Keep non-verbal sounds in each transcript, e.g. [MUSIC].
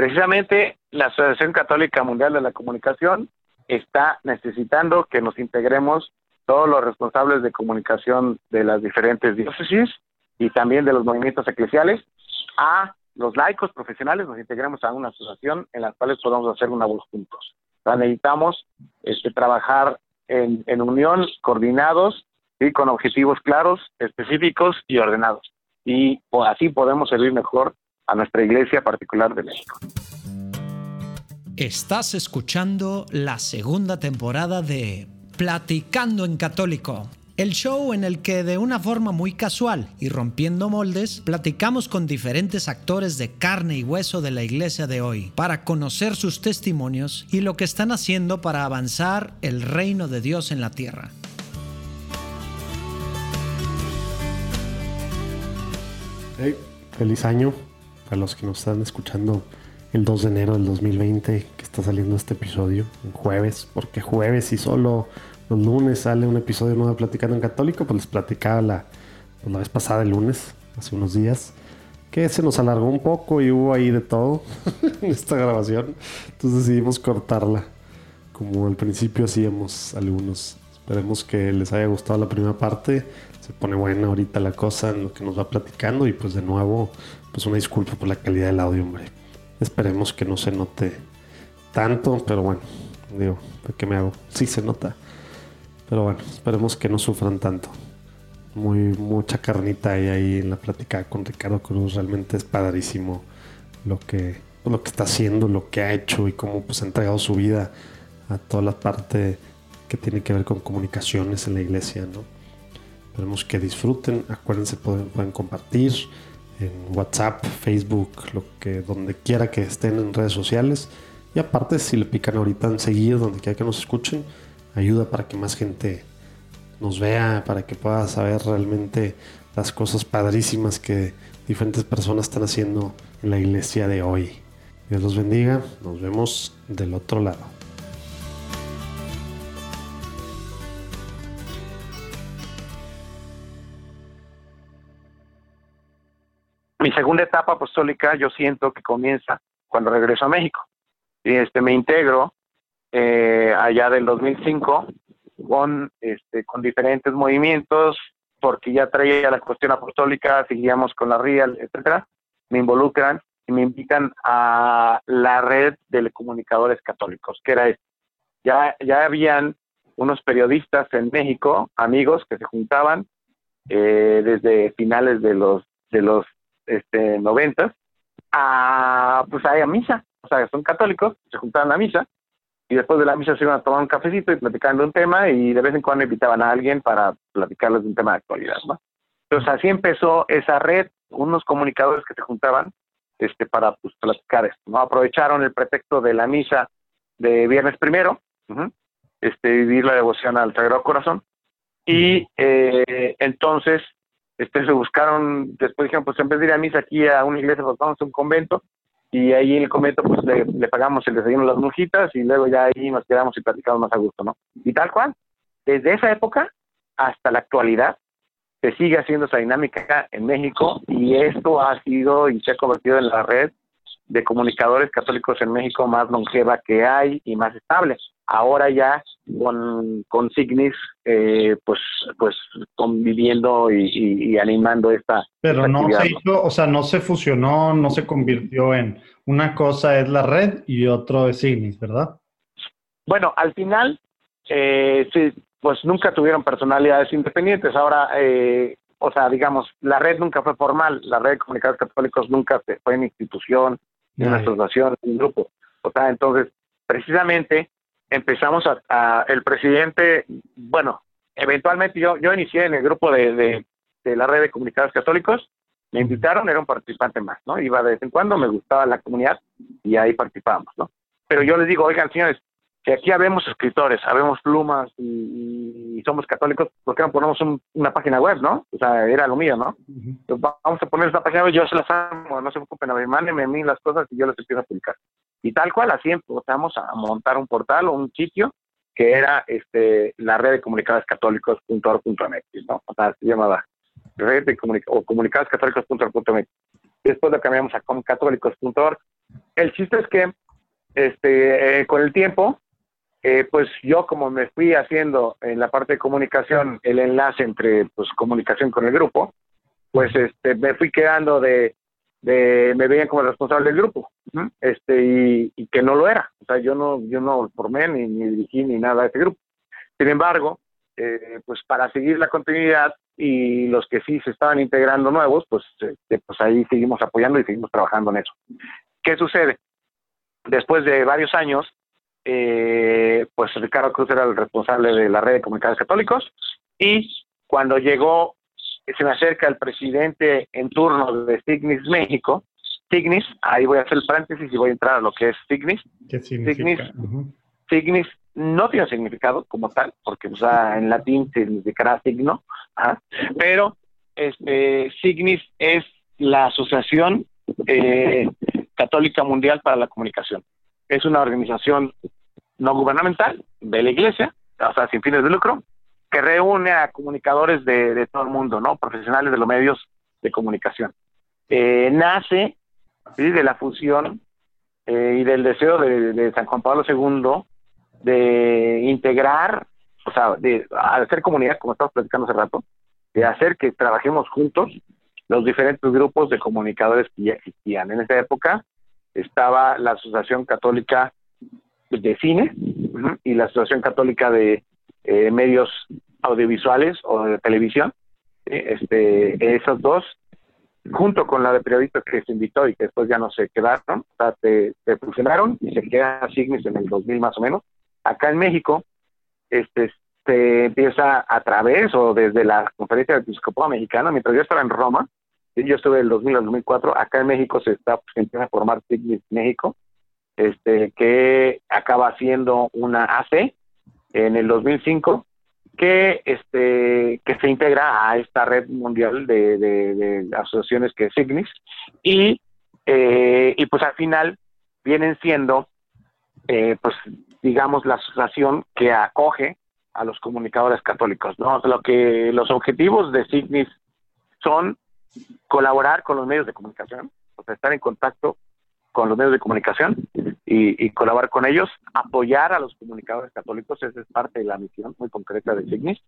precisamente la Asociación Católica Mundial de la Comunicación está necesitando que nos integremos todos los responsables de comunicación de las diferentes diócesis y también de los movimientos eclesiales a los laicos profesionales nos integremos a una asociación en la cual podamos hacer una voz juntos. necesitamos este, trabajar en, en unión, coordinados y con objetivos claros, específicos y ordenados. Y así podemos servir mejor a nuestra iglesia particular de México. Estás escuchando la segunda temporada de Platicando en Católico el show en el que de una forma muy casual y rompiendo moldes, platicamos con diferentes actores de carne y hueso de la iglesia de hoy para conocer sus testimonios y lo que están haciendo para avanzar el reino de Dios en la tierra. feliz año a los que nos están escuchando el 2 de enero del 2020 que está saliendo este episodio, en jueves, porque jueves y solo los lunes sale un episodio nuevo Platicando en Católico, pues les platicaba la, pues la vez pasada, el lunes, hace unos días, que se nos alargó un poco y hubo ahí de todo [LAUGHS] en esta grabación. Entonces decidimos cortarla, como al principio hacíamos algunos. Esperemos que les haya gustado la primera parte. Se pone buena ahorita la cosa en lo que nos va platicando y pues de nuevo, pues una disculpa por la calidad del audio, hombre. Esperemos que no se note tanto, pero bueno, digo, ¿qué me hago? [LAUGHS] Sí se nota. Pero bueno, esperemos que no sufran tanto. Muy, mucha carnita hay ahí en la plática con Ricardo Cruz. Realmente es padrísimo lo que, lo que está haciendo, lo que ha hecho y cómo pues, ha entregado su vida a toda la parte que tiene que ver con comunicaciones en la iglesia. ¿no? Esperemos que disfruten. Acuérdense, pueden, pueden compartir en WhatsApp, Facebook, lo que, donde quiera que estén en redes sociales. Y aparte, si le pican ahorita en seguir, donde quiera que nos escuchen, ayuda para que más gente nos vea, para que pueda saber realmente las cosas padrísimas que diferentes personas están haciendo en la iglesia de hoy. Dios los bendiga, nos vemos del otro lado. Mi segunda etapa apostólica yo siento que comienza cuando regreso a México. Y este me integro eh, allá del 2005 con, este, con diferentes movimientos, porque ya traía la cuestión apostólica, seguíamos con la RIAL, etcétera, me involucran y me invitan a la red de comunicadores católicos, que era esto. Ya, ya habían unos periodistas en México, amigos que se juntaban eh, desde finales de los de los este, 90 a pues a misa, o sea, son católicos, se juntaban a misa y después de la misa se iban a tomar un cafecito y platicaban de un tema y de vez en cuando invitaban a alguien para platicarles de un tema de actualidad, ¿no? Entonces así empezó esa red, unos comunicadores que se juntaban este para pues, platicar esto, ¿no? Aprovecharon el pretexto de la misa de viernes primero, este vivir la devoción al Sagrado Corazón y eh, entonces este se buscaron, después dijeron pues en vez de a misa aquí a una iglesia, pues vamos a un convento y ahí en el convento pues le, pagamos el desayuno a las monjitas y luego ya ahí nos quedamos y platicamos más a gusto, ¿no? Y tal cual, desde esa época hasta la actualidad se sigue haciendo esa dinámica en México y esto ha sido y se ha convertido en la red de comunicadores católicos en México más longeva que hay y más estable. Ahora ya con, con Signis, eh, pues, pues conviviendo y, animando esta. Pero no se hizo, o sea, no se fusionó, no se convirtió en una cosa es la red y otro es Signis, ¿verdad? Bueno, al final, eh, sí, pues nunca tuvieron personalidades independientes. Ahora, eh, o sea, digamos, la red nunca fue formal, la red de comunicadores católicos nunca fue una institución, una asociación, un grupo. O sea, entonces, precisamente empezamos a, el presidente, bueno, eventualmente yo, yo inicié en el grupo de, de, la red de comunicadores católicos, me invitaron, era un participante más, ¿no? Iba de vez en cuando, me gustaba la comunidad y ahí participábamos, ¿no? Pero yo les digo, oigan, señores, si aquí habemos escritores, habemos plumas y, somos católicos, ¿por qué no ponemos una página web, no? O sea, era lo mío, ¿no? vamos a poner esta página web, yo se las hago, no se preocupen, a mí, mándenme a mí las cosas y yo las empiezo a publicar. Y tal cual, así empezamos a montar un portal o un sitio que era este la red de comunicadores católicos.org.mx, ¿no? O sea, se llamaba red de o comunicadores católicos.org.mx. después lo cambiamos a comcatólicos.org. El chiste es que este, eh, con el tiempo, eh, pues yo como me fui haciendo en la parte de comunicación el enlace entre pues comunicación con el grupo, pues este, me fui quedando de, de me veían como responsable del grupo, este y, que no lo era, o sea yo no yo no formé ni, ni dirigí ni nada de ese grupo. Sin embargo, eh, pues para seguir la continuidad y los que sí se estaban integrando nuevos, pues, este, pues ahí seguimos apoyando y seguimos trabajando en eso. ¿Qué sucede? Después de varios años, eh, pues Ricardo Cruz era el responsable de la red de comunicadores católicos y cuando llegó, se me acerca el presidente en turno de Signis México, Signis, ahí voy a hacer el paréntesis y voy a entrar a lo que es Signis. ¿Qué significa? Signis, Signis no tiene significado como tal, porque o sea, en latín significará signo, pero este, Signis es la Asociación eh, Católica Mundial para la Comunicación. Es una organización no gubernamental de la Iglesia, o sea, sin fines de lucro, que reúne a comunicadores de, todo el mundo, ¿no? Profesionales de los medios de comunicación. Eh, nace de la fusión eh, y del deseo de, de San Juan Pablo II de integrar, o sea, de hacer comunidad, como estamos platicando hace rato, de hacer que trabajemos juntos los diferentes grupos de comunicadores que ya existían. En esa época estaba la Asociación Católica de Cine y la Asociación Católica de eh, Medios Audiovisuales o de Televisión. Este, esos dos, junto con la de periodistas que se invitó y que después ya no se quedaron, o sea, se, se fusionaron y se queda Signis en el 2000 más o menos acá en México, este, se empieza a través o desde la conferencia del episcopado mexicano, mientras yo estaba en Roma, yo estuve del 2000 al 2004, acá en México se está pues, empieza a formar Signis México, este, que acaba siendo una AC en el 2005, que este que se integra a esta red mundial de, de, asociaciones que es Signis y eh, y pues al final vienen siendo eh, pues digamos, la asociación que acoge a los comunicadores católicos. ¿no? Lo que los objetivos de Signis son colaborar con los medios de comunicación, o estar en contacto con los medios de comunicación y, colaborar con ellos, apoyar a los comunicadores católicos, esa es parte de la misión muy concreta de Signis,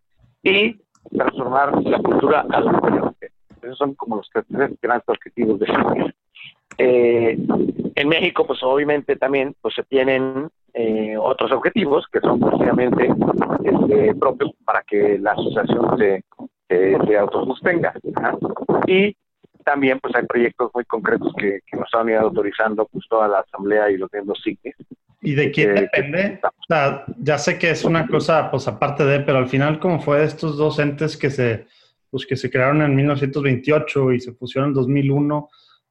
y transformar la cultura a los Esos son como los tres grandes objetivos de Signis. Eh, en México, pues obviamente también pues se tienen eh, otros objetivos que son precisamente este, propios para que la asociación se, se, autosostenga. Y también pues hay proyectos muy concretos que, nos han ido autorizando pues toda la asamblea y los miembros CIGNIS. ¿Y de quién depende? O sea, ya sé que es una cosa pues aparte de, pero al final como fue de estos dos entes que se, pues, que se crearon en 1928 y se fusionaron en 2001,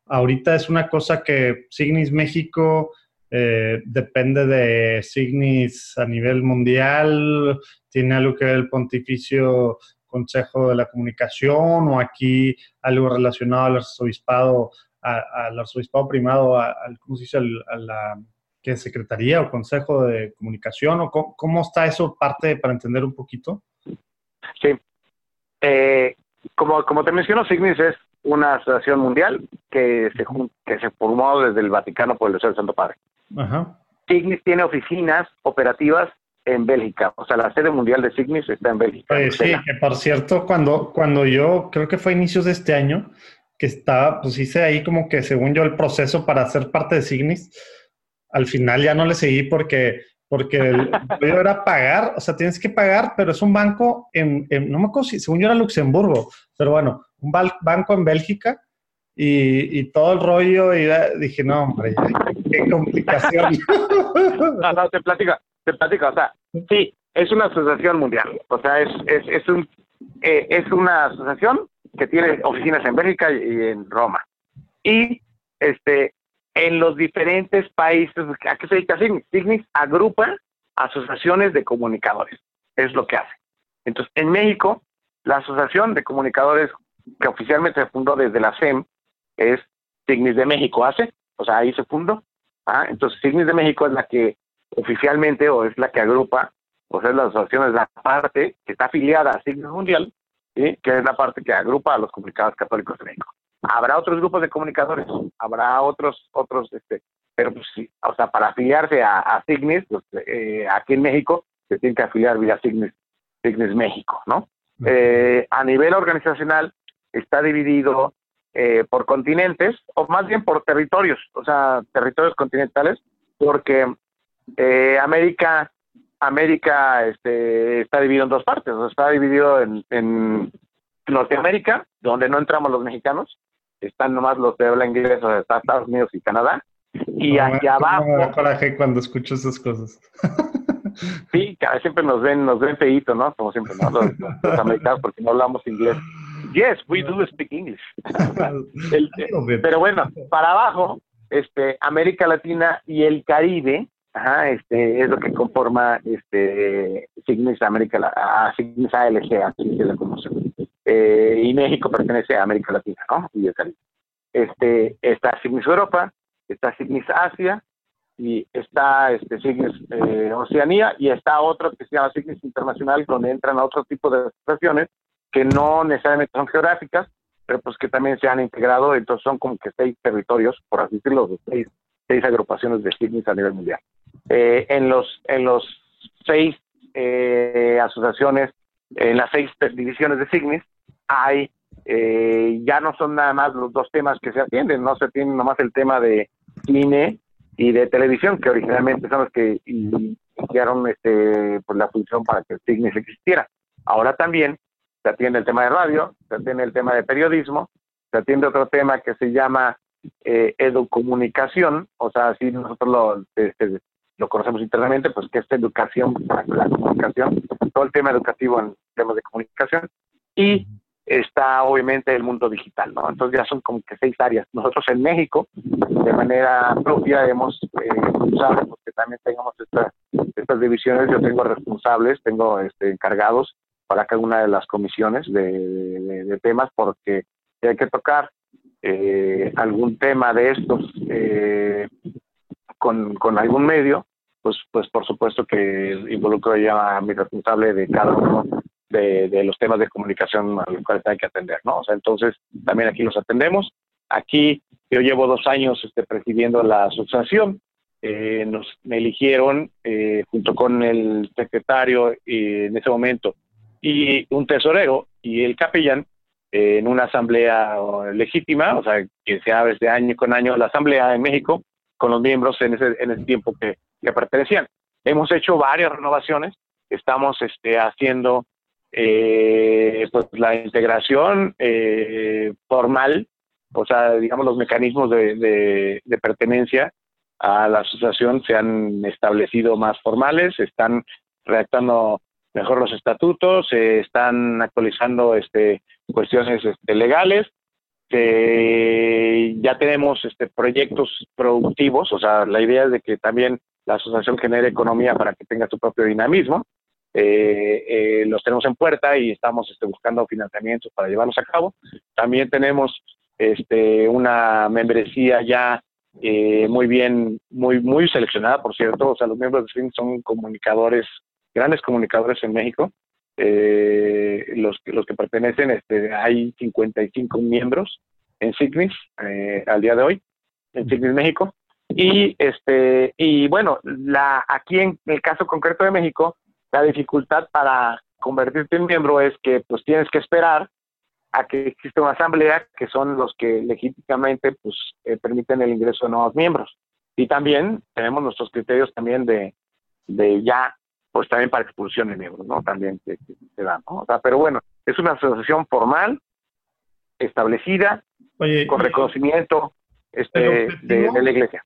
ahorita es una cosa que Signis México eh, depende de Signis a nivel mundial, tiene algo que ver el pontificio Consejo de la Comunicación o aquí algo relacionado al arzobispado, al arzobispado primado, al, ¿cómo se dice? a la ¿qué, Secretaría o Consejo de Comunicación o cómo, está eso parte para entender un poquito? Sí. Eh, como, como te menciono, Signis es una asociación mundial que se, que se formó desde el Vaticano por el Santo Padre. Ajá. Signis tiene oficinas operativas en Bélgica, o sea, la sede mundial de Signis está en Bélgica. Eh, sí, que por cierto, cuando, cuando yo, creo que fue a inicios de este año, que estaba, pues hice ahí como que según yo el proceso para ser parte de Signis, al final ya no le seguí porque, porque el [LAUGHS] era pagar, o sea, tienes que pagar, pero es un banco en, no me acuerdo si, según yo era Luxemburgo, pero bueno, un banco en Bélgica y, todo el rollo y dije, no, hombre, qué complicación. [LAUGHS] no, no, te platico, te platico, o sea, sí, es una asociación mundial, o sea, es, es, es, un, eh, es una asociación que tiene oficinas en Bélgica y en Roma. Y este, en los diferentes países, ¿a qué se dedica Signis? Signis agrupa asociaciones de comunicadores, es lo que hace. Entonces, en México, la Asociación de Comunicadores que oficialmente se fundó desde la SEM, es Signis de México hace, o sea, ahí se fundó. ¿ah? Entonces, Signis de México es la que oficialmente o es la que agrupa, o sea, la asociación es la parte que está afiliada a Signis Mundial, que es la parte que agrupa a los comunicados católicos de México. Habrá otros grupos de comunicadores, habrá otros, otros, este, pero pues sí, o sea, para afiliarse a, a pues, eh, aquí en México se tiene que afiliar vía Signis, Signis México, ¿no? Eh, a nivel organizacional está dividido eh, por continentes, o más bien por territorios, o sea, territorios continentales, porque eh, América, América este, está dividido en dos partes, está dividido en, en Norteamérica, donde no entramos los mexicanos, están nomás los de habla sea, está Estados Unidos y Canadá, y hacia abajo... Me da coraje cuando escucho esas cosas. sí, siempre nos ven, nos ven feíto, ¿no? Como siempre, ¿no? Los, los americanos, porque no hablamos inglés. Yes, we do speak English. [LAUGHS] El, pero bueno, para abajo, este, América Latina y el Caribe, ajá, este, es lo que conforma este Signis América, a Signis ALG, así se la conocen. Eh, y México pertenece a América Latina, ¿no? Y el Caribe. Este, está Signis Europa, está Signis Asia, y está este Signis eh, Oceanía, y está otro que se llama Signis Internacional, donde entran a otro tipo de asociaciones que no necesariamente son geográficas, pero pues que también se han integrado, entonces son como que seis territorios, por así decirlo, seis, seis agrupaciones de Signis a nivel mundial. Eh, en los en los seis eh, asociaciones, en las seis divisiones de Signis, hay eh, ya no son nada más los dos temas que se atienden, no se atiende nomás el tema de cine y de televisión, que originalmente son los que iniciaron este, pues, la función para que Signis existiera. Ahora también se atiende el tema de radio, se atiende el tema de periodismo, se atiende otro tema que se llama eh, educomunicación, o sea, si nosotros lo, este, lo conocemos internamente, pues que es educación la comunicación, todo el tema educativo en temas de comunicación, y está obviamente el mundo digital, ¿no? Entonces ya son como que seis áreas. Nosotros en México, de manera propia, hemos eh, usado porque también tengamos estas divisiones, yo tengo responsables, tengo este, encargados para cada una de las comisiones de, temas porque si hay que tocar eh, algún tema de estos eh, con, algún medio, pues, pues por supuesto que involucro ya a mi responsable de cada uno de, de los temas de comunicación a los cuales hay que atender, ¿no? O sea, entonces también aquí los atendemos. Aquí yo llevo dos años este, presidiendo la asociación. Eh, nos me eligieron junto con el secretario en ese momento y un tesorero y el capellán en una asamblea legítima, o sea, que se abre desde año con año la asamblea en México con los miembros en ese, en el tiempo que, que pertenecían. Hemos hecho varias renovaciones, estamos este, haciendo eh, pues, la integración eh, formal, o sea, digamos, los mecanismos de, de, pertenencia a la asociación se han establecido más formales, están redactando mejor los estatutos, se están actualizando este, cuestiones este, legales, ya tenemos este, proyectos productivos, o sea, la idea es de que también la asociación genere economía para que tenga su propio dinamismo. Eh, eh, los tenemos en puerta y estamos este, buscando financiamientos para llevarlos a cabo. También tenemos este, una membresía ya eh, muy bien, muy, muy seleccionada, por cierto. O sea, los miembros de SIN son comunicadores grandes comunicadores en México. Eh, los, los que pertenecen, este, hay 55 miembros en Signis al día de hoy, en Signis México. Y, este, y bueno, la, aquí en el caso concreto de México, la dificultad para convertirte en miembro es que pues tienes que esperar a que exista una asamblea que son los que legítimamente pues eh, permiten el ingreso de nuevos miembros. Y también tenemos nuestros criterios también de, de ya pues también para expulsión de miembros, ¿no? También se, da, ¿no? O sea, pero bueno, es una asociación formal, establecida, con reconocimiento este, de, de la iglesia.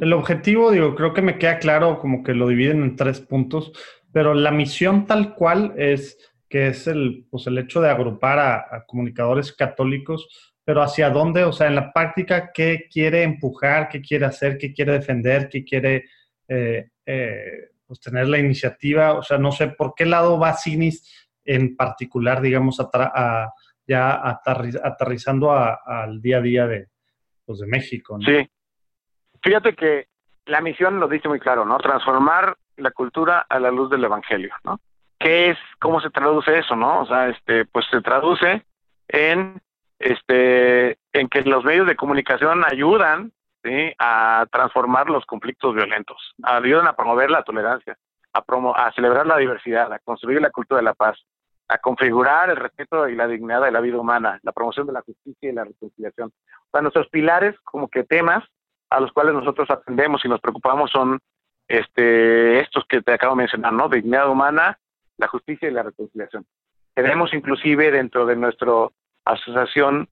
El objetivo, digo, creo que me queda claro como que lo dividen en tres puntos, pero la misión tal cual es que es el, pues el hecho de agrupar a, comunicadores católicos, pero hacia dónde, o sea, en la práctica, ¿qué quiere empujar, qué quiere hacer, qué quiere defender, qué quiere eh, eh, pues tener la iniciativa? O sea, no sé por qué lado va Signis en particular, digamos, ya aterrizando al día a día de, pues, de México. ¿no? Sí. Fíjate que la misión lo dice muy claro, ¿no? Transformar la cultura a la luz del Evangelio, ¿no? ¿Qué es, cómo se traduce eso, no? O sea, este, pues se traduce en, este, en que los medios de comunicación ayudan, ¿sí? A transformar los conflictos violentos, ayudan a promover la tolerancia, a, promo a celebrar la diversidad, a construir la cultura de la paz, a configurar el respeto y la dignidad de la vida humana, la promoción de la justicia y la reconciliación. O sea, nuestros pilares, como que temas a los cuales nosotros atendemos y nos preocupamos son este, estos que te acabo de mencionar, ¿no? Dignidad humana, la justicia y la reconciliación. Tenemos inclusive dentro de nuestra asociación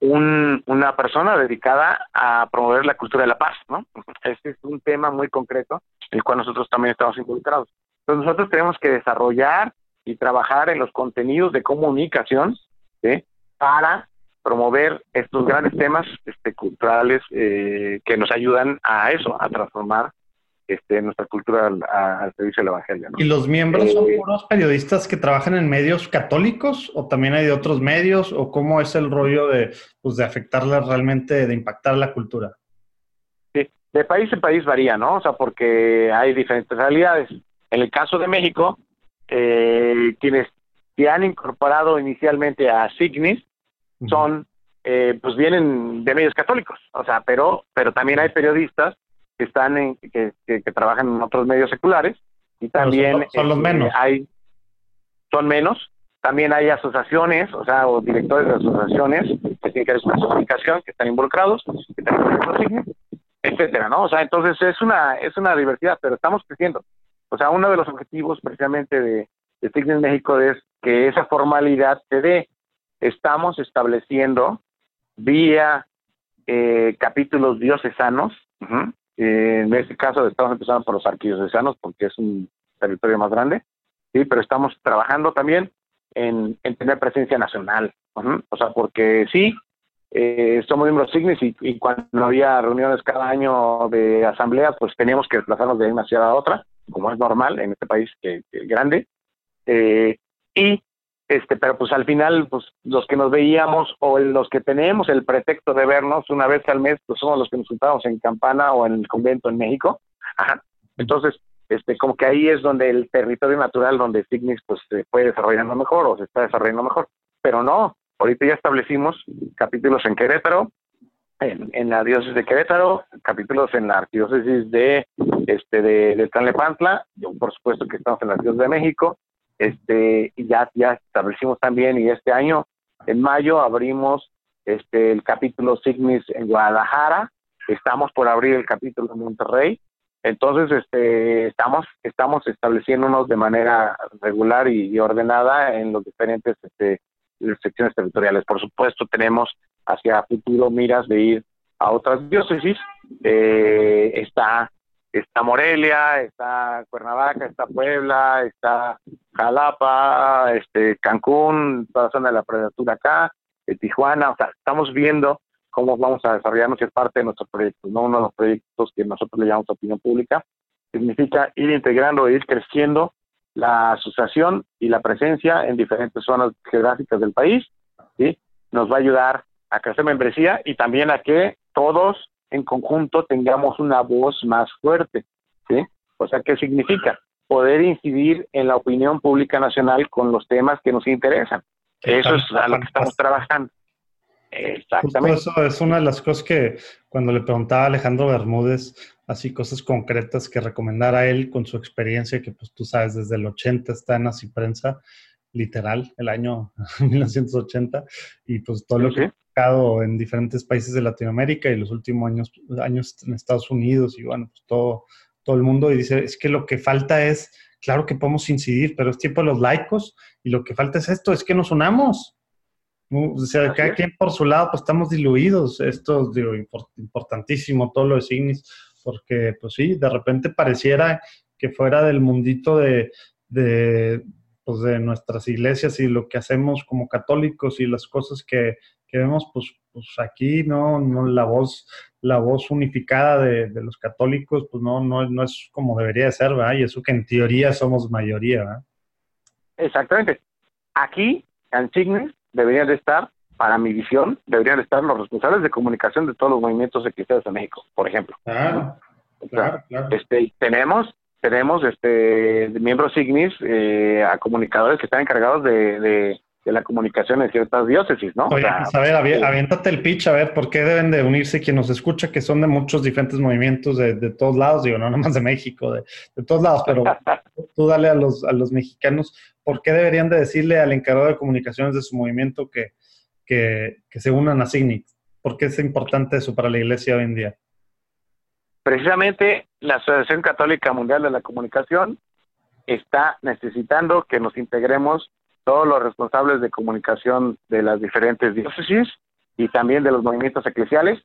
un, una persona dedicada a promover la cultura de la paz, ¿no? [LAUGHS] Este es un tema muy concreto en el cual nosotros también estamos involucrados. Entonces nosotros tenemos que desarrollar y trabajar en los contenidos de comunicación para promover estos grandes temas este, culturales eh, que nos ayudan a eso, a transformar este, nuestra cultura al, servicio del Evangelio. ¿Y los miembros son eh, puros periodistas que trabajan en medios católicos o también hay de otros medios o cómo es el rollo de, pues, de afectarla realmente, de impactar la cultura? Sí, de país en país varía, ¿no? O sea, porque hay diferentes realidades. En el caso de México, eh, quienes se han incorporado inicialmente a Signis son, eh, pues vienen de medios católicos, o sea, pero, pero también hay periodistas que están en, que, que, trabajan en otros medios seculares y también son, los este, menos. hay, son menos, también hay asociaciones, o sea, o directores de asociaciones que tienen que ver con la comunicación, que están involucrados, que involucrados, etcétera, ¿no? O sea, entonces es una, es una diversidad, pero estamos creciendo. O sea, uno de los objetivos precisamente de, de México es que esa formalidad se dé. Estamos estableciendo vía eh, capítulos diocesanos, en este caso estamos empezando por los arquidiocesanos porque es un territorio más grande, sí, pero estamos trabajando también en, tener presencia nacional, o sea, porque sí, eh, somos miembros Signis y, y, cuando había reuniones cada año de asamblea, pues teníamos que desplazarnos de una ciudad a otra, como es normal en este país que, grande. Eh, y este, pero pues al final, pues los que nos veíamos o los que tenemos el pretexto de vernos una vez al mes, pues somos los que nos juntamos en Campana o en el convento en México. Entonces, este, como que ahí es donde el territorio natural donde Signis pues se puede desarrollando mejor o se está desarrollando mejor. Pero no, ahorita ya establecimos capítulos en Querétaro, en, la diócesis de Querétaro, capítulos en la arquidiócesis de este de, de Tlanepantla, por supuesto que estamos en la diócesis de México, este ya ya establecimos también y este año en mayo abrimos este el capítulo Signis en Guadalajara, estamos por abrir el capítulo en Monterrey, entonces este estamos estamos estableciéndonos de manera regular y, ordenada en los diferentes este, secciones territoriales. Por supuesto tenemos hacia futuro miras de ir a otras diócesis. Eh, está, está Morelia, está Cuernavaca, está Puebla, está Jalapa, este Cancún, toda la zona de la prefectura acá, de Tijuana. O sea, estamos viendo cómo vamos a desarrollarnos es parte de nuestros proyectos, ¿no? Uno de los proyectos que nosotros le llamamos opinión pública significa ir integrando, ir creciendo la asociación y la presencia en diferentes zonas geográficas del país, ¿sí? Nos va a ayudar a crecer membresía y también a que todos en conjunto tengamos una voz más fuerte, ¿sí? O sea, ¿qué significa? Poder incidir en la opinión pública nacional con los temas que nos interesan. Eso es a lo que estamos trabajando. Exactamente. eso es una de las cosas que cuando le preguntaba a Alejandro Bermúdez, así cosas concretas que recomendara a él con su experiencia, que pues tú sabes, desde el 80 está en Así Prensa, literal, el año [LAUGHS] 1980, y pues todo lo que en diferentes países de Latinoamérica y los últimos años, años en Estados Unidos y bueno, pues todo, todo el mundo y dice, es que lo que falta es, claro que podemos incidir, pero es tiempo de los laicos y lo que falta es esto, es que nos unamos. O sea, cada quien por su lado, pues estamos diluidos. Esto es digo, importantísimo, todo lo de Signis, porque pues sí, de repente pareciera que fuera del mundito de, de pues, de nuestras iglesias y lo que hacemos como católicos y las cosas que, que vemos, pues, pues aquí no, no la voz, la voz unificada de, de, los católicos, pues no, no, no es como debería de ser, ¿verdad? Y eso que en teoría somos mayoría, ¿verdad? Exactamente. Aquí, en Signes, deberían de estar, para mi visión, deberían de estar los responsables de comunicación de todos los movimientos cristianos de México, por ejemplo. Claro, claro, claro. Este, tenemos tenemos este miembros Signis eh, a comunicadores que están encargados de, de, la comunicación en ciertas diócesis, ¿no? Oye, pues, a ver, aviéntate el pitch, a ver, ¿por qué deben de unirse quien nos escucha, que son de muchos diferentes movimientos de, de todos lados, digo, no nomás de México, de, de todos lados, pero [LAUGHS] tú dale a los, a los mexicanos, ¿por qué deberían de decirle al encargado de comunicaciones de su movimiento que, que, que se unan a Signis? ¿Por qué es importante eso para la iglesia hoy en día? Precisamente la Asociación Católica Mundial de la Comunicación está necesitando que nos integremos todos los responsables de comunicación de las diferentes diócesis y también de los movimientos eclesiales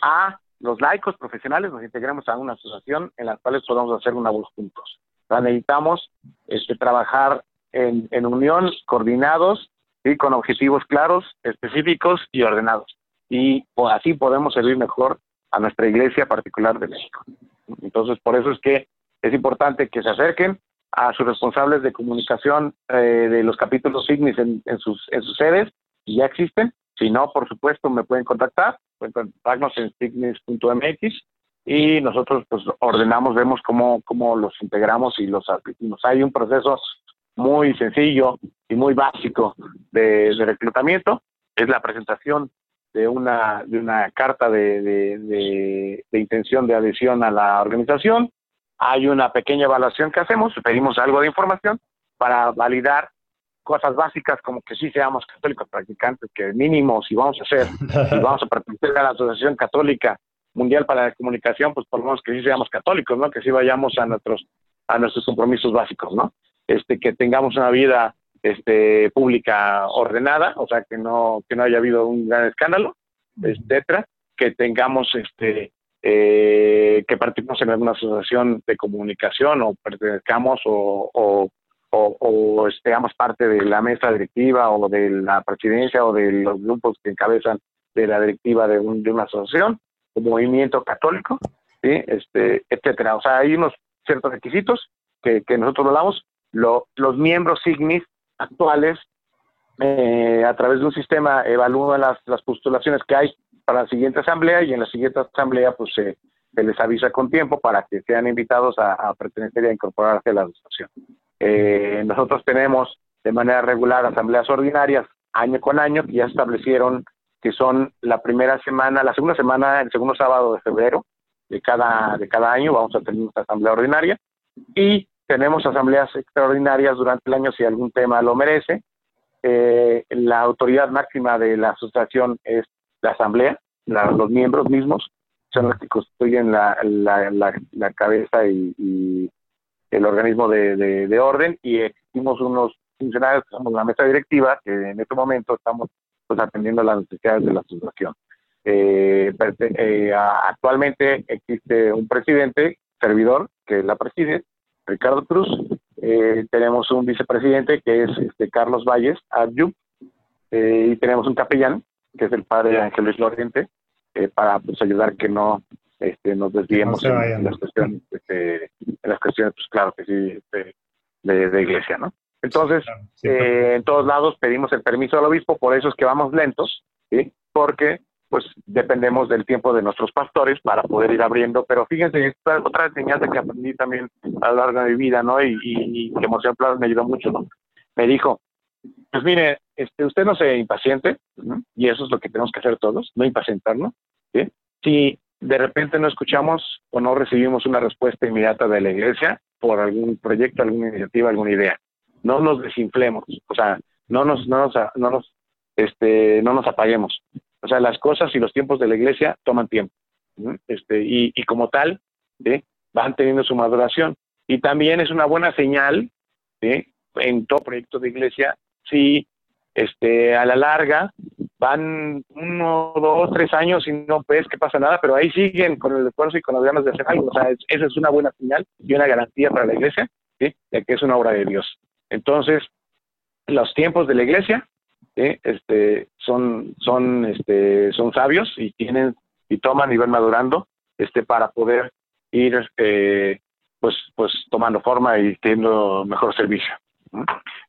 a los laicos profesionales, nos integremos a una asociación en la cual podamos hacer una voz juntos. Necesitamos este, trabajar en, en unión, coordinados y con objetivos claros, específicos y ordenados. Y pues, así podemos servir mejor a nuestra iglesia particular de México. Entonces, por eso es que es importante que se acerquen a sus responsables de comunicación eh, de los capítulos Signis en, sus, en sus sedes, si ya existen. Si no, por supuesto, me pueden contactar, pueden contactarnos en signis.mx y nosotros pues ordenamos, vemos cómo, cómo los integramos y los admitimos. Hay un proceso muy sencillo y muy básico de, reclutamiento, es la presentación de una, de una carta de, de, intención de adhesión a la organización. Hay una pequeña evaluación que hacemos, pedimos algo de información para validar cosas básicas como que sí seamos católicos practicantes, que mínimo si vamos a ser, si [LAUGHS] vamos a pertenecer a la Asociación Católica Mundial para la Comunicación, pues por lo menos que sí seamos católicos, ¿no? Que sí vayamos a nuestros a nuestros compromisos básicos, ¿no? Este que tengamos una vida este, pública ordenada, o sea, que no, que no haya habido un gran escándalo, etcétera, que tengamos este, eh, que participemos en alguna asociación de comunicación o pertenezcamos o, o, o, seamos parte de la mesa directiva o de la presidencia o de los grupos que encabezan de la directiva de, un, de una asociación, un movimiento católico, ¿sí? este, etcétera. O sea, hay unos ciertos requisitos que, que nosotros hablamos. Lo, los miembros SIGNIS actuales, eh, a través de un sistema, evalúan las, las postulaciones que hay para la siguiente asamblea y en la siguiente asamblea pues se, les avisa con tiempo para que sean invitados a, pertenecer y a incorporarse a la asociación. Eh, nosotros tenemos de manera regular asambleas ordinarias año con año que ya establecieron que son la primera semana, la segunda semana, el segundo sábado de febrero de cada, de cada año vamos a tener nuestra asamblea ordinaria y tenemos asambleas extraordinarias durante el año si algún tema lo merece. Eh, la autoridad máxima de la asociación es la asamblea, los miembros mismos son los que constituyen la, la, cabeza y, el organismo de, orden y existimos unos funcionarios que somos la mesa directiva que en este momento estamos pues, atendiendo las necesidades de la asociación. Eh, eh, actualmente existe un presidente, servidor, que la preside, Ricardo Cruz. Eh, tenemos un vicepresidente que es este, Carlos Valles Adyub, eh, y tenemos un capellán que es el padre Ángel Luis Lorente eh, para pues, ayudar que no este, nos desviemos en, las cuestiones, este, en las cuestiones, pues claro que sí, este, de, de, iglesia, ¿no? Entonces, en todos lados pedimos el permiso al obispo, por eso es que vamos lentos, ¿sí? Porque pues dependemos del tiempo de nuestros pastores para poder ir abriendo. Pero fíjense, esta otra enseñanza que aprendí también a lo largo de mi vida, ¿no? Y, y, que Monseñor Plaza me ayudó mucho, ¿no? Me dijo, pues mire, este, usted no se impaciente, y eso es lo que tenemos que hacer todos, no impacientarnos. Si de repente no escuchamos o no recibimos una respuesta inmediata de la iglesia por algún proyecto, alguna iniciativa, alguna idea, no nos desinflemos, o sea, no nos, no nos, no nos, este, no nos apaguemos. O sea, las cosas y los tiempos de la iglesia toman tiempo. Este, y, y, como tal, van teniendo su maduración. Y también es una buena señal en todo proyecto de iglesia si este, a la larga van uno, dos, tres años y no ves que pasa nada, pero ahí siguen con el esfuerzo y con las ganas de hacer algo. O sea, esa es una buena señal y una garantía para la iglesia de que es una obra de Dios. Entonces, los tiempos de la iglesia este, son, son, este, son sabios y tienen y toman y van madurando este, para poder ir eh, pues, pues tomando forma y teniendo mejor servicio.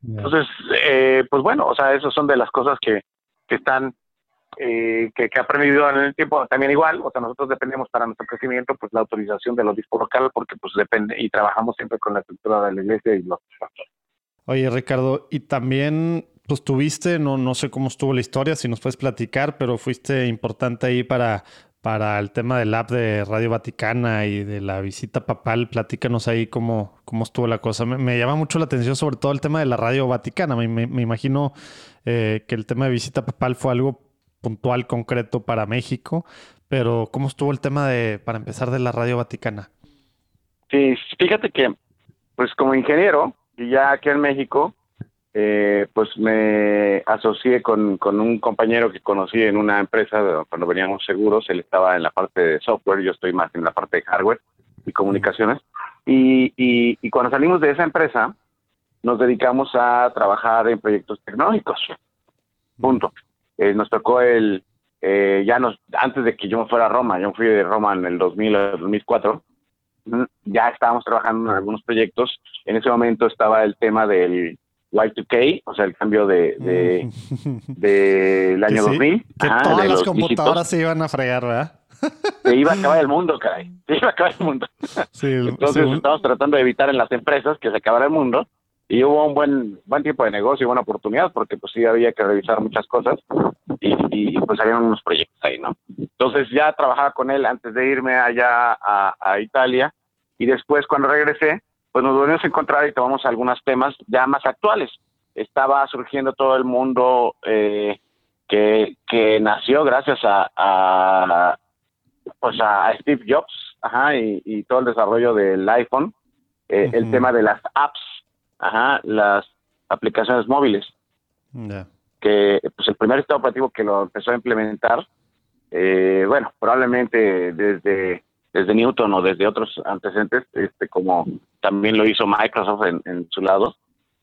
Entonces, eh, pues bueno, o sea, esas son de las cosas que, que están, eh, que, que ha aprendido en el tiempo. También igual, o sea, nosotros dependemos para nuestro crecimiento, pues la autorización del obispo local, porque pues depende y trabajamos siempre con la estructura de la iglesia y los Oye, Ricardo, y también pues tuviste, no, no sé cómo estuvo la historia, si nos puedes platicar, pero fuiste importante ahí para, para el tema del app de Radio Vaticana y de la visita papal. Platícanos ahí cómo, cómo estuvo la cosa. Me, llama mucho la atención sobre todo el tema de la Radio Vaticana. Me, imagino eh, que el tema de visita papal fue algo puntual, concreto para México, pero ¿cómo estuvo el tema de, para empezar, de la Radio Vaticana? Sí, fíjate que, pues como ingeniero, y ya aquí en México, eh, pues me asocié con, un compañero que conocí en una empresa cuando veníamos seguros, él estaba en la parte de software, yo estoy más en la parte de hardware y comunicaciones. Y, y, cuando salimos de esa empresa, nos dedicamos a trabajar en proyectos tecnológicos. Punto. Eh, nos tocó el, eh, ya nos, antes de que yo me fuera a Roma, yo fui de Roma en el 2000 2004, ya estábamos trabajando en algunos proyectos. En ese momento estaba el tema del Y2K, o sea, el cambio de, de, del año 2000. Que todas las computadoras se iban a fregar, ¿verdad? Se iba a acabar el mundo, caray. Se iba a acabar el mundo. Entonces estamos tratando de evitar en las empresas que se acabara el mundo y hubo un buen buen tiempo de negocio y buena oportunidad porque pues sí había que revisar muchas cosas y, y pues había unos proyectos ahí, ¿no? Entonces ya trabajaba con él antes de irme allá a, a Italia y después cuando regresé pues nos volvimos a encontrar y tomamos algunos temas ya más actuales. Estaba surgiendo todo el mundo eh, que, que nació gracias a, a pues a Steve Jobs ajá, y, todo el desarrollo del iPhone, eh, el tema de las apps, ajá, las aplicaciones móviles. Que pues el primer estado operativo que lo empezó a implementar, eh, bueno, probablemente desde desde Newton o desde otros antecedentes, este, como también lo hizo Microsoft en, su lado,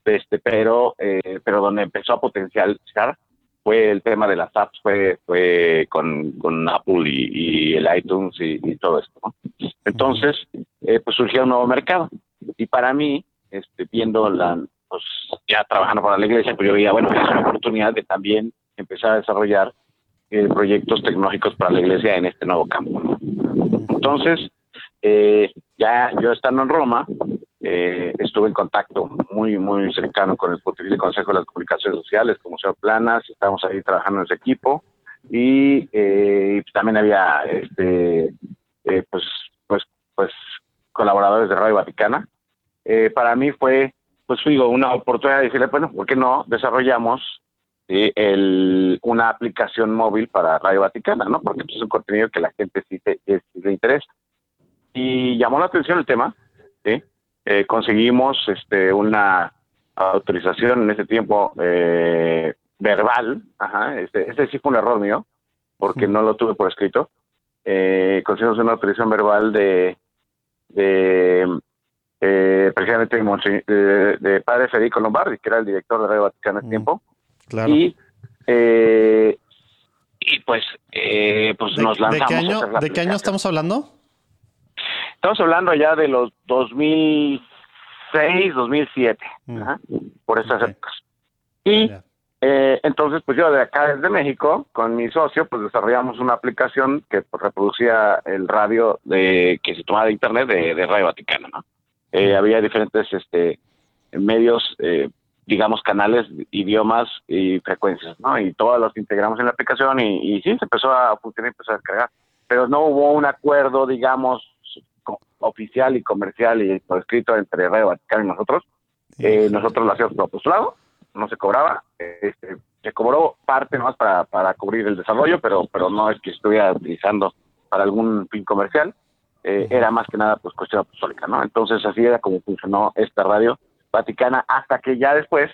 este, pero, eh, pero donde empezó a potencializar fue el tema de las apps, fue, fue con, con Apple y, el iTunes y, todo esto. Entonces, eh, pues surgió un nuevo mercado. Y para mí, este, viendo la, pues ya trabajando para la iglesia, pues yo veía, bueno, es una oportunidad de también empezar a desarrollar eh, proyectos tecnológicos para la iglesia en este nuevo campo. Entonces, eh, ya yo estando en Roma, eh, estuve en contacto muy, muy cercano con el Pontificio Consejo de las Comunicaciones Sociales, como señor Planas, estábamos ahí trabajando en ese equipo y eh, también había este pues pues pues colaboradores de Radio Vaticana. para mí fue pues digo una oportunidad de decirle bueno por qué no desarrollamos el, una aplicación móvil para Radio Vaticana, ¿no? Porque pues, es un contenido que la gente sí, le interesa. Y llamó la atención el tema, ¿sí? Eh, conseguimos este, una autorización en ese tiempo eh, verbal, ajá, este, este, sí fue un error mío, porque no lo tuve por escrito. Eh, conseguimos una autorización verbal de, de eh, precisamente de, padre Federico Lombardi, que era el director de Radio Vaticana en ese tiempo, y, eh, y pues, eh, pues nos lanzamos. ¿De qué año, ¿de qué año estamos hablando? Estamos hablando ya de los 2006, 2007, mm. por esas épocas. Y eh, entonces, pues yo de acá desde México, con mi socio, pues desarrollamos una aplicación que pues, reproducía el radio de que se tomaba de internet de, Radio Vaticano, ¿no? Eh, había diferentes este medios eh, digamos, canales, idiomas y frecuencias, ¿no? Y todos los integramos en la aplicación y, y sí, se empezó a funcionar y empezó a descargar. Pero no hubo un acuerdo, digamos, oficial y comercial y por escrito entre Radio Vaticano y nosotros. Eh, nosotros lo hacíamos por postulado, no se cobraba. Este, se cobró parte más para, para cubrir el desarrollo, pero, pero no es que estuviera utilizando para algún fin comercial. Eh, era más que nada pues cuestión apostólica, ¿no? Entonces así era como funcionó esta radio Vaticana hasta que ya después,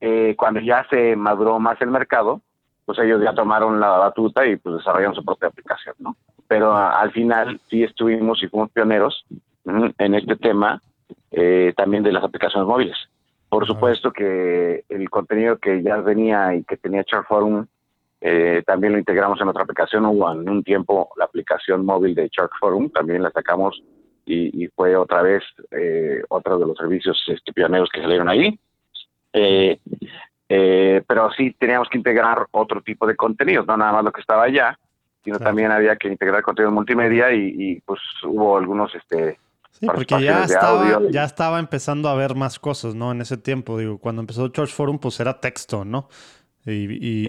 eh, cuando ya se maduró más el mercado, pues ellos ya tomaron la batuta y pues desarrollaron su propia aplicación, ¿no? Pero al final sí estuvimos y fuimos pioneros en este tema eh, también de las aplicaciones móviles. Por supuesto que el contenido que ya venía y que tenía Chart Forum eh, también lo integramos en otra aplicación. Hubo en un tiempo la aplicación móvil de Shark Forum, también la sacamos y, fue otra vez eh, otro de los servicios este, pioneros que salieron ahí. Eh, eh, pero sí teníamos que integrar otro tipo de contenido, no nada más lo que estaba allá, sino también había que integrar contenido multimedia y, pues hubo algunos este Sí, porque ya estaba, ya estaba empezando a ver más cosas, ¿no? En ese tiempo, digo, cuando empezó Church Forum, pues era texto, ¿no? Y,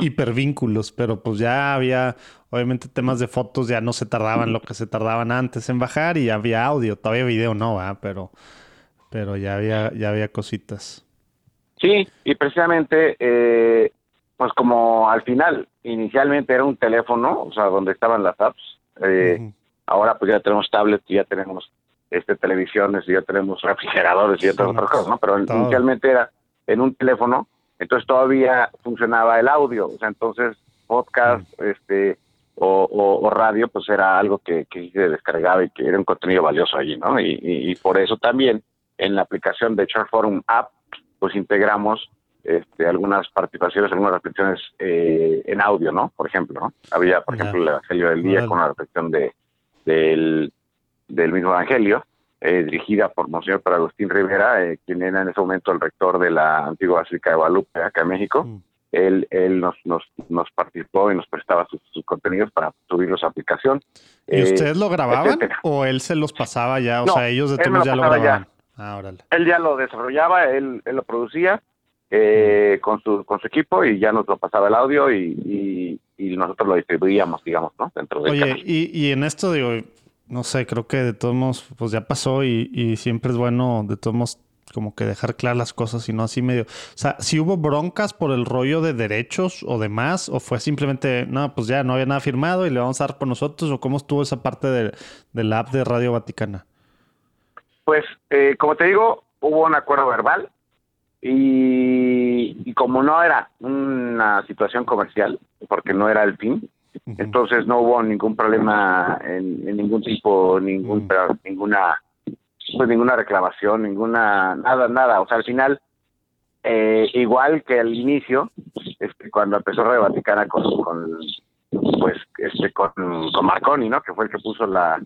hipervínculos, pero pues ya había, obviamente temas de fotos ya no se tardaban lo que se tardaban antes en bajar y había audio, todavía video no, va pero, pero ya había, ya había cositas. Sí, y precisamente, eh, pues como al final, inicialmente era un teléfono, o sea, donde estaban las apps, eh, ahora pues ya tenemos tablets, ya tenemos este televisiones, ya tenemos refrigeradores y otras cosas, ¿no? Pero inicialmente era en un teléfono entonces todavía funcionaba el audio, o sea, entonces podcast, este, o, radio, pues era algo que, se descargaba y que era un contenido valioso allí, ¿no? Y, por eso también en la aplicación de Chart Forum App, pues integramos este, algunas participaciones, algunas reflexiones eh, en audio, ¿no? Por ejemplo, ¿no? Había, por ejemplo, el Evangelio del Día con la reflexión de, del, del mismo Evangelio, eh, dirigida por Monseñor Pedro Agustín Rivera, eh, quien era en ese momento el rector de la antigua Basílica de Guadalupe, acá en México. Mm. Él, él nos, nos, nos, participó y nos prestaba sus, contenidos para subirlos a aplicación. ¿Y eh, ustedes lo grababan o él se los pasaba ya? O sea, ellos de todos ya lo grababan. Ah, él ya lo desarrollaba, él, él lo producía mm. con, su, con su equipo y ya nos lo pasaba el audio y, y, nosotros lo distribuíamos, digamos, ¿no? Dentro de Oye, y, y en esto, digo, no sé, creo que de todos modos, pues ya pasó y, siempre es bueno, de todos modos, como que dejar claras las cosas y no así medio. O sea, si hubo broncas por el rollo de derechos o demás, o fue simplemente, no, pues ya no había nada firmado y le vamos a dar por nosotros, o cómo estuvo esa parte de, la app de Radio Vaticana. Pues, eh, como te digo, hubo un acuerdo verbal y, y como no era una situación comercial, porque no era el fin, entonces no hubo ningún problema en, ningún tipo, ningún, mm. ninguna, pues ninguna reclamación, ninguna, nada, nada. O sea, al final, eh, igual que al inicio, este, cuando empezó Radio Vaticana con, con pues, este, con, con Marconi, ¿no? Que fue el que puso la,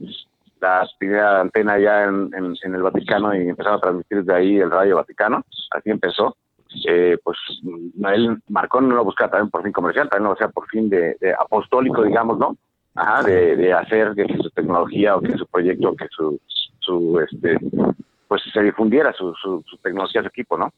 la primera antena ya en, en, el Vaticano y empezaron a transmitir desde ahí el Radio Vaticano. Así empezó eh, pues él Marcón no lo buscaba también por fin comercial, también lo hacía por fin de, apostólico, digamos, ¿no? Ajá, de, hacer que su tecnología o que su proyecto, que su, su este, pues se difundiera su, su, tecnología, su equipo, ¿no?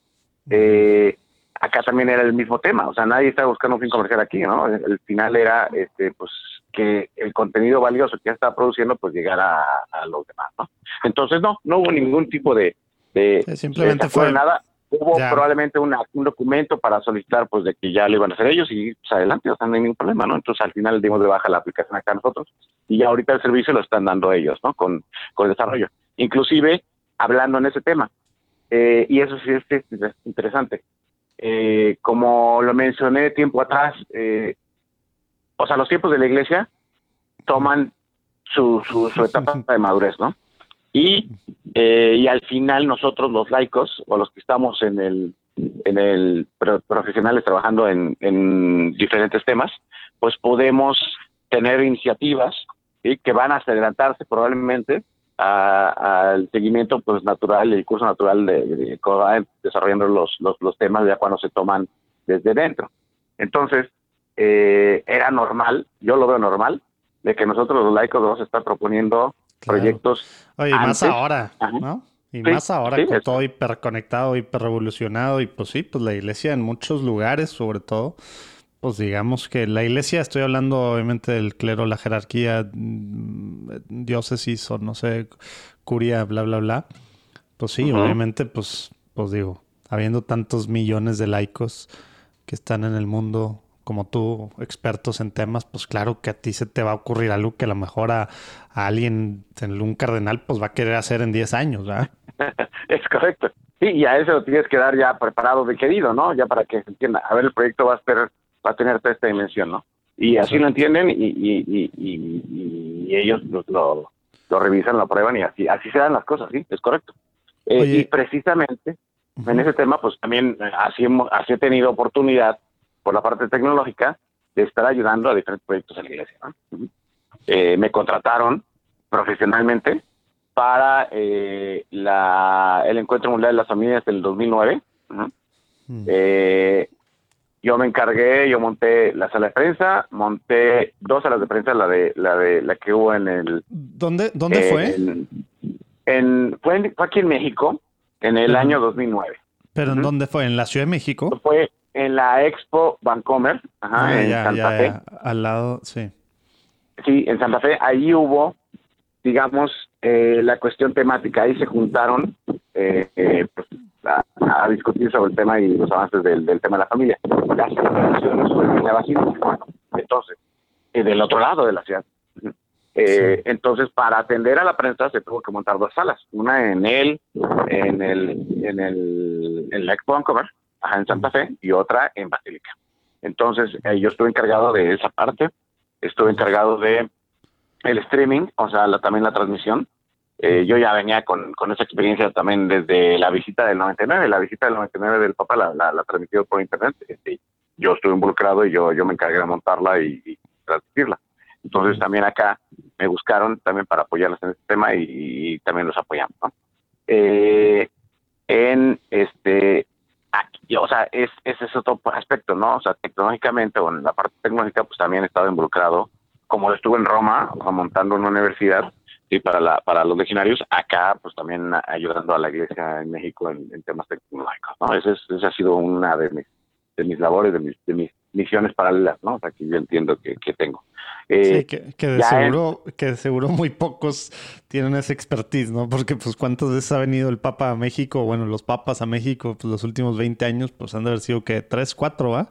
Eh, acá también era el mismo tema, o sea, nadie estaba buscando un fin comercial aquí, ¿no? El, final era, este, pues, que el contenido valioso que ya estaba produciendo, pues, llegara a, los demás, ¿no? Entonces, no, no hubo ningún tipo de, de, simplemente fue nada hubo probablemente un documento para solicitar pues de que ya lo iban a hacer ellos y pues adelante, o sea, no hay ningún problema, ¿no? Entonces al final dimos de baja la aplicación acá nosotros y ya ahorita el servicio lo están dando ellos, ¿no? Con, con desarrollo. Inclusive hablando en ese tema. Eh, y eso sí es, interesante. Eh, como lo mencioné tiempo atrás, eh, o sea, los tiempos de la iglesia toman su, su, su [LAUGHS] etapa de madurez, ¿no? Y, eh, y al final nosotros los laicos o los que estamos en el, en el profesionales trabajando en, en diferentes temas, pues podemos tener iniciativas que van a adelantarse probablemente al seguimiento pues natural, el curso natural de, desarrollando los, los, los, temas ya cuando se toman desde dentro. Entonces, eh, era normal, yo lo veo normal, de que nosotros los laicos vamos a estar proponiendo proyectos. Oye, y más ahora, ¿no? Y más ahora con todo hiperconectado, hiperrevolucionado y pues sí, pues la iglesia en muchos lugares sobre todo, pues digamos que la iglesia, estoy hablando obviamente del clero, la jerarquía, mm, diócesis o no sé, curia, bla, bla, bla. Pues sí, obviamente pues, pues digo, habiendo tantos millones de laicos que están en el mundo, como tú, expertos en temas, pues claro que a ti se te va a ocurrir algo que a lo mejor a, alguien en un cardenal pues va a querer hacer en 10 años, ¿verdad? [LAUGHS] es correcto. Sí, y a eso lo tienes que dar ya preparado de querido, ¿no? Ya para que se entienda. A ver, el proyecto va a, ser, va a tener toda esta dimensión, ¿no? Y así lo entienden y, y, y, ellos lo, lo, revisan, lo prueban y así, así se dan las cosas, sí, es correcto. Eh, y precisamente En ese tema, pues también eh, así, así he tenido oportunidad por la parte tecnológica de estar ayudando a diferentes proyectos en la iglesia. Eh, me contrataron profesionalmente para eh, la, el Encuentro Mundial de las Familias del 2009. Eh, yo me encargué, yo monté la sala de prensa, monté dos salas de prensa, la de la de la que hubo en el. ¿Dónde, dónde fue? En, fue, aquí en México en el año 2009. ¿Pero en dónde fue? ¿En la Ciudad de México? Fue en la Expo Vancomer, ajá, ah, en Santa Fe. Al lado, sí. Sí, en Santa Fe, ahí hubo, digamos, eh, la cuestión temática. Ahí se juntaron eh, eh, pues, a, discutir sobre el tema y los avances del, tema de la familia. Las celebraciones fue en la entonces, del otro lado de la ciudad. Entonces, para atender a la prensa se tuvo que montar dos salas, una en el, en el, en el, en la Expo Vancouver, en Santa Fe, y otra en Basílica. Entonces, yo estuve encargado de esa parte, estuve encargado de el streaming, o sea, también la transmisión, eh, yo ya venía con, con, esa experiencia también desde la visita del 99, la visita del 99 del Papa la, la, transmitió por internet. Este, yo estuve involucrado y yo, yo me encargué de montarla y, transmitirla. Entonces también acá me buscaron también para apoyarlos en este tema y, también los apoyamos. Eh, en este, aquí, o sea, es, ese es otro aspecto, ¿no? O sea, tecnológicamente o en la parte tecnológica, pues también he estado involucrado, como estuve en Roma, montando una universidad, sí, para, la, para los legionarios, acá pues también ayudando a la iglesia en México en, temas tecnológicos, ¿no? Esa, esa ha sido una de mis, de mis labores, de mis, de mis misiones paralelas, ¿no? O sea, que yo entiendo que, que tengo. Eh, sí, que, que de seguro, que de seguro muy pocos tienen esa expertise, ¿no? Porque pues cuántas veces ha venido el Papa a México, bueno, los papas a México, pues los últimos 20 años, pues han de haber sido que tres, cuatro, ¿va?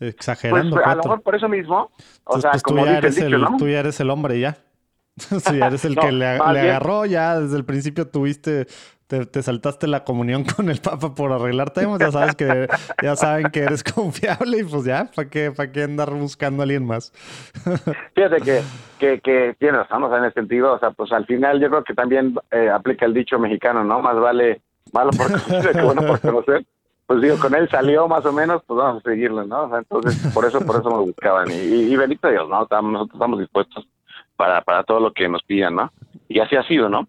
Exagerando. Pues, a lo mejor por eso mismo, o sea, pues, como tú, ya eres el, tú ya eres el hombre ya. [LAUGHS] sí, eres el que le, agarró, ya desde el principio tuviste, te, saltaste la comunión con el Papa por arreglar temas, ya sabes que, ya saben que eres confiable y pues ya, ¿para qué, para qué andar buscando a alguien más? [LAUGHS] Fíjate que, que, que tienes razón, en ese sentido, o sea, pues al final yo creo que también eh, aplica el dicho mexicano, ¿no? Más vale malo por conocer que bueno por conocer. Pues digo, con él salió más o menos, pues vamos a seguirlo, ¿no? Entonces, por eso, por eso me buscaban. Y, y, y bendito Dios, ¿no? nosotros estamos dispuestos para, para todo lo que nos pidan, ¿no? Y así ha sido, ¿no?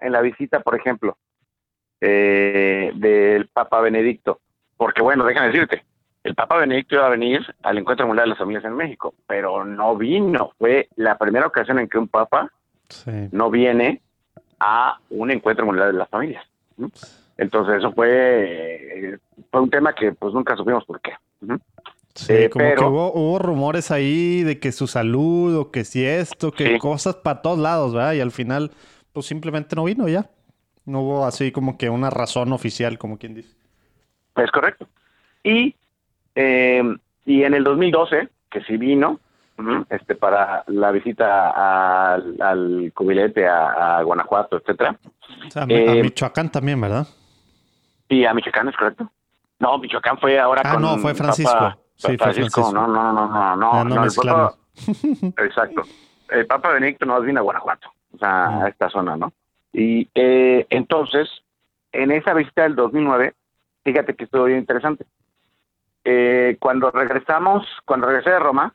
En la visita, por ejemplo, eh, del Papa Benedicto, porque bueno, déjame decirte, el Papa Benedicto iba a venir al Encuentro Mundial de las Familias en México, pero no vino. Fue la primera ocasión en que un Papa no viene a un Encuentro Mundial de las Familias. Entonces eso fue, fue un tema que pues nunca supimos por qué. Sí, eh, como que hubo, rumores ahí de que su salud o que si esto, que cosas para todos lados, ¿verdad? Y al final, pues simplemente no vino ya. No hubo así como que una razón oficial, como quien dice. Es correcto. Y, em, y en el 2012, que sí vino, este para la visita al, al cubilete a, Guanajuato, etcétera. a em, Michoacán también, ¿verdad? Sí, a Michoacán es correcto. No, Michoacán fue ahora ah, no, fue Francisco. Sí, Francisco, no, no, no, no, no. no, Papa, [LAUGHS] exacto. El Papa Benedicto no vino a Guanajuato, o sea, a esta zona, ¿no? Y eh, entonces, en esa visita del 2009, fíjate que estuvo bien interesante. Eh, cuando regresamos, cuando regresé de Roma,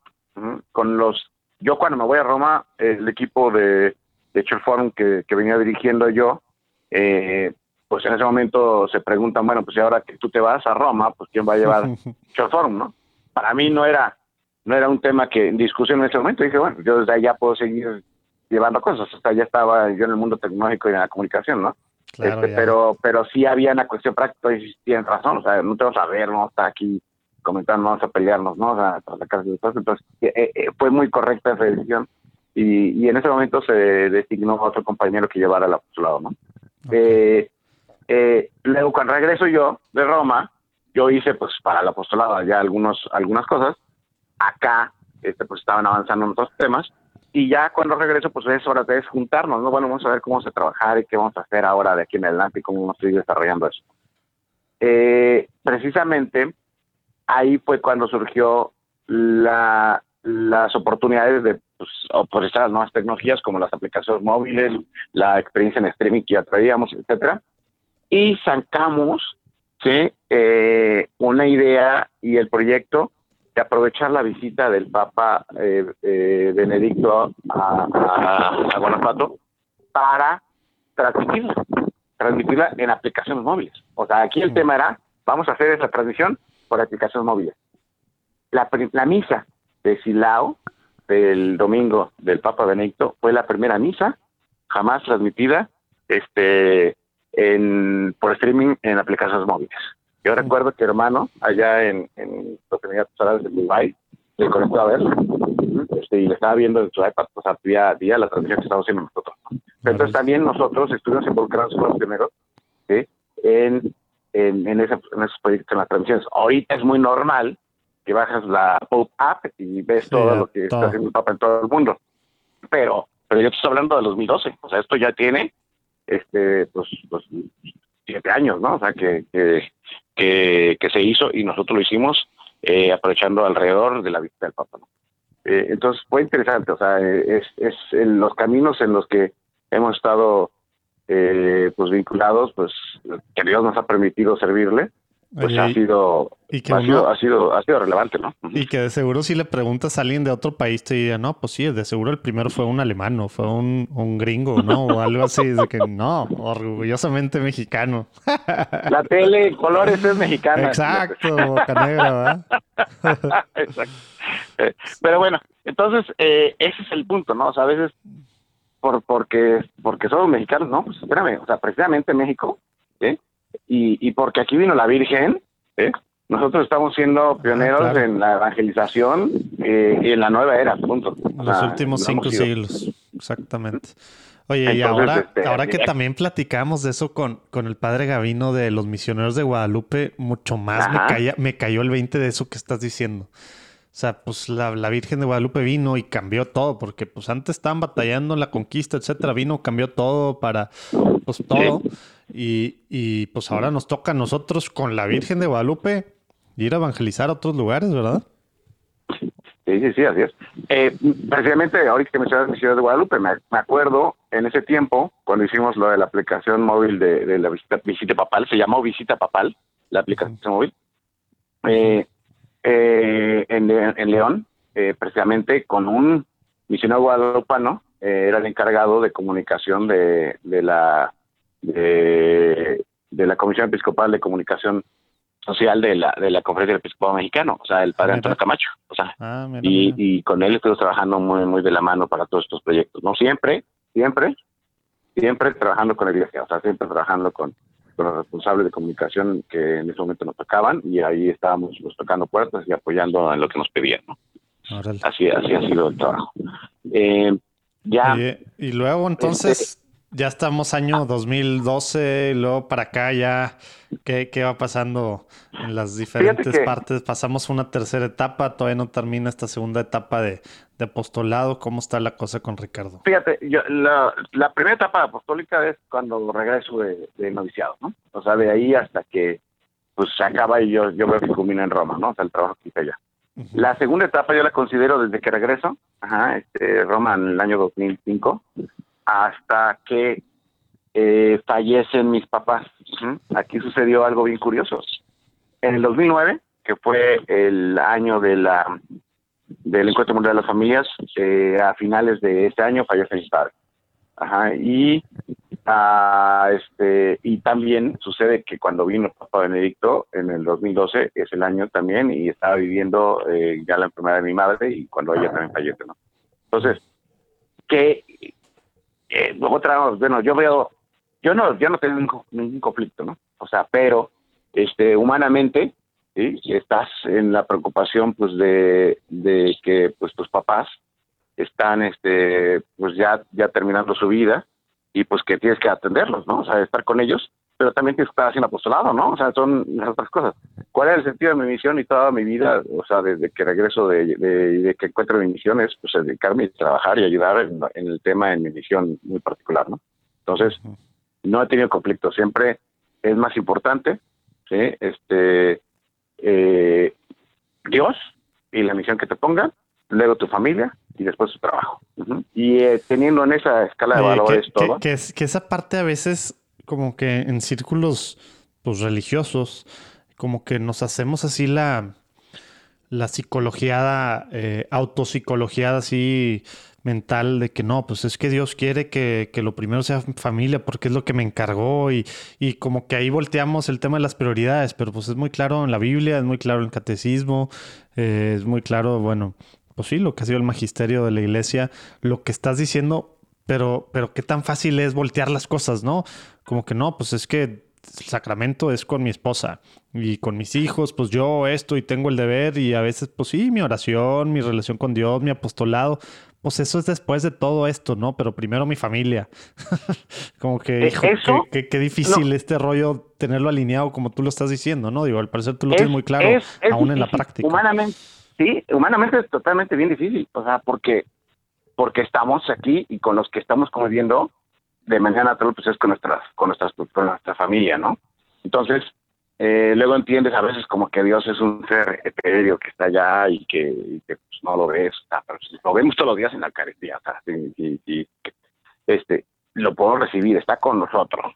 con los, yo cuando me voy a Roma, el equipo de, de Forum que, que venía dirigiendo yo, eh, pues en ese momento se preguntan, bueno, pues ahora que tú te vas a Roma, pues quién va a llevar [LAUGHS] Forum, ¿no? Para mí no era no era un tema que en discusión en ese momento. Dije, bueno, yo desde allá puedo seguir llevando cosas. Hasta ya estaba yo en el mundo tecnológico y en la comunicación, ¿no? Este, pero pero sí había una cuestión práctica y tienen razón. O sea, no te vas a ver, no está aquí comentaron, vamos a pelearnos, ¿no? O sea, para sacar Entonces, eh, eh, fue muy correcta esa decisión y, y, en ese momento se designó a otro compañero que llevara el apostolado, ¿no? Eh, luego, cuando regreso yo de Roma, yo hice, pues, para el apostolado ya algunos, algunas cosas. Acá, este, pues, estaban avanzando en otros temas. Y ya cuando regreso, pues, es hora de juntarnos, ¿no? Bueno, vamos a ver cómo se trabajar y qué vamos a hacer ahora de aquí en adelante y cómo vamos a seguir desarrollando eso. precisamente, ahí fue cuando surgió la, las oportunidades de pues, aprovechar las nuevas tecnologías como las aplicaciones móviles, la experiencia en streaming que ya traíamos, etcétera, y sacamos ¿sí? Eh, una idea y el proyecto de aprovechar la visita del Papa eh, eh, Benedicto a, Guanajuato para transmitirla, transmitirla en aplicaciones móviles. O sea, aquí el tema era, vamos a hacer esa transmisión por aplicaciones móviles. La, la misa de Silao del domingo del Papa Benedicto fue la primera misa jamás transmitida este en por streaming en aplicaciones móviles. Yo recuerdo que hermano allá en, en los Emiratos de Dubai se conectó a ver este, y le estaba viendo en su iPad, o sea, día a día la transmisión que estamos haciendo nosotros. Entonces también nosotros estuvimos involucrados con los primeros ¿sí? en en, en, ese, en esos proyectos, en las transmisiones. Ahorita es muy normal que bajas la Pope App y ves todo lo que está haciendo el Papa en todo el mundo. Pero, pero yo estoy hablando de 2012. O sea, esto ya tiene este pues, pues siete años, ¿no? O sea, que, que, que, se hizo y nosotros lo hicimos eh, aprovechando alrededor de la visita del Papa, ¿no? Eh, entonces fue interesante, o sea, es, es en los caminos en los que hemos estado eh, pues vinculados, pues que Dios nos ha permitido servirle, pues ha sido, ha, sido, ha, sido, relevante, ¿no? Y que de seguro si le preguntas a alguien de otro país te diría, no, pues sí, de seguro el primero fue un alemán o fue un, un gringo, ¿no? O algo así, de que no, orgullosamente mexicano. La tele colores es mexicana. Exacto, boca negra, [LAUGHS] Exacto. Eh, pero bueno, entonces eh, ese es el punto, ¿no? O sea, a veces por porque porque somos mexicanos, no, pues espérame, o sea, precisamente México. Y, y porque aquí vino la Virgen, ¿eh? nosotros estamos siendo ah, pioneros en la evangelización eh, y en la nueva era, punto. Los últimos cinco siglos, exactamente. Oye, y ahora, este, ahora que también platicamos de eso con, con el padre Gavino de los misioneros de Guadalupe, mucho más me, me cayó el 20 de eso que estás diciendo. O sea, pues la, Virgen de Guadalupe vino y cambió todo, porque pues antes estaban batallando en la conquista, etcétera. Vino, cambió todo para, pues todo. Y, y pues ahora nos toca a nosotros con la Virgen de Guadalupe ir a evangelizar a otros lugares, ¿verdad? Sí, sí, sí, así es. Eh, precisamente, ahorita que mencionas Ciudad de Guadalupe, me, acuerdo en ese tiempo, cuando hicimos lo de la aplicación móvil de, la visita, papal, se llamó Visita Papal, la aplicación móvil. Eh, eh, en, en, León, eh, precisamente con un misionero guadalupano, eh, era el encargado de comunicación de, de la de, la Comisión Episcopal de Comunicación Social de la, de la Conferencia del Episcopado Mexicano, o sea, el padre Antonio Camacho, o sea, ah, y, y con él estuvimos trabajando muy, muy de la mano para todos estos proyectos, ¿no? Siempre, siempre, siempre trabajando con la iglesia, o sea, siempre trabajando con, con los responsables de comunicación que en ese momento nos tocaban y ahí estábamos pues, tocando puertas y apoyando en lo que nos pedían. ¿no? Así, así ha sido el trabajo. Eh, ya. Y, luego entonces este, ya estamos año 2012, y luego para acá ya, ¿qué, qué va pasando en las diferentes partes? Pasamos una tercera etapa, todavía no termina esta segunda etapa de, apostolado. ¿Cómo está la cosa con Ricardo? Fíjate, yo, la, primera etapa apostólica es cuando regreso de, noviciado, ¿no? O sea, de ahí hasta que pues se acaba y yo, yo veo que culmina en Roma, ¿no? O sea, el trabajo que hice allá. La segunda etapa yo la considero desde que regreso, ajá, este, Roma en el año 2005, hasta que eh, fallecen mis papás. Aquí sucedió algo bien curioso. En el 2009, que fue el año de la del Encuentro Mundial de las Familias, eh, a finales de este año fallece mi padre. Ajá, y ah, este y también sucede que cuando vino Papa Benedicto en el 2012 es el año también y estaba viviendo eh, ya la enfermedad de mi madre y cuando ella también fallece, ¿no? Entonces, ¿qué, eh, otra, bueno, yo veo, yo no, yo no tengo ningún, conflicto, ¿no? O sea, pero, este, humanamente, ¿sí? Estás en la preocupación, pues, de, de que, pues, tus papás están, este, pues, ya, ya terminando su vida y, pues, que tienes que atenderlos, ¿no? O sea, estar con ellos, pero también tienes que estar haciendo apostolado, ¿no? O sea, son las otras cosas. ¿Cuál es el sentido de mi misión y toda mi vida? O sea, desde que regreso de, de, que encuentro mi misión es, pues, dedicarme a trabajar y ayudar en, en el tema en mi misión muy particular, ¿no? Entonces, no he tenido conflicto. Siempre es más importante, ¿sí? Este, eh, Dios y la misión que te pongan, luego tu familia y después tu trabajo. Y eh, teniendo en esa escala de valores que, todo. Que, que, esa parte a veces, como que en círculos pues, religiosos, como que nos hacemos así la, la psicologiada, eh, autopsicologiada así mental de que no, pues es que Dios quiere que, lo primero sea familia porque es lo que me encargó y, y, como que ahí volteamos el tema de las prioridades, pero pues es muy claro en la Biblia, es muy claro en el catecismo, eh, es muy claro, bueno, pues sí, lo que ha sido el magisterio de la iglesia, lo que estás diciendo, pero, pero qué tan fácil es voltear las cosas, ¿no? Como que no, pues es que el sacramento es con mi esposa y con mis hijos, pues yo esto y tengo el deber y a veces, pues sí, mi oración, mi relación con Dios, mi apostolado, pues eso es después de todo esto, ¿no? Pero primero mi familia. [LAUGHS] como que, e, hijo, qué, difícil este rollo tenerlo alineado como tú lo estás diciendo, ¿no? Digo, al parecer tú lo tienes muy claro, aún en la práctica. Humanamente, sí, humanamente es totalmente bien difícil, o sea, porque, porque estamos aquí y con los que estamos conviviendo de manera natural, pues es con nuestras, con nuestras, con nuestra familia, ¿no? Entonces, eh, luego entiendes a veces como que Dios es un ser etéreo que está allá y que, pues, no lo ves, pero lo vemos todos los días en la Eucaristía, y, este, lo podemos recibir, está con nosotros.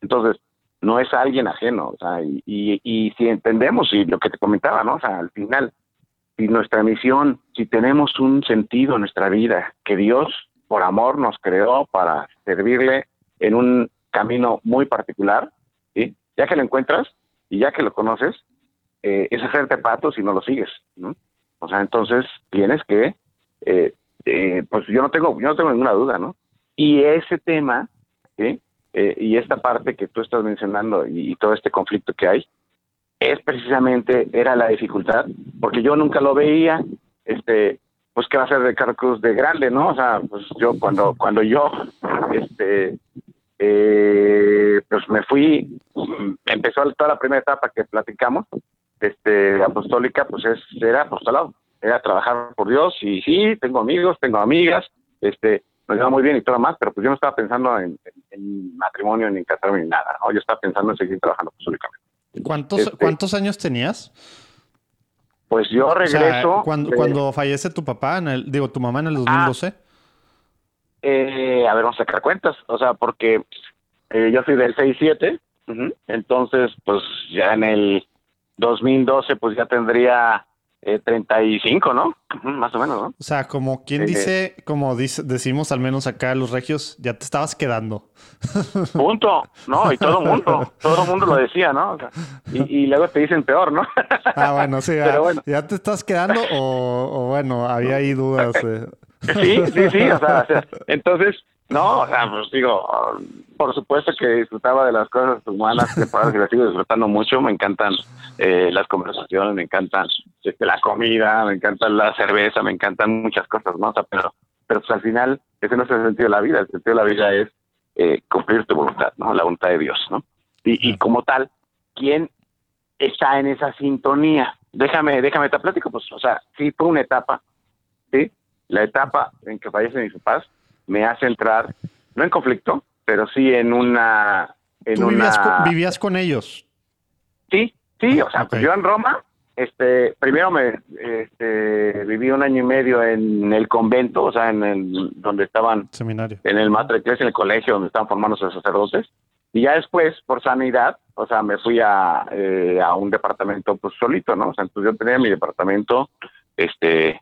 Entonces, no es alguien ajeno, o sea, y, y, si entendemos, y lo que te comentaba, ¿no? O sea, al final, si nuestra misión, si tenemos un sentido en nuestra vida, que Dios, por amor, nos creó para servirle en un camino muy particular, ¿sí? Ya que lo encuentras y ya que lo conoces, eh, es hacerte patos y no lo sigues, ¿no? O sea, entonces tienes que, eh, eh, pues yo no tengo, yo no tengo ninguna duda, ¿no? Y ese tema, ¿sí? y esta parte que tú estás mencionando y, todo este conflicto que hay, es precisamente, era la dificultad, porque yo nunca lo veía, este, pues qué va a ser de Carlos de grande, ¿no? O sea, pues yo cuando, cuando yo, este, eh, pues me fui, empezó toda la primera etapa que platicamos, este, apostólica, pues es, era apostolado, era trabajar por Dios y sí, tengo amigos, tengo amigas, este, nos lleva muy bien y todo más, pero pues yo no estaba pensando en, matrimonio ni en casarme ni nada, ¿no? Yo estaba pensando en seguir trabajando apostólicamente. ¿Cuántos, este, ¿Cuántos años tenías? Pues yo regreso. cuando, cuando fallece tu papá, en el, digo, tu mamá en el 2012. Eh, a ver, vamos a sacar cuentas. O sea, porque eh, yo soy del 6-7, entonces, pues ya en el 2012, pues ya tendría eh, 35, ¿no? Más o menos, ¿no? O sea, como quien dice, como dice, decimos al menos acá los regios, ya te estabas quedando. [LAUGHS] Punto, ¿no? Y todo el mundo, todo el mundo lo decía, ¿no? y, luego te dicen peor, ¿no? ah, bueno, sí, [LAUGHS] ya, ya te estás quedando o, o bueno, había ahí dudas. Eh. Sí, sí, sí, o sea, entonces, no, o sea, pues digo, por supuesto que disfrutaba de las cosas humanas, que las sigo disfrutando mucho, me encantan eh, las conversaciones, me encantan este, la comida, me encanta la cerveza, me encantan muchas cosas, ¿no? O sea, pero, pero pues al final, ese no es el sentido de la vida, el sentido de la vida es eh, cumplir tu voluntad, ¿no? La voluntad de Dios, ¿no? Y, y como tal, ¿quién está en esa sintonía? Déjame, déjame te platico, pues, o sea, sí fue una etapa, ¿sí? la etapa en que fallecen mis papás me hace entrar, no en conflicto, pero sí en una... En ¿Tú vivías, Con, vivías con ellos? Sí, sí, o sea, pues yo en Roma, este, primero me este, viví un año y medio en el convento, o sea, en el, donde estaban... Seminario. En el Madre en el colegio donde estaban formándose los sacerdotes. Y ya después, por sanidad, o sea, me fui a, eh, a un departamento pues solito, ¿no? O sea, entonces yo tenía mi departamento, este,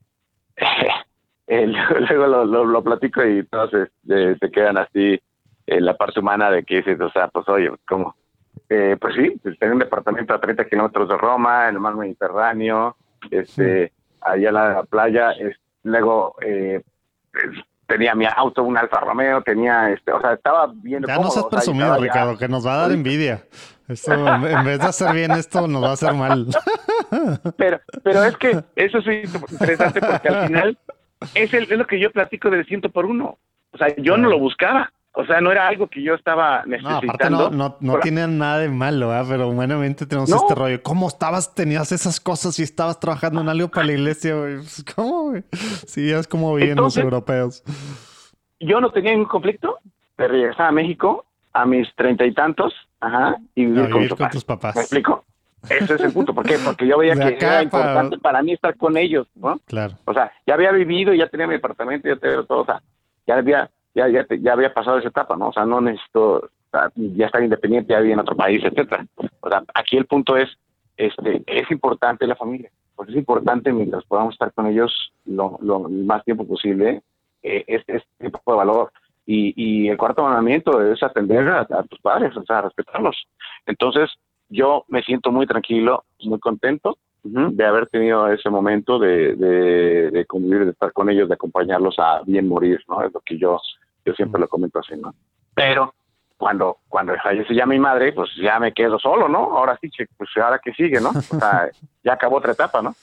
[LAUGHS] luego lo, lo, platico y todos se, quedan así en la parte humana de que dices, o sea, pues oye, ¿cómo? Eh, pues sí, pues, tengo un departamento a 30 kilómetros de Roma, en el mar Mediterráneo, este, allá en la playa, es, luego, eh, tenía mi auto, un Alfa Romeo, tenía, este, o sea, estaba bien Ya no seas presumido, Ricardo, que nos va a dar envidia. Esto, en vez de hacer bien esto, nos va a hacer mal. Pero, pero es que eso es [LAUGHS] interesante porque al final es, el, es lo que yo platico del ciento por uno. O sea, yo no lo buscaba. O sea, no era algo que yo estaba necesitando. No, aparte no, no, tiene nada de malo, ¿eh? pero humanamente tenemos este rollo. ¿Cómo estabas, tenías esas cosas y estabas trabajando en algo para la iglesia, güey? Pues, ¿Cómo, güey? Sí, es como bien los europeos. Yo no tenía ningún conflicto de regresar a México a mis treinta y tantos, ajá, y vivir, con, tus papás. ¿Me explico? Ese es el punto. ¿Por qué? Porque yo veía que era importante para... mí estar con ellos, ¿no? Claro. O sea, ya había vivido, ya tenía mi apartamento, ya tenía todo, o sea, ya había ya, ya, ya había pasado esa etapa, ¿no? O sea, no necesito ya estar independiente, ya vivir en otro país, etcétera. O sea, aquí el punto es, este, es importante la familia, porque es importante mientras podamos estar con ellos lo, lo más tiempo posible, eh, este, este, tipo de valor. Y, y el cuarto mandamiento es atender a, tus padres, o sea, respetarlos. Entonces, yo me siento muy tranquilo, muy contento de haber tenido ese momento de, de, de, convivir, de estar con ellos, de acompañarlos a bien morir, ¿no? Es lo que yo yo siempre lo comento así, ¿no? Pero cuando cuando fallece ya mi madre, pues ya me quedo solo, ¿no? Ahora sí, pues ahora que sigue, ¿no? O sea, [LAUGHS] ya acabó otra etapa, ¿no?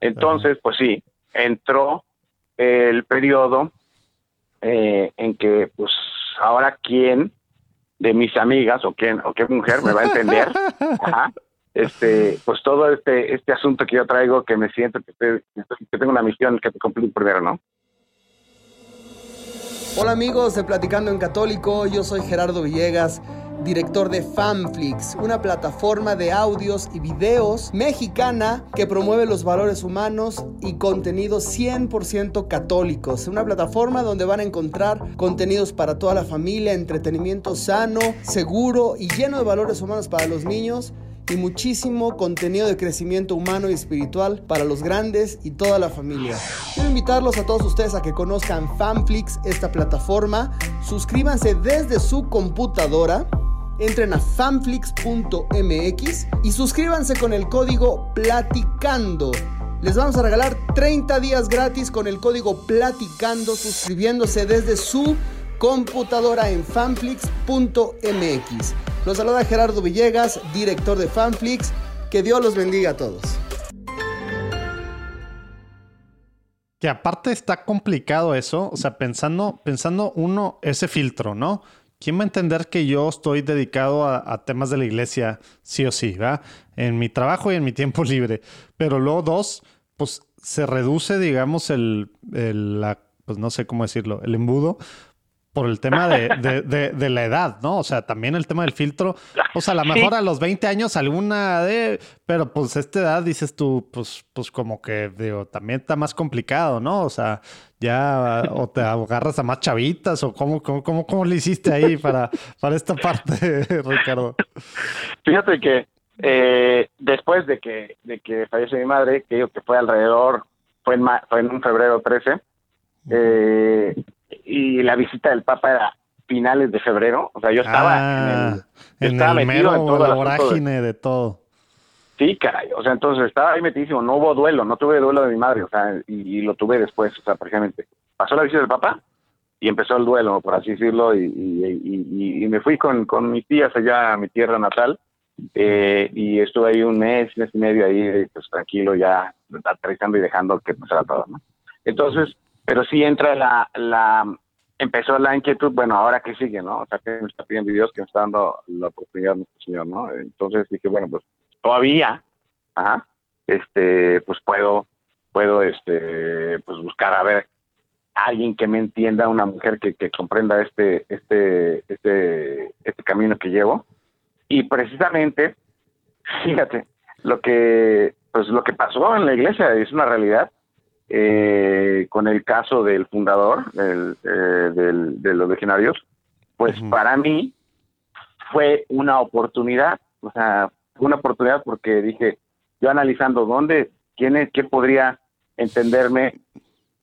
Entonces, pues sí, entró el periodo eh, en que, pues, ahora quién de mis amigas o quién o qué mujer me va a entender, [LAUGHS] Ajá, este, pues todo este este asunto que yo traigo, que me siento que, que tengo una misión que cumplir primero, ¿no? Hola amigos de Platicando en Católico, yo soy Gerardo Villegas, director de Fanflix, una plataforma de audios y videos mexicana que promueve los valores humanos y contenidos 100% católicos. Una plataforma donde van a encontrar contenidos para toda la familia, entretenimiento sano, seguro y lleno de valores humanos para los niños y muchísimo contenido de crecimiento humano y espiritual para los grandes y toda la familia. Quiero invitarlos a todos ustedes a que conozcan Fanflix, esta plataforma. Suscríbanse desde su computadora. Entren a fanflix.mx y suscríbanse con el código Platicando. Les vamos a regalar 30 días gratis con el código Platicando suscribiéndose desde su computadora en fanflix.mx. Los saluda Gerardo Villegas, director de Fanflix. Que Dios los bendiga a todos. Que aparte está complicado eso, o sea, pensando, pensando uno, ese filtro, ¿no? ¿Quién va a entender que yo estoy dedicado a, temas de la iglesia, sí o sí, ¿va? En mi trabajo y en mi tiempo [LAUGHS] libre. Pero luego dos, pues se reduce, digamos, el, el la, pues no sé cómo decirlo, el embudo, por el tema de, de, [LAUGHS] la edad, ¿no? O sea, también el tema del filtro. O sea, a lo mejor a los 20 años alguna de... Pero pues esta edad dices tú, pues, pues como que, digo, también está más complicado, ¿no? O sea, ya o te agarras a más chavitas o cómo, cómo, cómo, cómo le hiciste ahí para, para esta parte, [LAUGHS] Ricardo. Fíjate que eh, después de que, de que falleció mi madre, que digo que fue alrededor, fue en, fue en un febrero 13, eh, y la visita del Papa era finales de febrero. O sea, yo estaba en el, ah, estaba metido en todo la vorágine de... todo. Sí, caray. O sea, entonces estaba ahí metidísimo. No hubo duelo, no tuve duelo de mi madre, o sea, y, lo tuve después, o sea, precisamente. Pasó la visita del Papa y empezó el duelo, por así decirlo, y, y, me fui con, con mis tías allá a mi tierra natal. Eh, y estuve ahí un mes, mes y medio ahí, pues tranquilo, ya aterrizando y dejando que pasara todo, ¿no? Entonces, pero sí entra la, la, empezó la inquietud, bueno, ahora qué sigue, ¿no? O sea, que me está pidiendo Dios, que me está dando la oportunidad nuestro Señor, ¿no? Entonces dije, bueno, pues todavía, ajá, este, pues puedo, puedo, este, pues buscar a ver alguien que me entienda, una mujer que, que comprenda este, este, este, este camino que llevo. Y precisamente, fíjate, lo que, pues lo que pasó en la iglesia es una realidad eh, con el caso del fundador del, eh, de los legionarios, pues para mí fue una oportunidad, o sea, una oportunidad porque dije, yo analizando dónde, quién, es, quién podría entenderme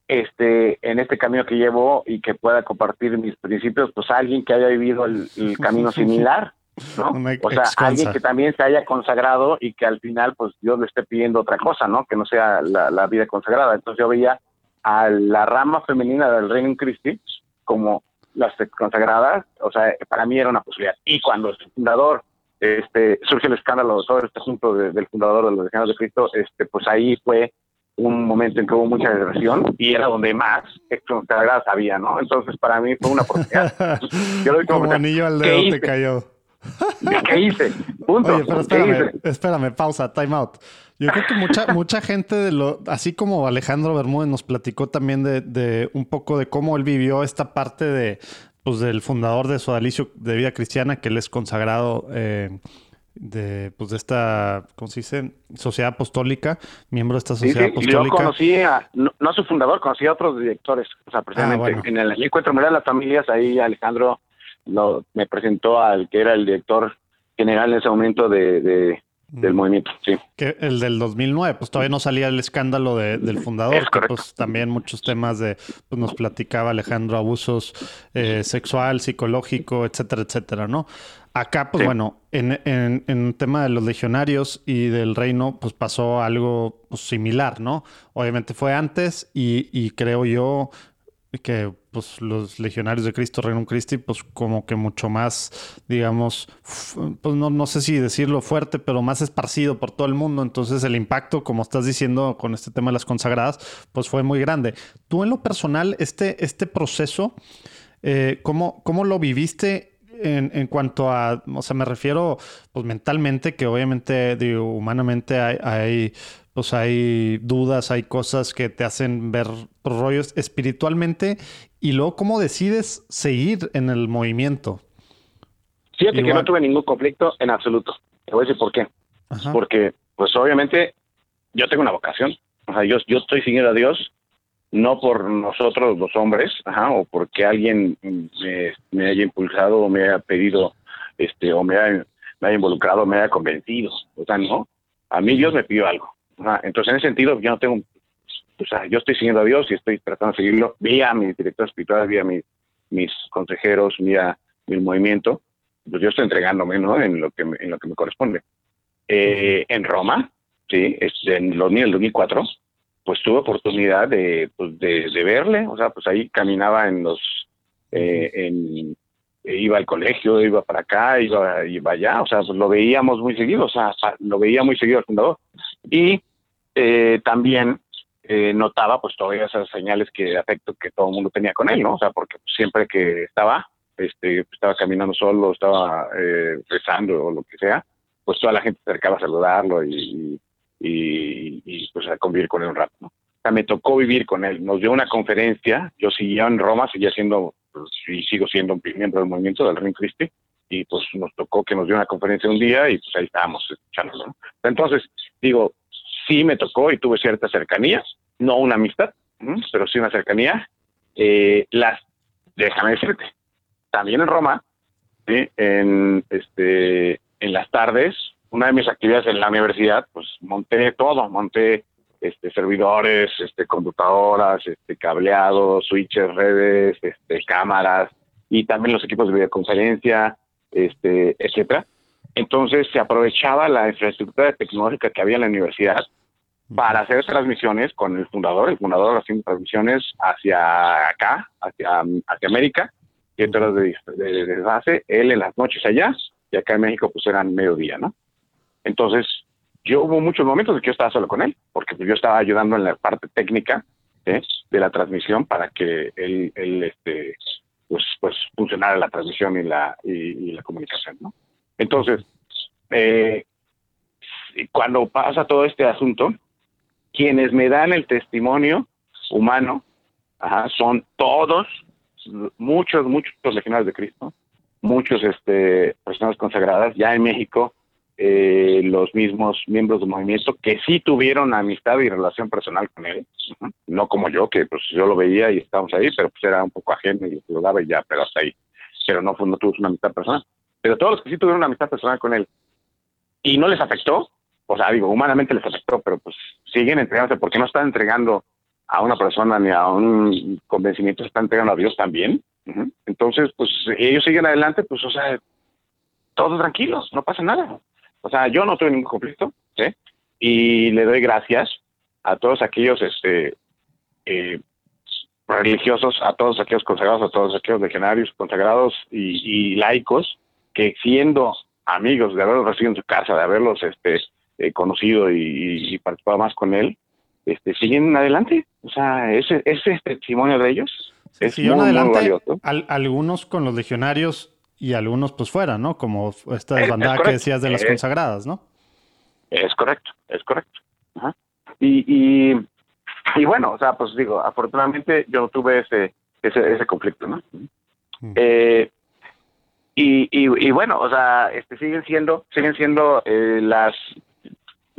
este en este camino que llevo y que pueda compartir mis principios, pues alguien que haya vivido el camino [LAUGHS] similar ¿no? o sea, alguien que también se haya consagrado y que al final, pues Dios le esté pidiendo otra cosa, ¿no? Que no sea la, vida consagrada. Entonces yo veía a la rama femenina del Reino Christi como las consagradas, o sea, para mí era una posibilidad. Y cuando el fundador, este, surge el escándalo, todo este asunto del fundador de los Legionarios de Cristo, este, pues ahí fue un momento en que hubo mucha depresión y era donde más consagradas había, ¿no? Entonces para mí fue una oportunidad. [LAUGHS] Yo lo como, como anillo al dedo te cayó. [LAUGHS] ¿Qué hice? Punto. Oye, pero espérame, espérame, pausa, time out. Yo creo que mucha, mucha gente de lo, así como Alejandro Bermúdez nos platicó también de, de un poco de cómo él vivió esta parte de, pues, del fundador de Sodalicio de Vida Cristiana, que él es consagrado eh, de, pues, de esta, ¿cómo se dice? Sociedad apostólica, miembro de esta sociedad apostólica. yo conocí a, no, a su fundador, conocí a otros directores, o sea, precisamente ah, en el encuentro de las familias, ahí Alejandro lo, me presentó al que era el director general en ese momento de del movimiento, sí. Que el del 2009, pues todavía no salía el escándalo del fundador, que pues también muchos temas de, pues nos platicaba Alejandro, abusos eh, sexual, psicológico, etcétera, etcétera, ¿no? Acá, pues bueno, en, en, en el tema de los legionarios y del reino, pues pasó algo pues, similar, ¿no? Obviamente fue antes y, y creo yo que pues los legionarios de Cristo, Reino Christi, pues como que mucho más, digamos, pues no, no sé si decirlo fuerte, pero más esparcido por todo el mundo. Entonces el impacto, como estás diciendo con este tema de las consagradas, pues fue muy grande. Tú en lo personal, este, este proceso, eh, ¿cómo, ¿cómo lo viviste en, en, cuanto a, o sea, me refiero pues mentalmente, que obviamente, digo, humanamente hay, hay pues hay dudas, hay cosas que te hacen ver rollos espiritualmente y luego cómo decides seguir en el movimiento. Fíjate que no tuve ningún conflicto en absoluto. Te voy a decir por qué. Porque, pues obviamente, yo tengo una vocación. O sea, yo, yo estoy siguiendo a Dios no por nosotros los hombres, ajá, o porque alguien me, haya impulsado o me haya pedido, este, o me haya, me haya involucrado, me haya convencido. O sea, no. A mí Dios me pidió algo. Entonces, en ese sentido, yo no tengo, o sea, yo estoy siguiendo a Dios y estoy tratando de seguirlo vía mi director espiritual, vía mis consejeros, vía mi movimiento. Pues yo estoy entregándome, ¿no? En lo que me, en lo que me corresponde. Eh, en Roma, sí, en los, el 2004, pues tuve oportunidad de, pues, de, verle, o sea, pues ahí caminaba en los, eh, en, iba al colegio, iba para acá, iba, iba allá, o sea, pues lo veíamos muy seguido, o sea, lo veía muy seguido al fundador. Y eh, también eh, notaba pues todavía esas señales que de afecto que todo el mundo tenía con él, ¿no? O sea, porque siempre que estaba, este, estaba caminando solo, estaba eh, rezando o lo que sea, pues toda la gente se acercaba a saludarlo y, y, pues a convivir con él un rato, ¿no? O sea, me tocó vivir con él. Nos dio una conferencia, yo seguía en Roma, seguía siendo, pues, y sigo siendo un miembro del movimiento del Ring Christi, y pues nos tocó que nos dio una conferencia un día y pues ahí estábamos escuchándolo. ¿no? Entonces, digo, sí me tocó y tuve cierta cercanía, no una amistad, pero sí una cercanía. Eh, las, déjame decirte, también en Roma, en, este, en las tardes, una de mis actividades en la universidad, pues monté todo, monté este, servidores, este, computadoras, este, cableados, switches, redes, este, cámaras y también los equipos de videoconferencia, este, etcétera. Entonces se aprovechaba la infraestructura tecnológica que había en la universidad para hacer transmisiones con el fundador, el fundador haciendo transmisiones hacia acá, hacia, hacia América, y entonces de, de, base, él en las noches allá, y acá en México pues eran mediodía, ¿no? Entonces, yo hubo muchos momentos en que yo estaba solo con él, porque pues, yo estaba ayudando en la parte técnica de la transmisión para que él, él este, pues, pues funcionara la transmisión y la, y, la comunicación, ¿no? Entonces, eh, cuando pasa todo este asunto, quienes me dan el testimonio humano son todos, muchos, muchos legionarios de Cristo, muchos este, personas consagradas, ya en México, eh, los mismos miembros del movimiento que sí tuvieron amistad y relación personal con él, no como yo, que pues yo lo veía y estábamos ahí, pero pues era un poco ajeno y lo daba y ya, pero hasta ahí. Pero no, no tuvo una amistad personal. Pero todos los que sí tuvieron una amistad personal con él y no les afectó, o sea, digo, humanamente les afectó, pero pues siguen entregándose porque no están entregando a una persona ni a un convencimiento, están entregando a Dios también. Entonces, pues ellos siguen adelante, pues, o sea, todos tranquilos, no pasa nada. O sea, yo no tuve ningún conflicto, ¿sí? Y le doy gracias a todos aquellos este, eh, religiosos, a todos aquellos consagrados, a todos aquellos legionarios consagrados y, laicos que siendo amigos de haberlos recibido en su casa, de haberlos este, eh, conocido y, participado más con él, este, siguen adelante. O sea, ese, ese testimonio de ellos es muy, valioso. algunos con los legionarios y algunos pues fuera, ¿no? Como esta desbandada que decías de las consagradas, ¿no? Es correcto, es correcto. Y, y, bueno, o sea, pues digo, afortunadamente yo tuve ese, ese, ese conflicto, ¿no? Mm. Eh, y, y, bueno, o sea, este, siguen siendo, siguen siendo eh, las,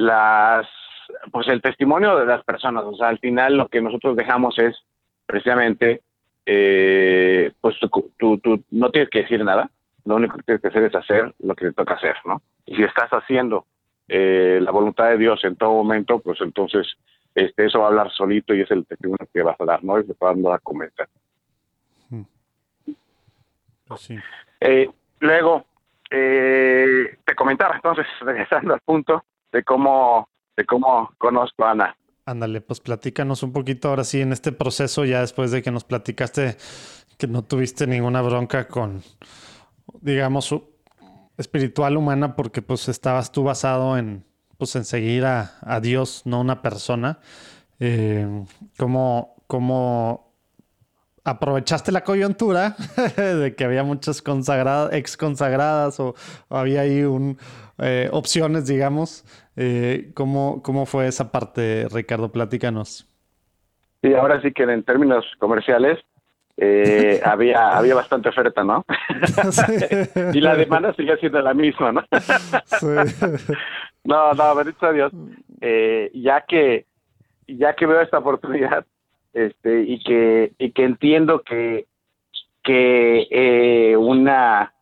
las, pues el testimonio de las personas. O sea, al final lo que nosotros dejamos es precisamente, eh, pues tú, tú, no tienes que decir nada. Lo único que tienes que hacer es hacer lo que te toca hacer, ¿no? Y si estás haciendo eh, la voluntad de Dios en todo momento, pues entonces este, eso va a hablar solito y es el testimonio que vas a dar, ¿no? Y se va a comentar. Hmm. Pues eh, luego, eh, te comentaba entonces, [LAUGHS] regresando al punto de cómo, de cómo conozco a Ana. Ándale, pues platícanos un poquito ahora sí en este proceso, ya después de que nos platicaste que no tuviste ninguna bronca con, digamos, espiritual humana porque pues estabas tú basado en, pues, en seguir a, Dios, no una persona. Eh, ¿cómo, ¿Cómo aprovechaste la coyuntura [LAUGHS] de que había muchas consagradas, ex consagradas o, había ahí un, eh, opciones, digamos? Eh, ¿cómo, ¿Cómo fue esa parte, Ricardo? Platícanos. Sí, ahora sí que en términos comerciales, eh, [LAUGHS] había, había bastante oferta, ¿no? [LAUGHS] y la demanda sigue siendo la misma, ¿no? No, no, bendito a Dios. Eh, ya que ya que veo esta oportunidad este y que y que entiendo que que eh, una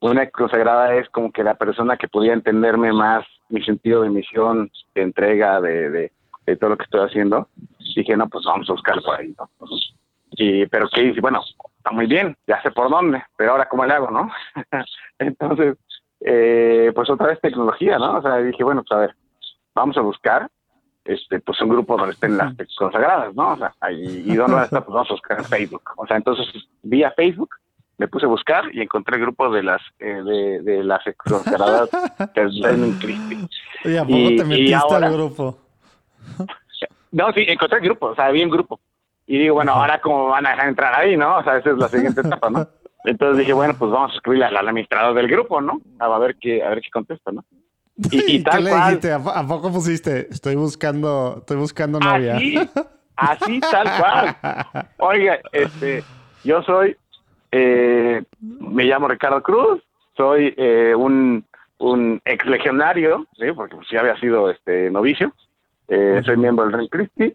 una consagrada es como que la persona que podía entenderme más mi sentido de misión, de entrega, de, de, todo lo que estoy haciendo, dije, no, pues vamos a buscar por ahí, ¿no? Y, pero que dice, bueno, está muy bien, ya sé por dónde, pero ahora cómo le hago, ¿no? [LAUGHS] Entonces, eh, pues otra vez tecnología, ¿no? O sea, dije, bueno, pues a ver, vamos a buscar este pues un grupo donde estén las consagradas, ¿no? O sea, ahí, y dónde está, pues vamos a buscar en Facebook. O sea, entonces vía Facebook me puse a buscar y encontré el grupo de las eh, de, de las consagradas [LAUGHS] del Christie. ¿Y a poco te metiste al grupo? no, sí, encontré el grupo, o sea, había un grupo. Y digo, bueno, ahora cómo van a dejar entrar ahí, ¿no? O sea, esa es la siguiente etapa, ¿no? [LAUGHS] Entonces dije, bueno, pues vamos a escribirle al administrador del grupo, ¿no? A ver qué, a ver qué contesta, ¿no? Y, tal ¿Qué le dijiste? ¿A poco pusiste? Estoy buscando, estoy buscando novia. Así, así tal cual. Oiga, este, yo soy, eh, me llamo Ricardo Cruz, soy eh, un, un ex legionario, ¿sí? porque pues, ya había sido este novicio, eh, soy miembro del Rey Christi,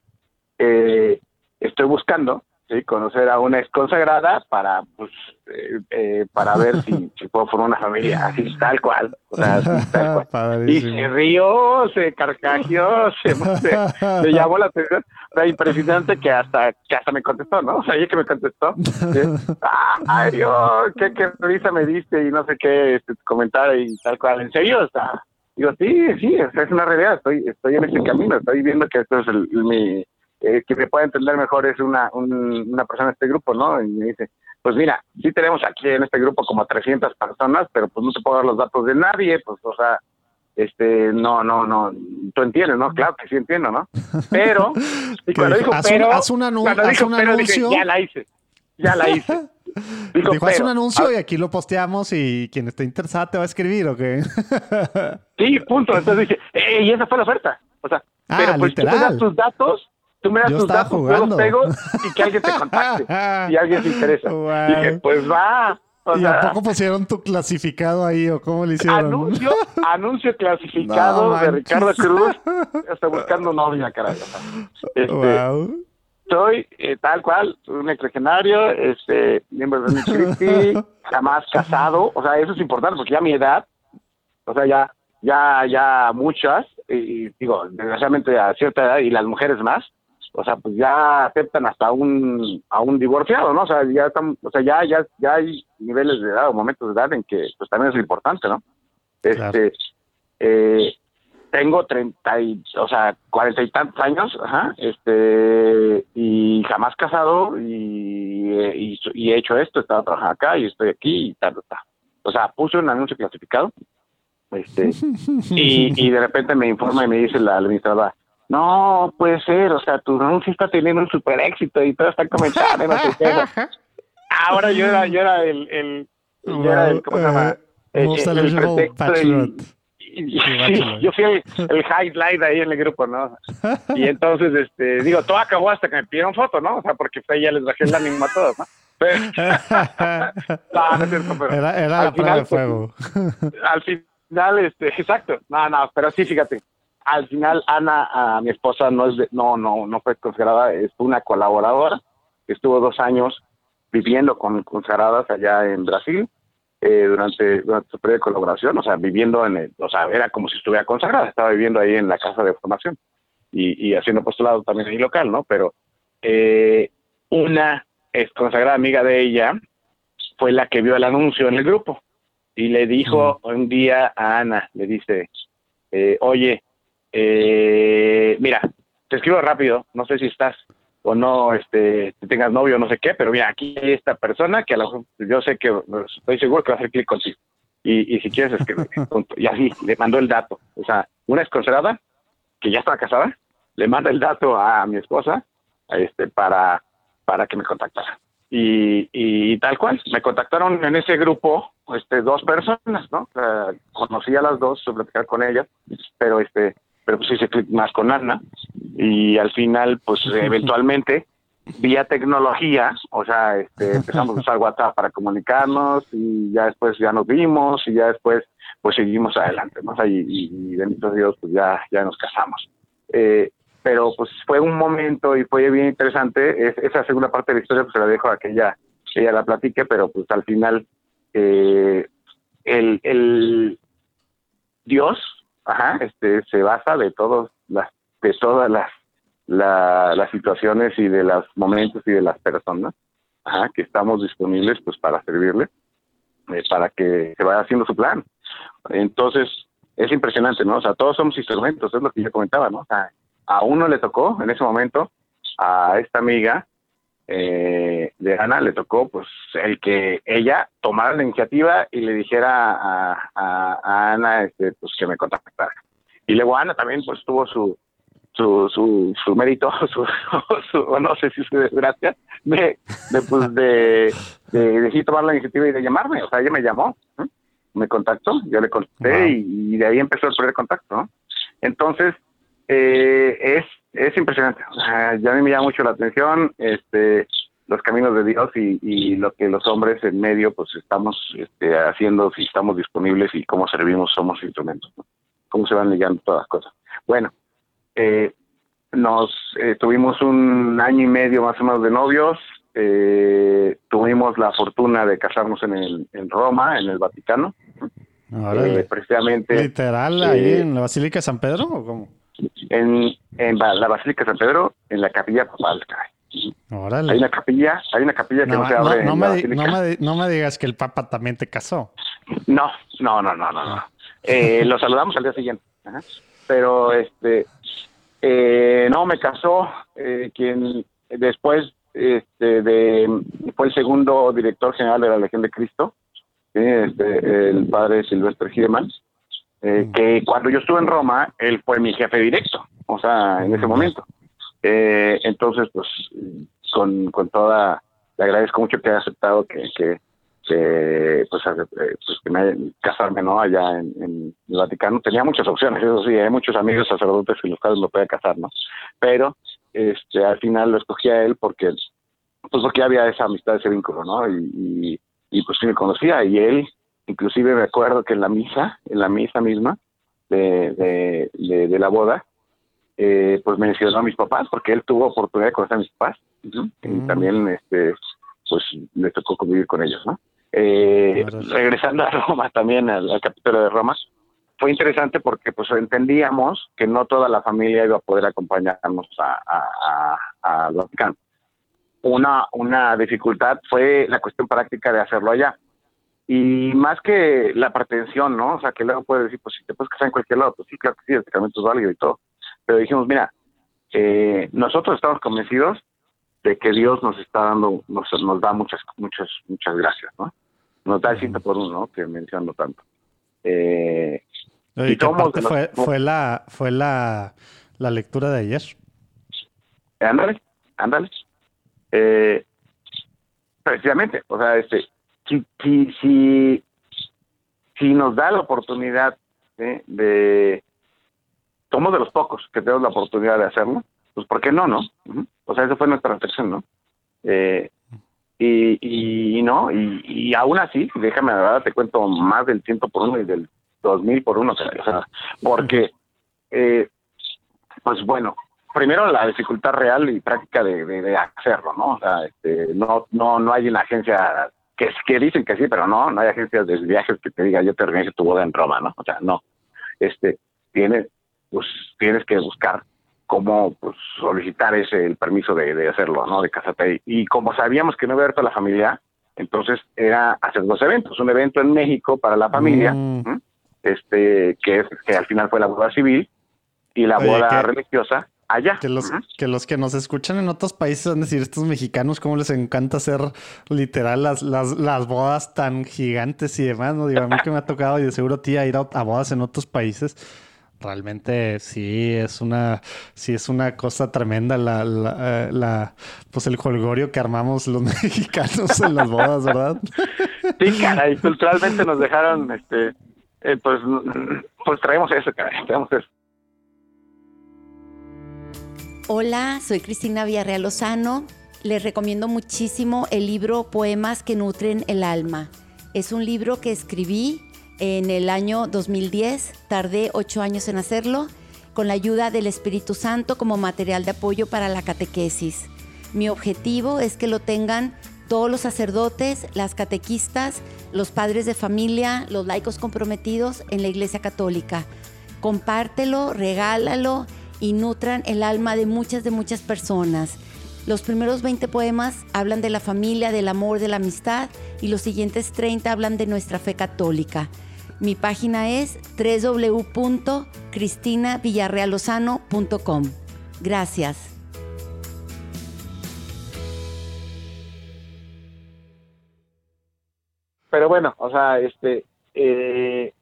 eh, estoy buscando ¿sí? conocer a una ex consagrada para pues eh, eh, para ver si, [LAUGHS] si, puedo formar una familia así tal cual, o sea, tal cual. [LAUGHS] y se rió se carcajeó se, [LAUGHS] se, llamó la atención era impresionante que hasta que hasta me contestó no o sea ella que me contestó ah, ay Dios qué, qué risa me diste y no sé qué este, comentar y tal cual en serio o sea digo sí sí es una realidad estoy estoy en ese camino estoy viendo que esto es el, mi eh, que me pueda entender mejor es una, una persona de este grupo, ¿no? Y me dice, pues mira, sí tenemos aquí en este grupo como 300 personas, pero pues no te puedo dar los datos de nadie, pues, o sea, este, no, no, no, tú entiendes, ¿no? Claro que sí entiendo, ¿no? [LAUGHS] Pero, y cuando dijo, haz pero, un, haz un, anuncio. ya la hice, ya la hice. [LAUGHS] Dijo, Dijo haz un anuncio y aquí lo posteamos y quien esté interesado te va a escribir, ¿o qué? sí, punto. Entonces dije, y esa fue la oferta. O sea, ah, pero pues literal. tú das tus datos Tú me das tus datos, jugando. yo los pego y que alguien te contacte y alguien se interesa. Y que pues va. ¿Y a poco pusieron tu clasificado ahí o cómo le hicieron? Anuncio, anuncio clasificado de Ricardo Cruz. Está buscando novia, caray. Este, wow. Soy eh, tal cual, un exlegionario, este, miembro de Cristi, [LAUGHS] jamás casado. O sea, eso es importante porque ya mi edad, o sea, ya, ya, ya muchas, y digo, desgraciadamente a cierta edad y las mujeres más, o sea, pues ya aceptan hasta un a un divorciado, ¿no? O sea, ya están, o sea, ya ya ya hay niveles de edad o momentos de edad en que pues también es importante, ¿no? Este eh, tengo treinta y, o sea, cuarenta y tantos años, ajá, este, y jamás casado y, y, he hecho esto, estaba trabajando acá y estoy aquí y tal, tal. O sea, puse un anuncio clasificado, este, [LAUGHS] y, y de repente me informa y me dice la administradora, no puede ser, o sea, tu anuncio está teniendo un super éxito y todo está comentando, no sé [LAUGHS] qué. Ahora yo era, yo era el, el, yo era el ¿cómo se llama? Eh, el, [LAUGHS] yo fui el, el, highlight ahí en el grupo, ¿no? Y [LAUGHS] entonces, este, digo, todo acabó hasta que me pidieron foto, ¿no? O sea, porque fue ya les bajé el ánimo a todos, ¿no? Pero, no, no es cierto, pero era, era la prueba de pues, fuego. al final, este, exacto, no, no, pero sí, fíjate, al final Ana, a mi esposa, no es de, no, no, no fue considerada, es una colaboradora, estuvo dos años viviendo con consagradas allá en Brasil eh, durante, durante su periodo de colaboración, o sea, viviendo en el, o sea, era como si estuviera consagrada, estaba viviendo ahí en la casa de formación y, y haciendo postulado también ahí local, ¿no? Pero eh, una es consagrada amiga de ella fue la que vio el anuncio en el grupo y le dijo un día a Ana, le dice, eh, oye, eh, mira, te escribo rápido, no sé si estás o no este tengas novio no sé qué, pero mira, aquí hay esta persona que a lo yo sé que estoy seguro que va a hacer clic contigo. Y, y si quieres escribir, [LAUGHS] y así le mandó el dato. O sea, una es considerada, que ya estaba casada, le manda el dato a mi esposa este para para que me contactara. Y, y tal cual, me contactaron en ese grupo este dos personas, ¿no? conocí a las dos, platicar con ellas, pero este pero pues hice clic más con Ana y al final pues [LAUGHS] eventualmente vía tecnología, o sea, este, empezamos a usar WhatsApp para comunicarnos y ya después ya nos vimos y ya después pues seguimos adelante, ¿no? y, y, bendito Dios pues ya, ya nos casamos. Eh, pero pues fue un momento y fue bien interesante, esa segunda parte de la historia pues se la dejo a que ella, ella la platique, pero pues al final eh, el, el Dios ajá, este, se basa de todos las, de todas las, las situaciones y de los momentos y de las personas, que estamos disponibles pues para servirle, eh, para que se vaya haciendo su plan. Entonces, es impresionante, ¿no? O sea, todos somos instrumentos, es lo que yo comentaba, ¿no? O sea, a uno le tocó en ese momento, a esta amiga, eh, de Ana le tocó pues el que ella tomara la iniciativa y le dijera a, a, Ana este, pues que me contactara. Y luego Ana también pues tuvo su su, su, su mérito, [LAUGHS] su, su, no sé si su desgracia, de, de, pues, de, de, tomar la iniciativa y de llamarme. O sea, ella me llamó, me contactó, yo le contesté y, de ahí empezó el primer contacto. Entonces, eh, es es impresionante. ya a mí me llama mucho la atención este, los caminos de Dios y, lo que los hombres en medio pues estamos este, haciendo, si estamos disponibles y cómo servimos, somos instrumentos. Cómo se van ligando todas las cosas. Bueno, eh, nos eh, tuvimos un año y medio más o menos de novios. Eh, tuvimos la fortuna de casarnos en, el, en Roma, en el Vaticano. precisamente. ¿Literal ahí en la Basílica de San Pedro o cómo? En, en la Basílica de San Pedro, en la capilla papal, Hay una capilla, hay una capilla que no, se abre. No, me, no, me, digas que el Papa también te casó. No, no, no, no, no. Eh, lo saludamos al día siguiente. Pero este, eh, no, me casó eh, quien después este, de, fue el segundo director general de la Legión de Cristo, este, el padre Silvestre Gideman. Eh, que cuando yo estuve en Roma, él fue mi jefe directo, o sea, en ese momento. Eh, entonces, pues, con, con toda, le agradezco mucho que haya aceptado que, que, pues, eh, pues, que me casarme, ¿no? Allá en, el Vaticano. Tenía muchas opciones, eso sí, hay muchos amigos sacerdotes que los cuales lo podía casar, ¿no? Pero, este, al final lo escogí a él porque, pues, porque había esa amistad, ese vínculo, ¿no? Y, y, y pues sí me conocía y él inclusive me acuerdo que en la misa, en la misa misma de, de, la boda, eh, pues mencionó a mis papás, porque él tuvo oportunidad de conocer a mis papás, y mm. también este pues le tocó convivir con ellos, ¿no? Eh, regresando a Roma también, al, capítulo de Roma, fue interesante porque pues entendíamos que no toda la familia iba a poder acompañarnos a, a, a, Vaticano. Una, una dificultad fue la cuestión práctica de hacerlo allá y más que la pretensión, ¿no? O sea, que luego puedes decir, pues si te puedes casar en cualquier lado, pues sí, claro que sí, el sacramento es válido y todo. Pero dijimos, mira, eh, nosotros estamos convencidos de que Dios nos está dando, nos, nos da muchas, muchas, muchas gracias, ¿no? Nos da el ciento por uno, ¿no? Que menciono tanto. Eh, y, fue, fue la, fue la, la lectura de ayer. Ándale, ándale. Eh, precisamente, o sea, este, si, si, si, nos da la oportunidad de, somos de los pocos que tenemos la oportunidad de hacerlo, pues ¿por qué no, no? O sea, esa fue nuestra reflexión, ¿no? Eh, y, y, no, y, y aún así, déjame, verdad, te cuento más del ciento por uno y del dos mil por uno, o sea, porque, eh, pues bueno, primero la dificultad real y práctica de, de, hacerlo, ¿no? O sea, este, no, no, no hay una agencia que, que dicen que sí, pero no, no hay agencias de viajes que te diga yo te organizo tu boda en Roma, ¿no? O sea, no. Este, tienes, pues, tienes que buscar cómo pues, solicitar ese el permiso de, de hacerlo, ¿no? De casarte. Y, y como sabíamos que no iba a haber toda la familia, entonces era hacer dos eventos, un evento en México para la familia, mm. este que, que al final fue la boda civil y la boda religiosa allá. Que los, que los que nos escuchan en otros países van a decir, estos mexicanos, cómo les encanta hacer literal las, las, las bodas tan gigantes y demás, ¿no? Digo, a mí que me ha tocado y de seguro tía ir a bodas en otros países realmente sí es una sí es una cosa tremenda la, la, la, pues el colgorio que armamos los [LAUGHS] mexicanos en las bodas, ¿verdad? Sí, cara, y culturalmente nos dejaron este eh, pues pues traemos eso, cara, traemos eso. Hola, soy Cristina Villarreal Lozano. Les recomiendo muchísimo el libro Poemas que nutren el alma. Es un libro que escribí en el año 2010, tardé ocho años en hacerlo, con la ayuda del Espíritu Santo como material de apoyo para la catequesis. Mi objetivo es que lo tengan todos los sacerdotes, las catequistas, los padres de familia, los laicos comprometidos en la Iglesia Católica. Compártelo, regálalo y nutran el alma de muchas, de muchas personas. Los primeros 20 poemas hablan de la familia, del amor, de la amistad y los siguientes 30 hablan de nuestra fe católica. Mi página es www.cristina.villarrealozano.com. Gracias. Pero bueno, o sea, este, eh,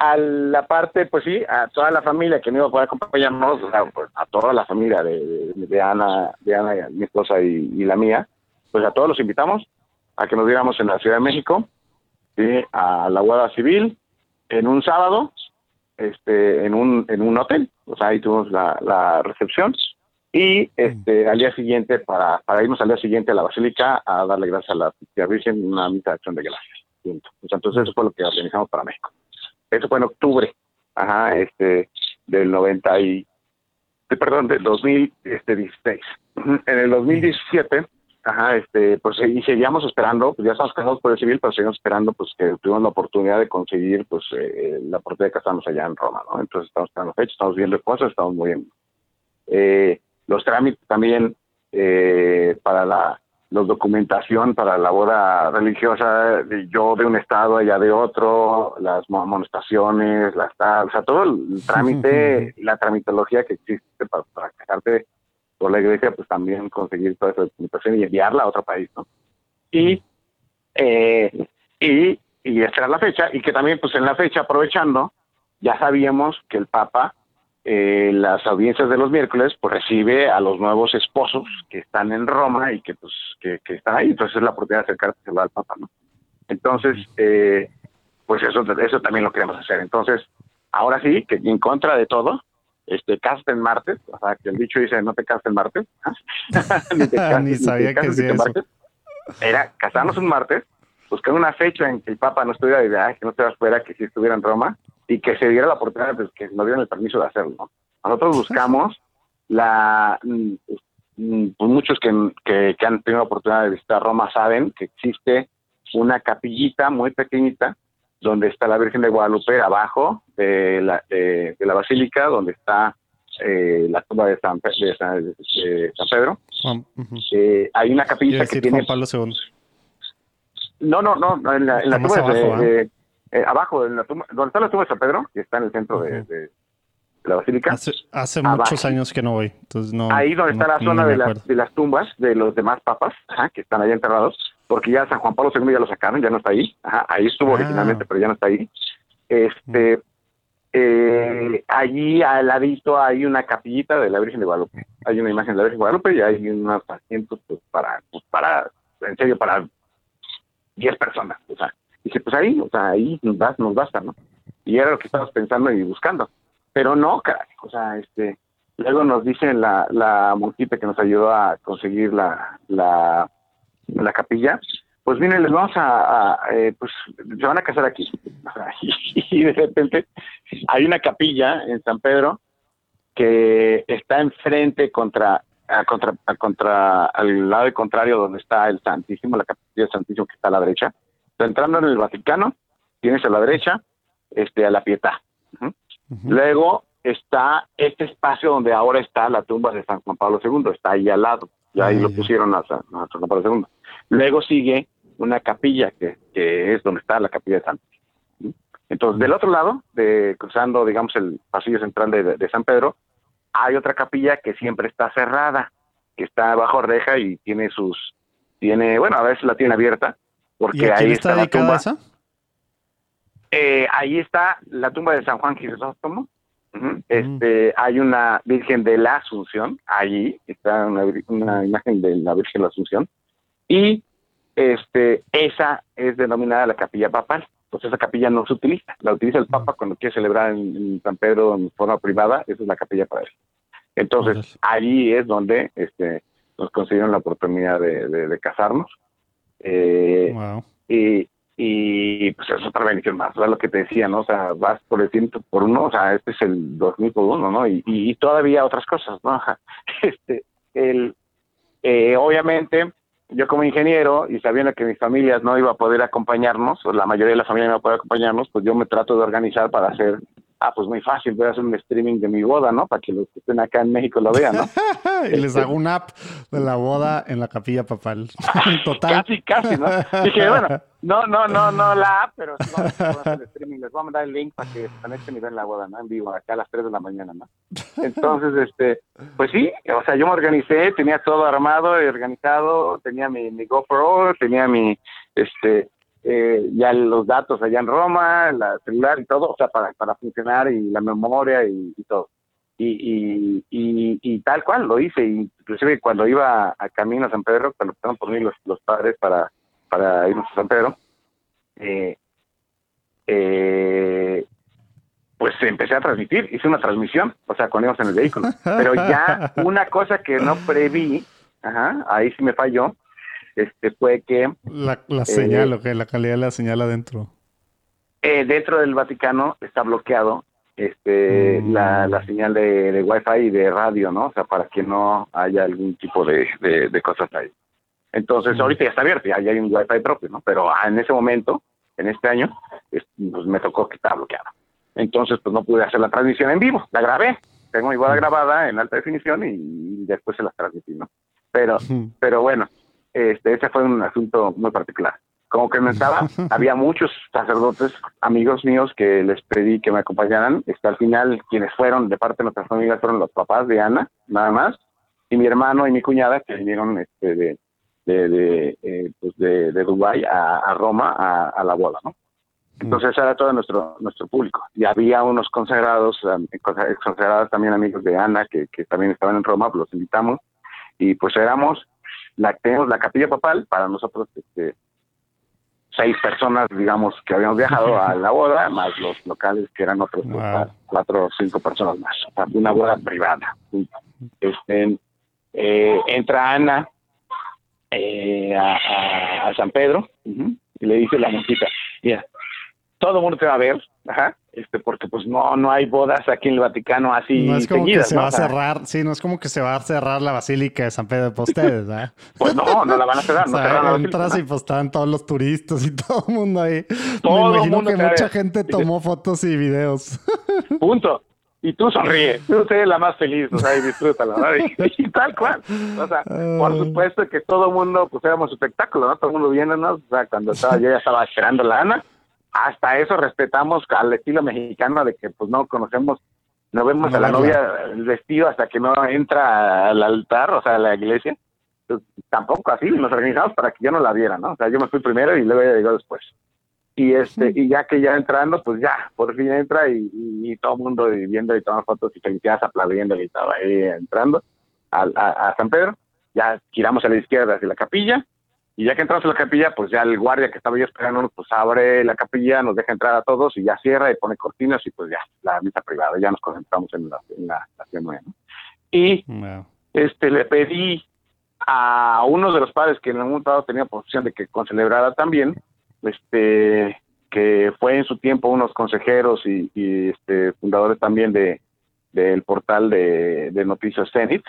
a la parte, pues sí, a toda la familia que me iba a poder acompañarnos, pues, a toda la familia de, de, Ana, de Ana, mi esposa y, la mía, pues a todos los invitamos a que nos viéramos en la Ciudad de México, a la Guardia Civil, en un sábado este en un en un hotel o sea ahí tuvimos la, la recepción y este al día siguiente para para irnos al día siguiente a la basílica a darle gracias a la Virgen una misa de acción de gracias entonces eso fue lo que organizamos para México eso fue en octubre ajá este del 90 y perdón del 2016 [CLEARS THROAT] en el 2017 Ajá, este, pues y seguíamos esperando, pues ya estamos casados por el civil, pero seguimos esperando, pues que tuvimos la oportunidad de conseguir, pues, eh, la oportunidad de casarnos allá en Roma, ¿no? Entonces estamos esperando fechas, estamos viendo cosas, estamos muy Eh, los trámites también eh, para la los documentación para la boda religiosa, yo de un estado, allá de otro, las amonestaciones, las tal, o sea, todo el [LAUGHS] trámite, la tramitología que existe para, para casarte por la iglesia, pues también conseguir toda esa documentación y enviarla a otro país, ¿no? Y, eh, y, y esperar la fecha, y que también, pues en la fecha, aprovechando, ya sabíamos que el Papa, eh, las audiencias de los miércoles, pues recibe a los nuevos esposos que están en Roma y que, pues, que, están ahí, entonces es la oportunidad de acercarse al Papa, ¿no? Entonces, eh, pues eso, eso también lo queremos hacer. Entonces, ahora sí, que en contra de todo, este, casten en martes, o sea, que el dicho dice no te cases en martes. [LAUGHS] [LAUGHS] ni, sabía que sí Era casarnos un martes, buscar una fecha en que el Papa no estuviera de viaje, que no estuviera fuera, que sí estuviera en Roma, y que se diera la oportunidad de que nos dieran el permiso de hacerlo. Nosotros buscamos la... Mm, mm, pues muchos que, que, que han tenido la oportunidad de visitar Roma saben que existe una capillita muy pequeñita donde está la Virgen de Guadalupe abajo de la, de, la basílica, donde está eh, la tumba de San, de San, Pedro. eh, hay una capilla que tiene... Juan Pablo II. No, no, no, en la, en la tumba abajo, de, eh, abajo, en la tumba, donde está la tumba de San Pedro, que está en el centro de, la basílica. Hace, muchos años que no voy, entonces no. Ahí donde está la zona de, las, de las tumbas de los demás papas, que están ahí enterrados, porque ya San Juan Pablo II ya lo sacaron, ya no está ahí. Ajá, ahí estuvo ah. originalmente, pero ya no está ahí. Este, eh, allí al ladito hay una capillita de la Virgen de Guadalupe. Hay una imagen de la Virgen de Guadalupe y hay unos asientos pues, para, pues, para, en serio, para 10 personas. O sea, dice, pues ahí, o sea, ahí nos, basta, ¿no? Y era lo que estábamos pensando y buscando. Pero no, caray, o sea, este, luego nos dicen la, la monjita que nos ayudó a conseguir la, la, la capilla, pues miren, les vamos a, eh, pues se van a casar aquí. [LAUGHS] y de repente hay una capilla en San Pedro que está enfrente contra, contra, contra, al lado contrario donde está el Santísimo, la capilla del Santísimo que está a la derecha. Entrando en el Vaticano, tienes a la derecha, este, a la Pietà. Luego está este espacio donde ahora está la tumba de San Juan Pablo II, está ahí al lado, ya ahí lo pusieron a San Juan Pablo II. Luego sigue una capilla que, que es donde está la capilla de Santos. Entonces, del otro lado, de, cruzando, digamos, el pasillo central de, San Pedro, hay otra capilla que siempre está cerrada, que está bajo reja y tiene sus, tiene, bueno, a veces la tiene abierta, porque ahí está, la tumba. Esa? Eh, ahí está la tumba de San Juan Crisóstomo. Este, hay una Virgen de la Asunción, allí está una, una imagen de la Virgen de la Asunción, y este, esa es denominada la capilla papal. Pues esa capilla no se utiliza, la utiliza el Papa cuando quiere celebrar en, San Pedro en forma privada, esa es la capilla para él. Entonces, allí es donde este, nos consiguieron la oportunidad de, casarnos. Eh, y, y pues es otra bendición más, ¿verdad? lo que te decía, ¿no? O sea, vas por el ciento por uno, o sea, este es el 2000 por uno, ¿no? Y, y, todavía otras cosas, ¿no? [LAUGHS] Este, el, eh, obviamente, yo como ingeniero y sabiendo que mis familias no iba a poder acompañarnos, o la mayoría de la familia no iba a poder acompañarnos, pues yo me trato de organizar para hacer, ah, pues muy fácil, voy a hacer un streaming de mi boda, ¿no? Para que los que estén acá en México lo vean, ¿no? [LAUGHS] y les hago un app de la boda en la capilla papal. [LAUGHS] Total. casi, casi, ¿no? Dije, bueno, no, no, no, no la app, pero sí vamos a hacer streaming. Les voy a mandar el link para que conecten y vean la boda, ¿no? En vivo, acá a las 3 de la mañana, ¿no? Entonces, este, pues sí, o sea, yo me organicé, tenía todo armado y organizado, tenía mi, mi GoPro, tenía mi, este, eh, ya los datos allá en Roma, la celular y todo, o sea, para, para funcionar y la memoria y todo y, y, y, tal cual lo hice. Inclusive cuando iba a camino a San Pedro, cuando estaban por mí los, los padres para, para irnos a San Pedro, eh, eh, pues empecé a transmitir, hice una transmisión, o sea, cuando íbamos en el vehículo. Pero ya [LAUGHS] una cosa que no preví, ajá, ahí sí me falló, este fue que... La, la señal, eh, la calidad de la señal adentro. Eh, dentro del Vaticano está bloqueado este mm. la, la, señal de, de wifi y de radio, ¿no? O sea, para que no haya algún tipo de, de, cosas ahí. Entonces, mm. ahorita ya está abierto, ya, hay un wifi propio, ¿no? Pero en ese momento, en este año, pues me tocó que estaba bloqueado. Entonces, pues no pude hacer la transmisión en vivo, la grabé, tengo mi boda mm. grabada en alta definición y, después se las transmití, ¿no? Pero, [LAUGHS] pero bueno, este, ese fue un asunto muy particular como que estaba, [LAUGHS] había muchos sacerdotes, amigos míos, que les pedí que me acompañaran. Hasta al final, quienes fueron de parte de nuestras familias fueron los papás de Ana, nada más, y mi hermano y mi cuñada que vinieron este, de, de, de, eh, pues de, Dubái a, Roma a, la boda, ¿no? Entonces era todo nuestro nuestro público. Y había unos consagrados, consagrados también amigos de Ana que, que también estaban en Roma, pues los invitamos. Y pues éramos, la, tenemos la capilla papal para nosotros este, seis personas, digamos, que habíamos viajado a la boda, [LAUGHS] más los locales que eran otros cuatro o cinco personas más. una boda privada. Este, eh, entra Ana eh, a, San Pedro y le dice la monjita, mira, todo el mundo te va a ver, ajá, este, porque pues no, no hay bodas aquí en el Vaticano así. No es como que se va a cerrar, sí, no es como que se va a cerrar la Basílica de San Pedro de ustedes, ¿verdad? [LAUGHS] pues no, no la van a cerrar, no o entras y pues están todos los turistas y [LAUGHS] todo el mundo ahí. Todo Me imagino que mucha gente tomó fotos y videos. [LAUGHS] Punto. y tú sonríes, tú eres la más feliz, o sea, y disfrútala, ¿no? y, tal cual. O sea, por supuesto que todo el mundo, pues éramos espectáculo, ¿no? Todo el mundo viéndonos, o sea, cuando estaba, yo ya estaba esperando la Ana, hasta eso respetamos al estilo mexicano de que, pues, no conocemos, no vemos a la novia el vestido hasta que no entra al altar, o sea, a la iglesia. Pues, tampoco así, nos organizamos para que yo no la viera, ¿no? O sea, yo me fui primero y luego ella llegó después. Y este y ya que ya entrando pues ya por fin entra y, todo el mundo viendo y tomando fotos y felicidades aplaudiendo y estaba ahí entrando a, a, San Pedro. Ya giramos a la izquierda hacia la capilla y ya que entramos a la capilla pues ya el guardia que estaba yo esperando pues abre la capilla nos deja entrar a todos y ya cierra y pone cortinas y pues ya la misa privada. Ya nos concentramos en la en la, y este le pedí a uno de los padres que en algún momento tenía posición de que concelebrara también este que fue en su tiempo unos consejeros y, este, fundadores también de del portal de, noticias Zenit,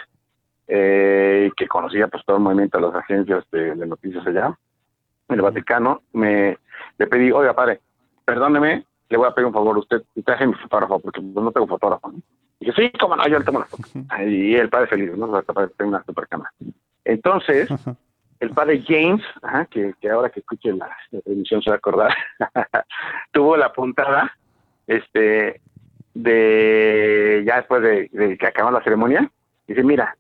eh, que conocía pues todo el movimiento de las agencias de, noticias allá en el Vaticano, me le pedí, oiga padre, perdóneme, le voy a pedir un favor, usted traje mi fotógrafo, porque pues, no tengo fotógrafo. Y dije, sí, cómo no, yo le tomo la foto. Y el padre feliz, ¿no? Tengo una super cámara. Entonces, el padre James, que, ahora que escuche la, transmisión se va a acordar, [LAUGHS] tuvo la puntada este, de ya después de, que acabó la ceremonia, dice, mira,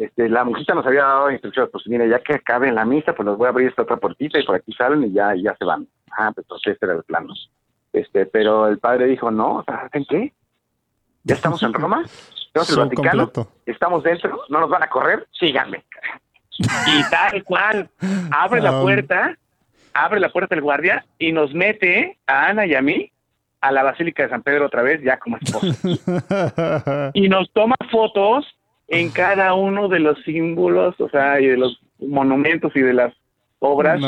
este, la muchacha nos había dado instrucciones, pues mira, ya que acabe la misa, pues nos voy a abrir esta otra puertita y por aquí salen y ya, ya se van. Ah, pues entonces este era el plano. Este, pero el padre dijo, no, ¿saben qué? Ya estamos en Roma, estamos en el Vaticano, estamos dentro, no nos van a correr, síganme. Y tal cual, abre la puerta, abre la puerta el guardia y nos mete a Ana y a mí a la Basílica de San Pedro otra vez, ya como esposa. [LAUGHS] y nos toma fotos en cada uno de los símbolos, o sea, y de los monumentos y de las obras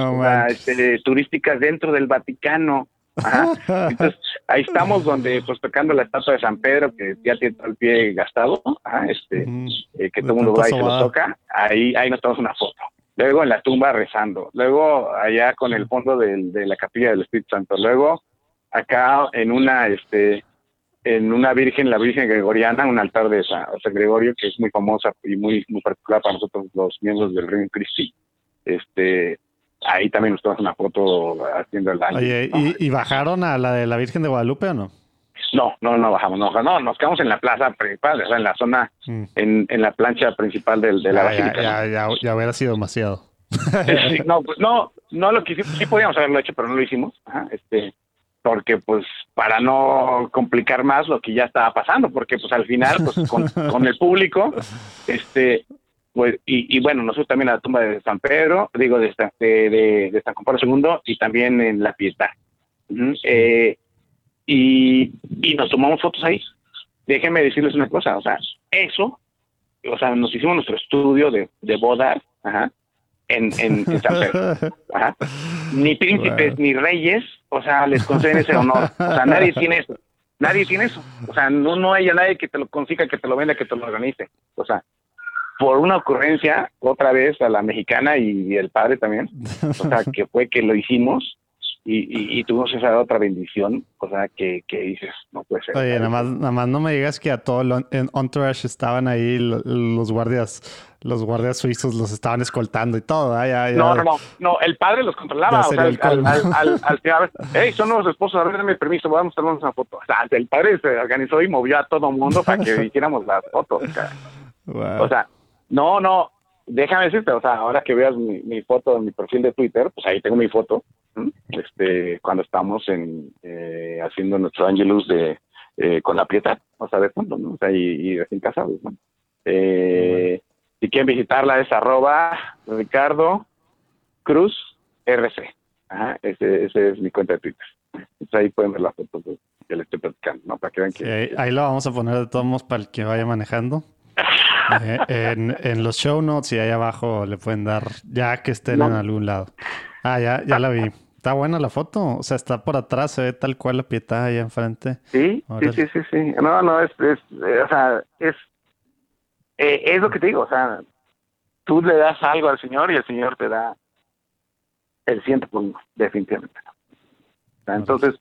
este, turísticas dentro del Vaticano. [LAUGHS] Entonces, ahí estamos donde, pues, tocando la estatua de San Pedro, que ya tiene todo el pie gastado, este, eh, que todo el mundo va y se lo toca, ahí, ahí nos tomamos una foto. Luego en la tumba rezando, luego allá con el fondo de la capilla del Espíritu Santo, luego acá en una, este, en una virgen, la Virgen Gregoriana, un altar de San, Gregorio, que es muy famosa y muy, muy particular para nosotros los miembros del Reino Cristi. Este, ahí también nos tomamos una foto haciendo el daño. Oye, ¿y, bajaron a la de la Virgen de Guadalupe o no? No, no, no bajamos, no, no, nos quedamos en la plaza principal, o sea, en la zona, mm. en, en, la plancha principal del, de la basílica. Ya, ya, ya, hubiera sido demasiado. [LAUGHS] no, pues no, no lo quisimos, sí podíamos haberlo hecho, pero no lo hicimos, este, porque pues para no complicar más lo que ya estaba pasando, porque pues al final, pues con, [LAUGHS] con el público, este, pues, y, bueno, nosotros también en la tumba de San Pedro, digo, de, de, de, San Pablo II y también en la Pietà. Eh, y, y nos tomamos fotos ahí. Déjenme decirles una cosa, o sea, eso, o sea, nos hicimos nuestro estudio de, de bodas, ajá, en, en, San Pedro. [LAUGHS] Ajá. Ni príncipes ni reyes, o sea, les conceden ese honor. O sea, nadie [LAUGHS] tiene eso. Nadie tiene eso. O sea, no, no hay nadie que te lo consiga, que te lo venda, que te lo organice. O sea, por una ocurrencia, otra vez a la mexicana y, el padre también, o sea, que fue que lo hicimos y, y, tuvimos esa otra bendición, o sea, que, que dices, no puede ser. Oye, nada más, nada más no me digas que a todo el entourage estaban ahí los guardias, los guardias suizos los estaban escoltando y todo. No, no, no, no, el padre los controlaba, o sea, al, al, al, [LAUGHS] hey, son los esposos, a ver, denme permiso, vamos a tomarnos una foto. O sea, el padre se organizó y movió a todo el mundo para que [LAUGHS] hiciéramos las fotos. O sea, no, no, déjame decirte, o sea, ahora que veas mi, foto en mi perfil de Twitter, pues ahí tengo mi foto, este, cuando estamos en, eh, haciendo nuestro Angelus de, eh, con la pieta, o sea, de fondo, ¿no? O sea, y, y recién casados, ¿no? Eh, si quieren visitarla es arroba Ricardo Cruz RC. Ajá, ese, ese es mi cuenta de Twitter. Entonces ahí pueden ver las fotos que le estoy platicando, ¿no? Para que vean que... ahí, ahí, lo vamos a poner de todos modos para el que vaya manejando. [LAUGHS] Eh, en, en, los show notes y ahí abajo le pueden dar, ya que estén en algún lado. Ah, ya, ya la vi. Está buena la foto. O sea, está por atrás, se ve tal cual la pieta ahí enfrente. Sí, sí, sí, sí, sí. No, no, es, es eh, o sea, es, eh, es lo que te digo. O sea, tú le das algo al Señor y el Señor te da el ciento por definitivamente. entonces,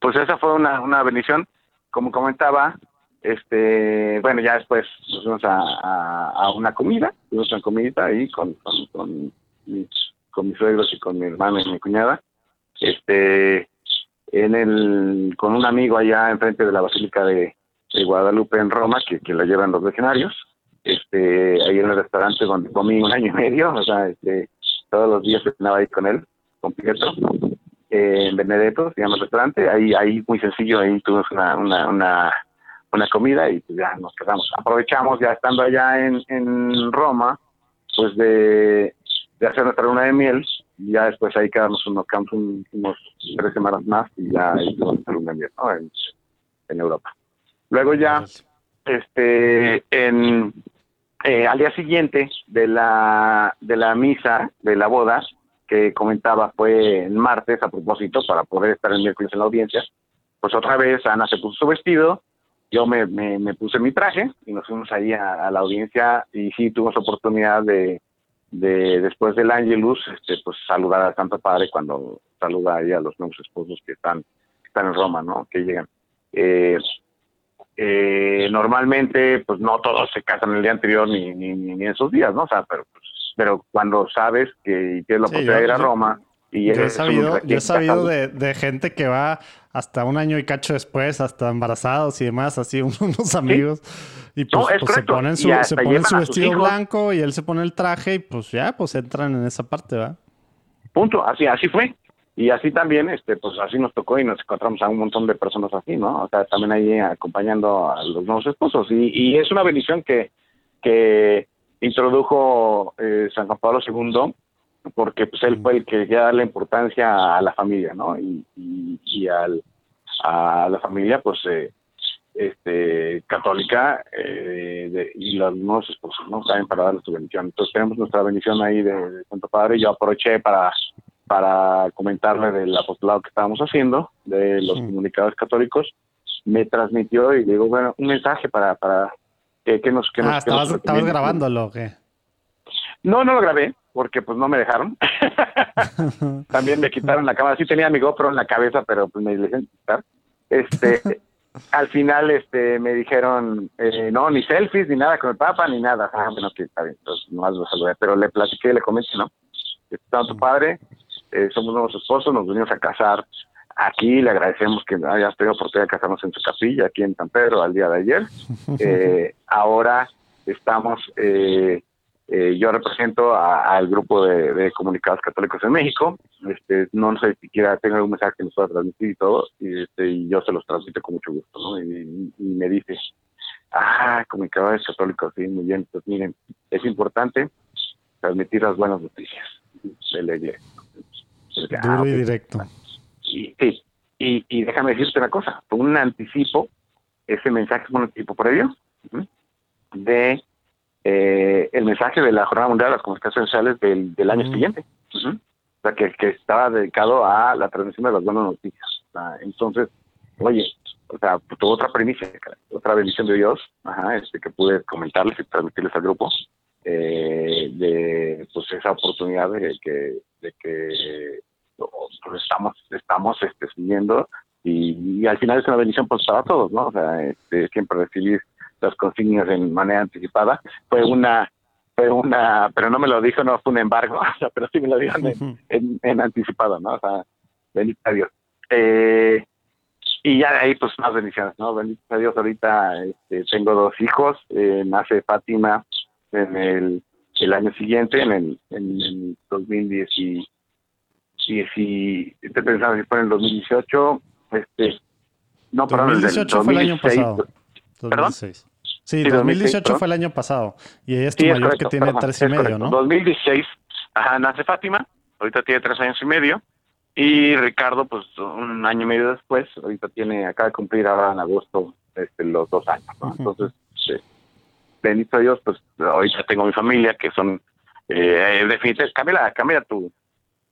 pues esa fue una, una bendición. Como comentaba, este, bueno, ya después nos fuimos a, una comida, fuimos a una comidita ahí con, con, con, mis, con mis suegros y con mi hermana y mi cuñada, este, en el, con un amigo allá enfrente de la Basílica de, Guadalupe en Roma, que, que la llevan los legionarios, este, ahí en el restaurante donde comí un año y medio, o sea, este, todos los días cenaba ahí con él, con Pietro, eh, en Benedetto, se el restaurante, ahí, ahí muy sencillo, ahí tuvimos una, una, una una comida y pues ya nos quedamos. Aprovechamos ya estando allá en, en Roma, pues de, de hacer nuestra luna de miel ya después ahí quedamos unos, unos tres semanas más y ya ¿no? en, Europa. Luego ya, este, en, eh, al día siguiente de la, de la misa, de la boda, que comentaba fue en martes a propósito para poder estar el miércoles en la audiencia, pues otra vez Ana se puso su vestido, yo me, me, puse mi traje y nos fuimos ahí a, la audiencia y sí tuvimos oportunidad de, de después del Angelus, este, pues saludar al Santo Padre cuando saluda ahí a los nuevos esposos que están, están en Roma, ¿no? Que llegan. Eh, eh, normalmente, pues no todos se casan el día anterior ni, ni, ni, en esos días, ¿no? O sea, pero, pues, pero cuando sabes que tienes la oportunidad de ir a Roma, y yo he sabido, yo he sabido de, de, gente que va hasta un año y cacho después, hasta embarazados y demás, así [LAUGHS] unos amigos. Y pues, pues se ponen su, se ponen su vestido blanco y él se pone el traje y pues ya, pues entran en esa parte, ¿va? Punto, así, así fue. Y así también, este, pues así nos tocó y nos encontramos a un montón de personas así, ¿no? O sea, también ahí acompañando a los nuevos esposos. Y, y es una bendición que, que introdujo eh, San Juan Pablo II porque pues él fue el que ya da la importancia a la familia, ¿no? Y, y, al, a la familia, pues, eh, este, católica eh, y los nuevos esposos, ¿no? También para darle su bendición. Entonces tenemos nuestra bendición ahí de, Santo Padre. Yo aproveché para, para comentarle del apostolado que estábamos haciendo, de los comunicadores católicos. Me transmitió y digo, bueno, un mensaje para, para que, nos... Que ah, estabas, estabas grabándolo, ¿qué? No, no lo grabé, porque pues no me dejaron. [LAUGHS] También me quitaron la cámara. Sí tenía mi GoPro en la cabeza, pero pues me dejaron quitar. Este, [LAUGHS] al final este me dijeron, eh, no, ni selfies, ni nada con el Papa, ni nada. Ah, bueno, que está bien, entonces nomás lo saludé. Pero le platiqué, le comenté, ¿no? Está tu padre, eh, somos nuevos esposos, nos venimos a casar aquí, le agradecemos que haya tenido oportunidad de casarnos en su capilla, aquí en San Pedro, al día de ayer. [LAUGHS] Eh, ahora estamos... Eh, eh, yo represento al grupo de, comunicados católicos en México. Este, no sé siquiera tengo algún mensaje que nos pueda transmitir y todo, y, este, y yo se los transmito con mucho gusto. ¿no? Y, me dice, ah, comunicadores católicos, sí, muy bien. Pues miren, es importante transmitir las buenas noticias de la iglesia. Ah, directo. Y, sí, y, y déjame decirte una cosa, un anticipo, ese mensaje es un anticipo previo de eh, el mensaje de la Jornada Mundial de las Comunicaciones Sociales del, año siguiente. O sea, que, que, estaba dedicado a la transmisión de las buenas noticias. entonces, oye, o sea, pues, otra premisa, otra bendición de Dios, ajá, este, que pude comentarles y transmitirles al grupo, eh, de pues esa oportunidad de que, de que pues, estamos, estamos este, siguiendo y, al final es una bendición pues, para todos, ¿no? O sea, este, siempre recibir las consignas en manera anticipada. Fue una, fue una, pero no me lo dijo, no fue un embargo, [LAUGHS] pero sí me lo dijo en, en, anticipado, ¿no? O sea, bendito a Dios. Eh, y ya de ahí, pues más bendiciones, ¿no? Bendito a Dios, ahorita este, tengo dos hijos, eh, nace Fátima en el, el año siguiente, en el, en el 2010 y, y, estoy pensando si fue en el 2018, este, no, perdón, 2018 fue el año pasado. 2016. Sí, 2018 fue el año pasado. Y ella es tu mayor que tiene tres y medio, ¿no? 2016, ajá, nace Fátima, ahorita tiene tres años y medio. Y Ricardo, pues un año y medio después, ahorita tiene, acaba de cumplir ahora en agosto este, los dos años, ¿no? Entonces, bendito Dios, pues ahorita tengo mi familia, que son, eh, definitivamente, cambia, cambia tu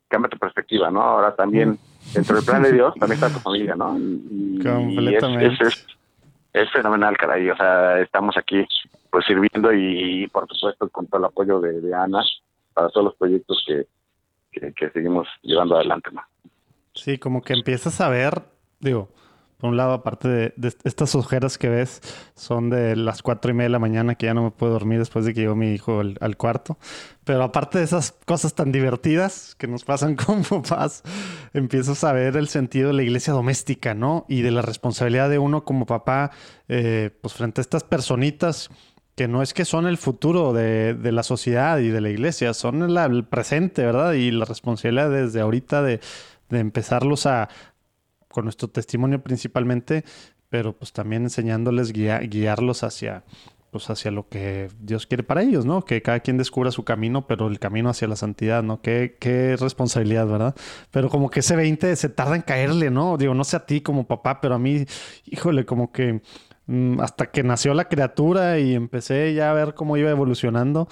cambia tu perspectiva, ¿no? Ahora también, dentro del plan de [LAUGHS] Dios, también está tu familia, ¿no? Y, Completamente es fenomenal, caray. O sea, estamos aquí pues sirviendo y, por supuesto con todo el apoyo de, Ana para todos los proyectos que, que, seguimos llevando adelante. ¿no? Sí, como que empiezas a ver, digo, por un lado, aparte de, estas ojeras que ves, son de las cuatro y media de la mañana que ya no me puedo dormir después de que llegó mi hijo al, cuarto. Pero aparte de esas cosas tan divertidas que nos pasan [LAUGHS] como papás, empiezas a ver el sentido de la iglesia doméstica, ¿no? Y de la responsabilidad de uno como papá, eh, pues frente a estas personitas que no es que son el futuro de, la sociedad y de la iglesia, son el, presente, ¿verdad? Y la responsabilidad desde ahorita de, de empezarlos a, con nuestro testimonio principalmente, pero pues también enseñándoles, guiarlos hacia, pues hacia lo que Dios quiere para ellos, ¿no? Que cada quien descubra su camino, pero el camino hacia la santidad, ¿no? Qué, qué responsabilidad, ¿verdad? Pero como que ese 20 se tarda en caerle, ¿no? Digo, no sé a ti como papá, pero a mí, híjole, como que mm, hasta que nació la criatura y empecé ya a ver cómo iba evolucionando,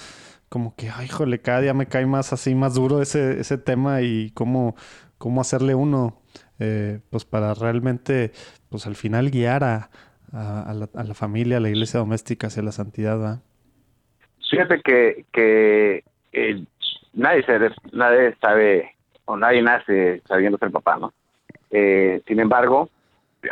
como que, ay, híjole, cada día me cae más así, más duro ese, ese tema y cómo, cómo hacerle uno eh, pues para realmente, pues al final guiar a, la, familia, a la iglesia doméstica hacia la santidad. Fíjate que, que eh, nadie, se, nadie sabe o nadie nace sabiendo ser papá, ¿no? Eh, sin embargo,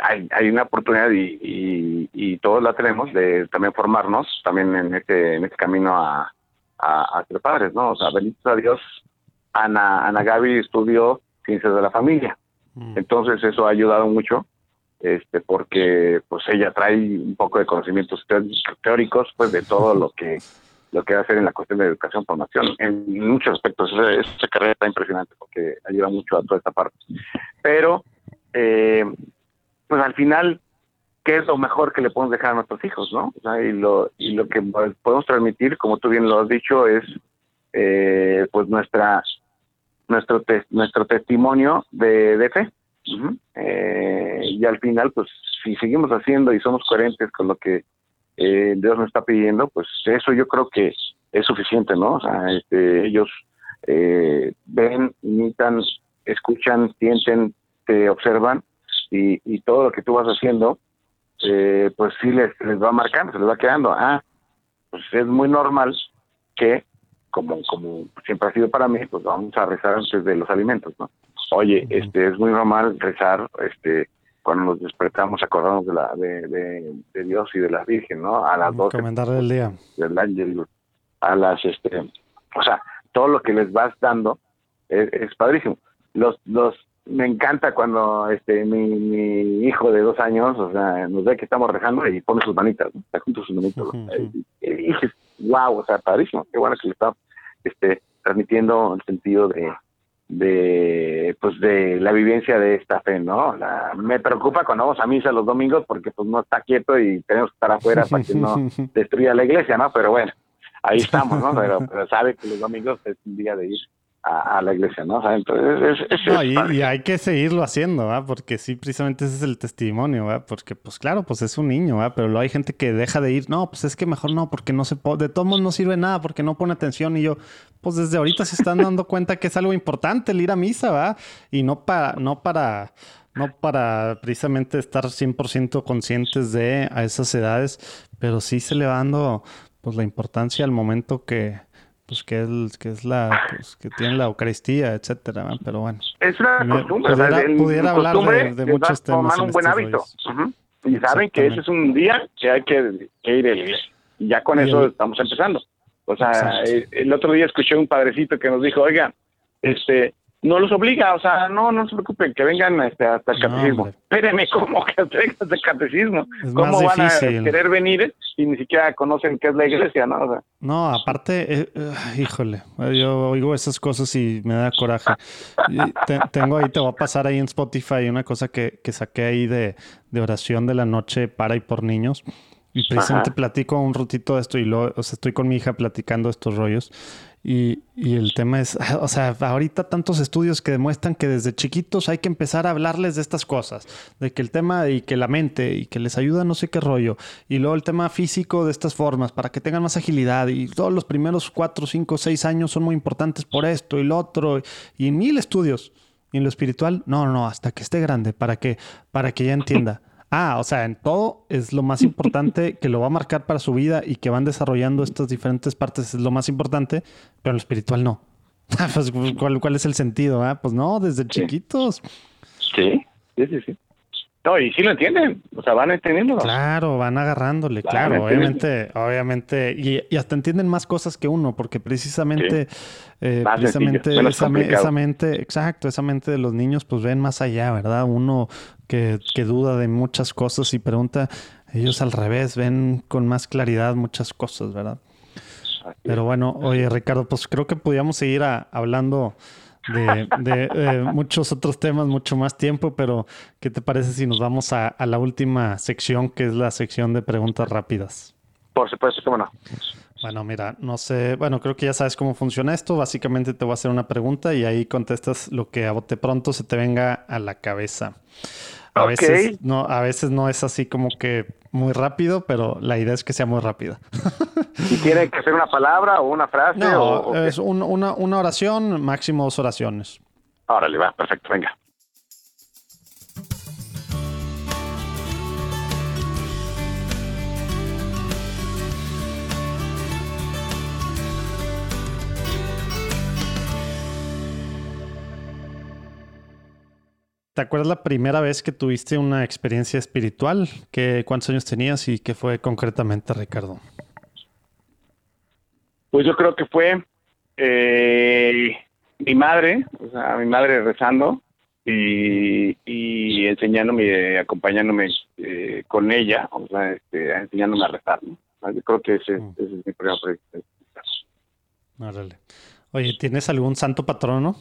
hay, hay una oportunidad y, y, todos la tenemos de también formarnos también en este, en este camino a, a, ser padres, ¿no? O sea, a Dios, Ana, Ana Gaby estudió ciencias de la familia. Mm. Entonces eso ha ayudado mucho, este, porque pues ella trae un poco de conocimientos teóricos, pues de todo lo que [LAUGHS] lo que va a hacer en la cuestión de educación, formación, en muchos aspectos. Esa, carrera está impresionante porque ayuda mucho a toda esta parte. Pero, eh, pues al final, ¿qué es lo mejor que le podemos dejar a nuestros hijos, no? y lo y lo que podemos transmitir, como tú bien lo has dicho, es eh, pues nuestra nuestro nuestro testimonio de, fe. Eh, y al final, pues si seguimos haciendo y somos coherentes con lo que eh, Dios nos está pidiendo, pues eso yo creo que es suficiente, ¿no? O sea, este, ellos eh, ven, imitan, escuchan, sienten, te observan y, y todo lo que tú vas haciendo, pues sí les, les va marcando, se les va quedando. Ah, pues es muy normal que como, como siempre ha sido para mí, pues vamos a rezar antes de los alimentos, ¿no? Oye, este es muy normal rezar, este cuando nos despertamos acordamos de la de, de, Dios y de la Virgen, ¿no? A las dos del día. Del ángel, a las este, o sea, todo lo que les vas dando es, padrísimo. Los los me encanta cuando este mi, mi, hijo de dos años, o sea, nos ve que estamos rezando y pone sus manitas, ¿no? está junto sus manitas. y, dices, wow, o sea, padrísimo, qué bueno que le está este, transmitiendo el sentido de, de pues de la vivencia de esta fe, ¿no? La, me preocupa cuando vamos a misa los domingos porque pues no está quieto y tenemos que estar afuera para que no [LAUGHS] destruya la iglesia, ¿no? Pero bueno, ahí estamos, ¿no? Pero, pero sabe que los domingos es un día de ir a, la iglesia, ¿no? Entonces, y, hay que seguirlo haciendo, ¿va? Porque sí, precisamente ese es el testimonio, ¿va? Porque, pues claro, pues es un niño, ¿va? Pero luego hay gente que deja de ir, no, pues es que mejor no, porque no se de todos modos no sirve nada, porque no pone atención. Y yo, pues desde ahorita se están dando cuenta que es algo importante el ir a misa, ¿va? Y no para, no para, no para precisamente estar 100% conscientes de a esas edades, pero sí se le va dando, pues la importancia al momento que pues que es, que es la pues, que tiene la Eucaristía, etcétera, pero bueno. Es una costumbre, pudiera, hablar de, muchos temas. un buen hábito. Y saben que ese es un día que hay que, ir a la iglesia. Y ya con eso estamos empezando. O sea, el, el, otro día escuché un padrecito que nos dijo, oiga, este, no los obliga, o sea, no, no se preocupen, que vengan este, hasta el catecismo. Espérenme, ¿cómo que vengan hasta el catecismo? ¿Cómo van a querer venir y ni siquiera conocen qué es la iglesia, no? No, aparte, eh, eh, híjole, yo oigo esas cosas y me da coraje. tengo ahí, te voy a pasar ahí en Spotify una cosa que, que saqué ahí de, de oración de la noche para y por niños. Y precisamente platico un ratito de esto y lo, o sea, estoy con mi hija platicando estos rollos. Y, y, el tema es, o sea, ahorita tantos estudios que demuestran que desde chiquitos hay que empezar a hablarles de estas cosas, de que el tema y que la mente y que les ayuda no sé qué rollo, y luego el tema físico de estas formas para que tengan más agilidad y todos los primeros cuatro, cinco, seis años son muy importantes por esto y lo otro y mil estudios. Y en lo espiritual, no, no, hasta que esté grande, para que, para que ya entienda. Ah, o sea, en todo es lo más importante que lo va a marcar para su vida y que van desarrollando estas diferentes partes es lo más importante, pero en lo espiritual no. [LAUGHS] pues, ¿cuál, es el sentido? Ah? Pues no, desde chiquitos. Sí, sí, sí, sí. No, y sí lo entienden, o sea, van entendiendo. Claro, van agarrándole, claro, obviamente, obviamente, y, hasta entienden más cosas que uno, porque precisamente, eh, precisamente esa, mente, exacto, esa mente de los niños, pues ven más allá, ¿verdad? Uno que, que duda de muchas cosas y pregunta, ellos al revés, ven con más claridad muchas cosas, ¿verdad? Pero bueno, oye Ricardo, pues creo que podíamos seguir hablando de, eh, muchos otros temas, mucho más tiempo, pero ¿qué te parece si nos vamos a, la última sección, que es la sección de preguntas rápidas? Por supuesto, cómo no. Bueno, mira, no sé, bueno, creo que ya sabes cómo funciona esto. Básicamente te voy a hacer una pregunta y ahí contestas lo que a bote pronto se te venga a la cabeza. A veces no, a veces no es así como que muy rápido, pero la idea es que sea muy rápida. ¿Y tiene que ser una palabra o una frase? No, es una, una oración, máximo dos oraciones. Órale, va, perfecto, venga. ¿Te acuerdas la primera vez que tuviste una experiencia espiritual? ¿Qué, ¿Cuántos años tenías y qué fue concretamente, Ricardo? Pues yo creo que fue eh, mi madre, o sea, mi madre rezando y, y enseñándome, acompañándome eh, con ella, o sea, este, enseñándome a rezar. Yo creo que ese, mm. ese es mi primer proyecto. Oye, ¿tienes algún santo patrono?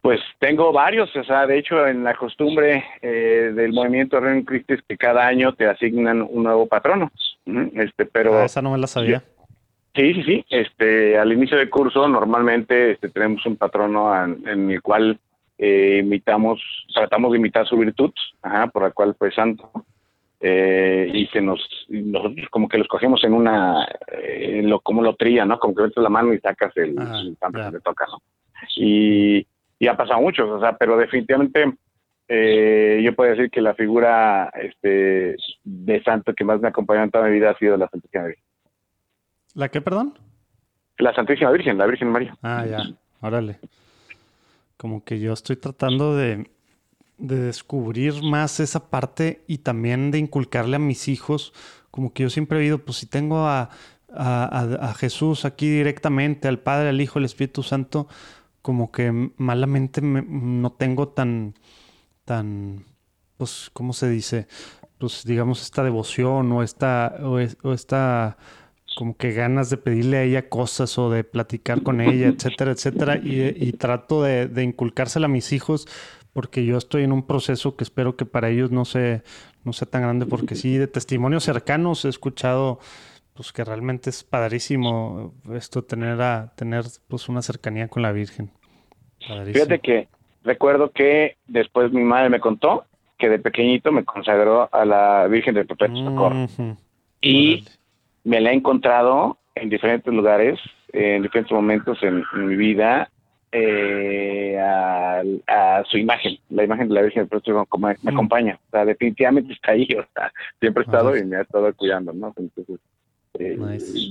Pues tengo varios, o sea, de hecho en la costumbre eh, del movimiento Reino Cristo es que cada año te asignan un nuevo patrono. Este, pero ah, esa no me la sabía. Sí, sí, sí. Este, al inicio del curso normalmente este, tenemos un patrono en, el cual eh, imitamos, tratamos de imitar su virtud, ajá, por la cual fue santo. Eh, y que nos nosotros como que los cogemos en una en lo como lo tría no como que metes la mano y sacas el, santo que te toca no y y ha pasado mucho, o sea, pero definitivamente eh, yo puedo decir que la figura este, de santo que más me ha acompañado en toda mi vida ha sido la Santísima Virgen. ¿La qué, perdón? La Santísima Virgen, la Virgen María. Ah, ya, órale. Como que yo estoy tratando de, descubrir más esa parte y también de inculcarle a mis hijos, como que yo siempre he oído, pues si tengo a, a Jesús aquí directamente, al Padre, al Hijo, al Espíritu Santo, como que malamente no tengo tan, tan, pues, ¿cómo se dice? Pues, digamos, esta devoción o esta, o, esta, como que ganas de pedirle a ella cosas o de platicar con ella, [LAUGHS] etcétera, etcétera. Y, trato de, de, inculcársela a mis hijos porque yo estoy en un proceso que espero que para ellos no, se, no sea tan grande, porque sí, de testimonios cercanos he escuchado pues que realmente es padrísimo esto tener a tener pues una cercanía con la Virgen. Fíjate que recuerdo que después mi madre me contó que de pequeñito me consagró a la Virgen del Perpetuo Socorro. Y me la he encontrado en diferentes lugares, en diferentes momentos en, mi vida, eh, a, su imagen, la imagen de la Virgen del Perpetuo Socorro me, acompaña. O sea, definitivamente está ahí, [LAUGHS] o sea, siempre he estado y me ha estado cuidando, ¿no? Entonces, eh,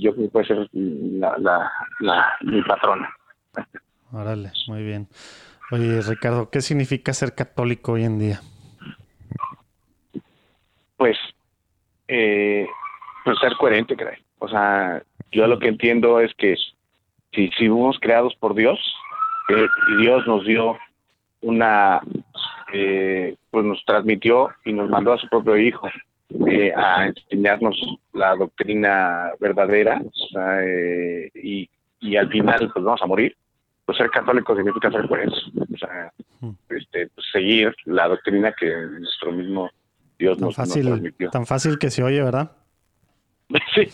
yo creo que puede ser la, la, la, mi patrona. [LAUGHS] Órale, muy bien. Oye, Ricardo, ¿qué significa ser católico hoy en día? Pues, eh, pues ser coherente, creo. O sea, yo lo que entiendo es que si, si fuimos creados por Dios, eh, y Dios nos dio una, eh, pues nos transmitió y nos mandó a su propio Hijo eh, a enseñarnos la doctrina verdadera, o sea, y, y al final pues vamos a morir pues ser católico significa ser coherente, o sea, este, pues, seguir la doctrina que nuestro mismo Dios tan nos, fácil, transmitió. Tan fácil que se oye, ¿verdad? [LAUGHS] Sí.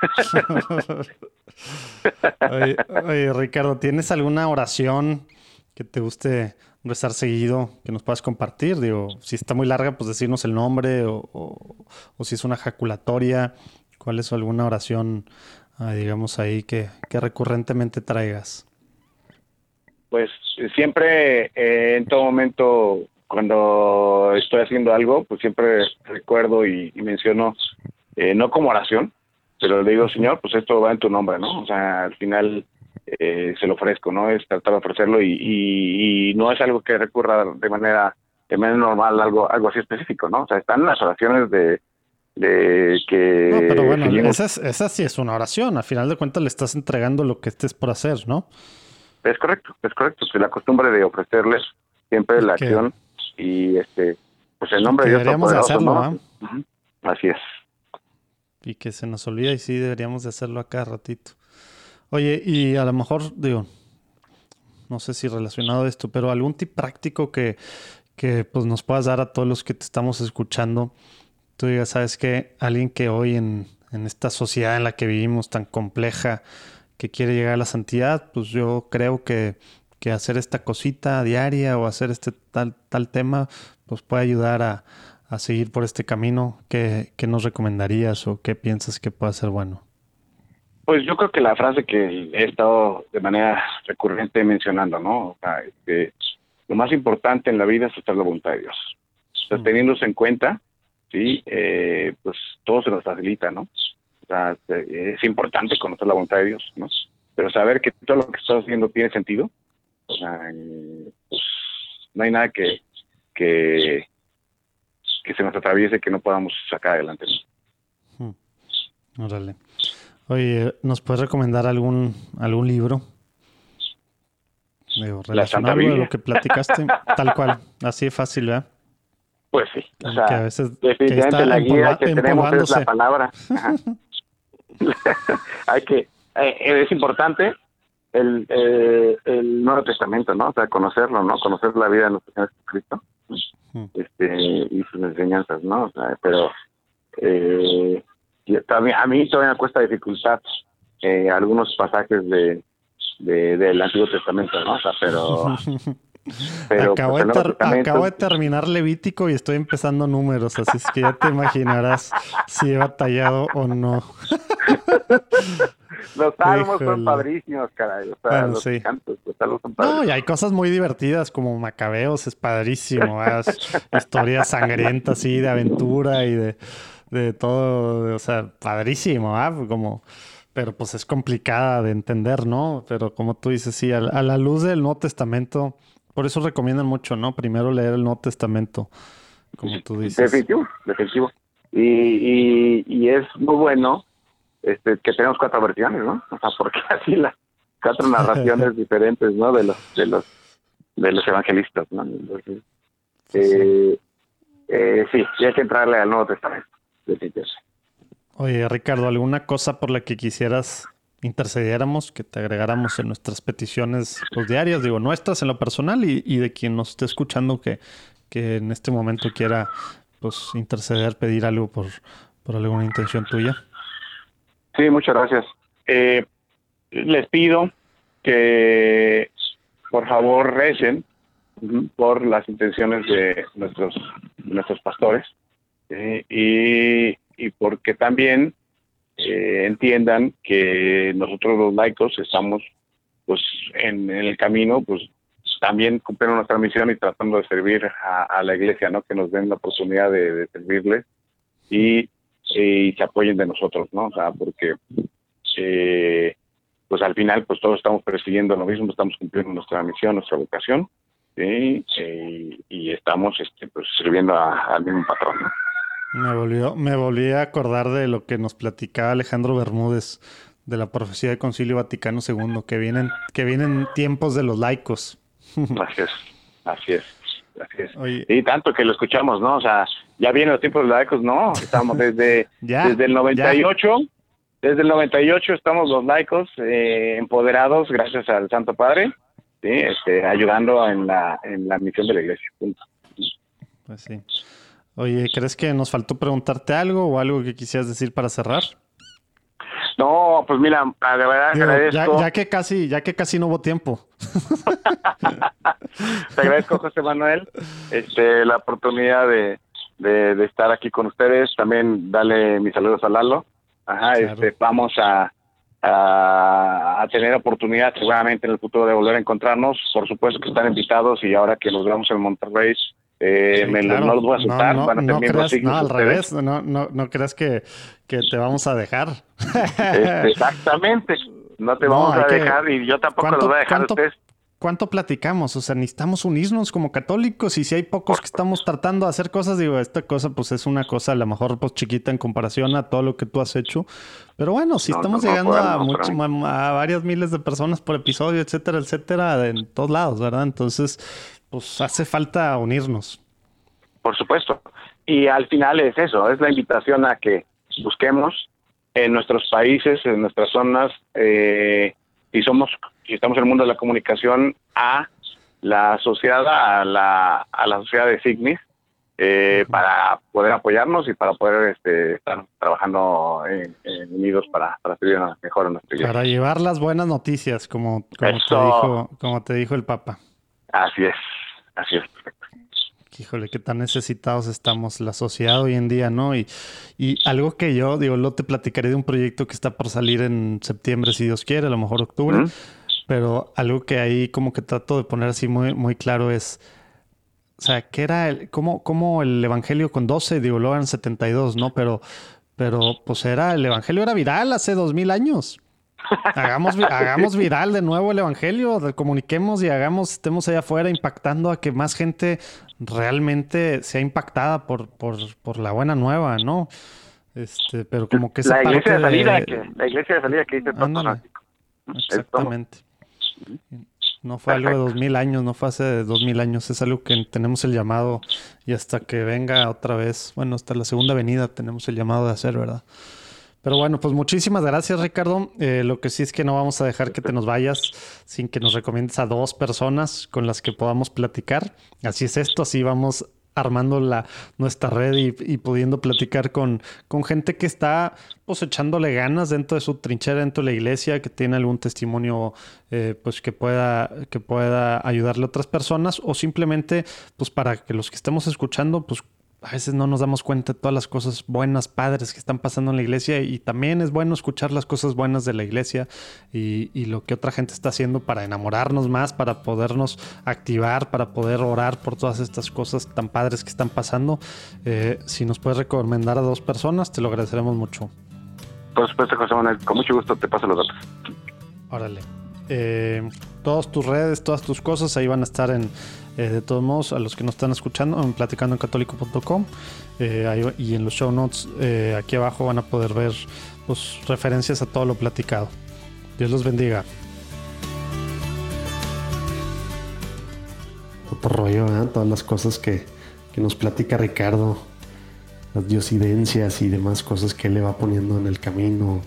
[LAUGHS] oye, Ricardo, ¿tienes alguna oración que te guste rezar seguido, que nos puedas compartir? Digo, si está muy larga, pues decirnos el nombre o, o, si es una ejaculatoria, ¿cuál es alguna oración, ah, digamos, ahí que, que recurrentemente traigas? Pues siempre, eh, en todo momento, cuando estoy haciendo algo, pues siempre recuerdo y, menciono, eh, no como oración, pero le digo, Señor, pues esto va en tu nombre, ¿no? O sea, al final eh, se lo ofrezco, ¿no? Es tratar de ofrecerlo y, no es algo que recurra de manera me es normal algo, algo así específico, ¿no? O sea, están las oraciones de, de que... No, pero bueno, esa, esa sí es una oración. Al final de cuentas le estás entregando lo que estés por hacer, ¿no? Es correcto, es correcto. Es la costumbre de ofrecerles siempre la acción y este, pues el nombre de Dios. Deberíamos de hacerlo, Así es. Y que se nos olvida y sí deberíamos de hacerlo acá ratito. Oye, y a lo mejor, digo, no sé si relacionado a esto, pero algún tip práctico que, que pues nos puedas dar a todos los que te estamos escuchando. Tú digas, sabes que alguien que hoy en, en esta sociedad en la que vivimos tan compleja, que quiere llegar a la santidad, pues yo creo que, que hacer esta cosita diaria o hacer este tal, tal tema, pues puede ayudar a, a seguir por este camino. ¿Qué, ¿Qué, nos recomendarías o qué piensas que puede ser bueno? Pues yo creo que la frase que he estado de manera recurrente mencionando, ¿no? O sea, este, lo más importante en la vida es estar la voluntad de Dios. O sea, mm. teniéndose en cuenta, sí, eh, pues todo se nos facilita, ¿no? O sea, es importante conocer la voluntad de Dios, ¿no? Pero saber que todo lo que estás haciendo tiene sentido, o sea, pues no hay nada que, que, que se nos atraviese que no podamos sacar adelante. ¿no? Hmm. Órale. Oye, ¿nos puedes recomendar algún, algún libro? relacionado a lo que platicaste, tal cual, así es fácil, ¿verdad? Pues sí, o sea, que a veces definitivamente la guía que tenemos es la palabra. [LAUGHS] [LAUGHS] Hay que, eh, es importante el, eh, el Nuevo Testamento, ¿no? O sea, conocerlo, ¿no? Conocer la vida de nuestro Señor Jesucristo este, y sus enseñanzas, ¿no? O sea, pero eh, también, a mí todavía me cuesta dificultad eh, algunos pasajes de, del Antiguo Testamento, ¿no? O sea, pero... [LAUGHS] pero acabo, pues, de acabo, de terminar Levítico y estoy empezando números, así es que ya te imaginarás si he batallado o no. [LAUGHS] [LAUGHS] los salmos son padrísimos, caray. O sea, los, cantos, los salmos son padrísimos. No, y hay cosas muy divertidas como Macabeos, es padrísimo. [LAUGHS] historias sangrientas, sí, de aventura y de de todo, o sea, padrísimo, ¿ah? Como, pero pues es complicada de entender, ¿no? Pero como tú dices, sí, a, la luz del Nuevo Testamento, por eso recomiendan mucho, ¿no? Primero leer el Nuevo Testamento, como tú dices. Definitivo, definitivo. Y, y, es muy bueno este, que tenemos cuatro versiones, ¿no? O sea, porque [LAUGHS] así las cuatro narraciones [LAUGHS] diferentes, ¿no? De los, de los, de los evangelistas, ¿no? Entonces, eh, eh, sí, hay que entrarle al Nuevo Testamento. Oye, Ricardo, ¿alguna cosa por la que quisieras intercediéramos, que te agregáramos en nuestras peticiones pues, diarias, digo, nuestras en lo personal y, de quien nos esté escuchando que, que en este momento quiera pues interceder, pedir algo por, por alguna intención tuya? Sí, muchas gracias. Eh, les pido que por favor recen por las intenciones de nuestros, nuestros pastores y, y, porque también eh, entiendan que nosotros los laicos estamos pues en, el camino pues también cumpliendo nuestra misión y tratando de servir a, la iglesia no que nos den la oportunidad de, de servirles y, y, se apoyen de nosotros no o sea porque eh, pues al final pues todos estamos persiguiendo lo mismo estamos cumpliendo nuestra misión nuestra vocación ¿sí? Eh, y estamos este, pues sirviendo al mismo patrón ¿no? Me volvió, me volví a acordar de lo que nos platicaba Alejandro Bermúdez de la profecía del Concilio Vaticano II, que vienen, que vienen tiempos de los laicos. Así es, así es. Así es. y tanto que lo escuchamos, ¿no? O sea, ya vienen los tiempos de los laicos, ¿no? Estamos desde, [LAUGHS] desde el 98, desde el 98 estamos los laicos eh, empoderados gracias al Santo Padre, ¿sí? este, ayudando en la, en la misión de la iglesia. Pues sí. Oye, ¿crees que nos faltó preguntarte algo o algo que quisieras decir para cerrar? No, pues mira, de verdad agradezco. Ya, que casi, ya que casi no hubo tiempo. [LAUGHS] Te agradezco, José Manuel, este, la oportunidad de, de, estar aquí con ustedes. También dale mis saludos a Lalo. Ajá, este, vamos a, a, tener oportunidad seguramente en el futuro de volver a encontrarnos. Por supuesto que están invitados y ahora que nos vemos en Monterrey, eh, me, no los voy a no, no, creas, no al revés, no, no, no creas que, que te vamos a dejar. Este, [LAUGHS] exactamente, no te vamos a dejar y yo tampoco los voy a dejar a ustedes. ¿cuánto platicamos? O sea, necesitamos unirnos como católicos y si hay pocos que estamos tratando de hacer cosas, digo, esta cosa pues es una cosa a lo mejor pues chiquita en comparación a todo lo que tú has hecho. Pero bueno, si estamos llegando a, mucho, a varias miles de personas por episodio, etcétera, etcétera, en todos lados, ¿verdad? Entonces, pues hace falta unirnos. Por supuesto. Y al final es eso, es la invitación a que busquemos en nuestros países, en nuestras zonas, eh, y somos, si estamos en el mundo de la comunicación, a la asociada a la, a la sociedad de Signis, eh, para poder apoyarnos y para poder este, estar trabajando en, unidos para, para servir mejor a. Para llevar las buenas noticias, como, como, te dijo, como te dijo el Papa. Así es, así es, perfecto. Híjole, qué tan necesitados estamos la sociedad hoy en día, ¿no? Y, y algo que yo, digo, lo te platicaré de un proyecto que está por salir en septiembre, si Dios quiere, a lo mejor octubre, pero algo que ahí como que trato de poner así muy, muy claro es, o sea, ¿qué era el, cómo, cómo el Evangelio con 12, digo, lo eran 72, ¿no? Pero, pero pues era, el Evangelio era viral hace dos mil años. Hagamos, hagamos viral de nuevo el evangelio, comuniquemos y hagamos, estemos allá afuera impactando a que más gente realmente sea impactada por, por, por la buena nueva, ¿no? Este, pero como que esa la iglesia de salida, que, la iglesia de salida que dice Exactamente. No fue algo de dos mil años, no fue hace dos mil años, es algo que tenemos el llamado y hasta que venga otra vez, bueno, hasta la segunda venida tenemos el llamado de hacer, ¿verdad? Pero bueno, pues muchísimas gracias, Ricardo. Eh, lo que sí es que no vamos a dejar que te nos vayas sin que nos recomiendes a dos personas con las que podamos platicar. Así es esto, así vamos armando la, nuestra red y, pudiendo platicar con, gente que está pues echándole ganas dentro de su trinchera, dentro de la iglesia, que tiene algún testimonio eh, pues que pueda, que pueda ayudarle a otras personas o simplemente pues para que los que estemos escuchando pues a veces no nos damos cuenta de todas las cosas buenas, padres que están pasando en la iglesia y también es bueno escuchar las cosas buenas de la iglesia y, lo que otra gente está haciendo para enamorarnos más, para podernos activar, para poder orar por todas estas cosas tan padres que están pasando. Eh, si nos puedes recomendar a dos personas, te lo agradeceremos mucho. Por supuesto, José Manuel, con mucho gusto te paso los datos. Órale. Eh, todas tus redes, todas tus cosas ahí van a estar en eh, de todos modos, a los que nos están escuchando, en platicandoencatólico.com eh, y en los show notes eh, aquí abajo van a poder ver pues, referencias a todo lo platicado. Dios los bendiga. Otro rollo, todas las cosas que, que nos platica Ricardo, las diosidencias y demás cosas que él le va poniendo en el camino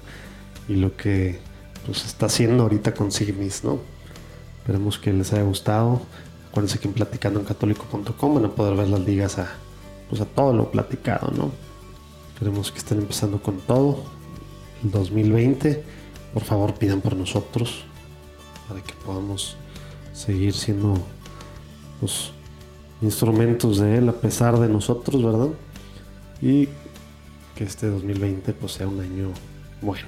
y lo que pues, está haciendo ahorita con Signis, ¿no? Esperemos que les haya gustado. Acuérdense que en platicando en católico.com van a poder ver las ligas a, pues a todo lo platicado, ¿no? Esperemos que estén empezando con todo. El 2020, por favor pidan por nosotros para que podamos seguir siendo los instrumentos de Él a pesar de nosotros, ¿verdad? Y que este 2020 pues sea un año bueno.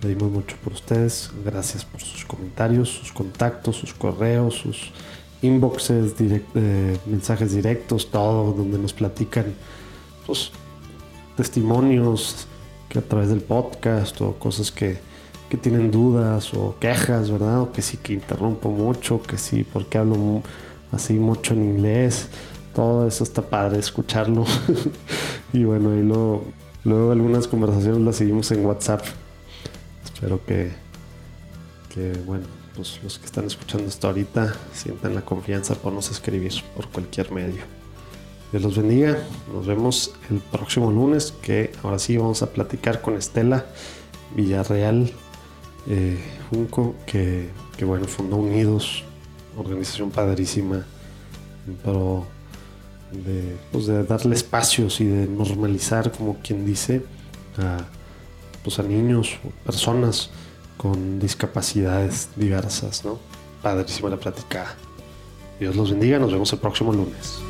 Pedimos mucho por ustedes, gracias por sus comentarios, sus contactos, sus correos, sus inboxes, eh, mensajes directos, todo, donde nos platican pues, testimonios que a través del podcast o cosas que, que tienen dudas o quejas, ¿verdad? O que sí que interrumpo mucho, que sí, porque hablo así mucho en inglés. Todo eso está padre escucharlo. [LAUGHS] y bueno, ahí luego, luego algunas conversaciones las seguimos en WhatsApp. Espero que, que bueno, pues, los que están escuchando esto ahorita sientan la confianza por nos escribir por cualquier medio. Dios los bendiga. Nos vemos el próximo lunes, que ahora sí vamos a platicar con Estela Villarreal eh, Junco, que, bueno, fundó Unidos, organización padrísima, pero de, pues de darle espacios y de normalizar, como quien dice, a, pues a niños personas con discapacidades diversas, ¿no? Padrísima la plática. Dios los bendiga, nos vemos el próximo lunes.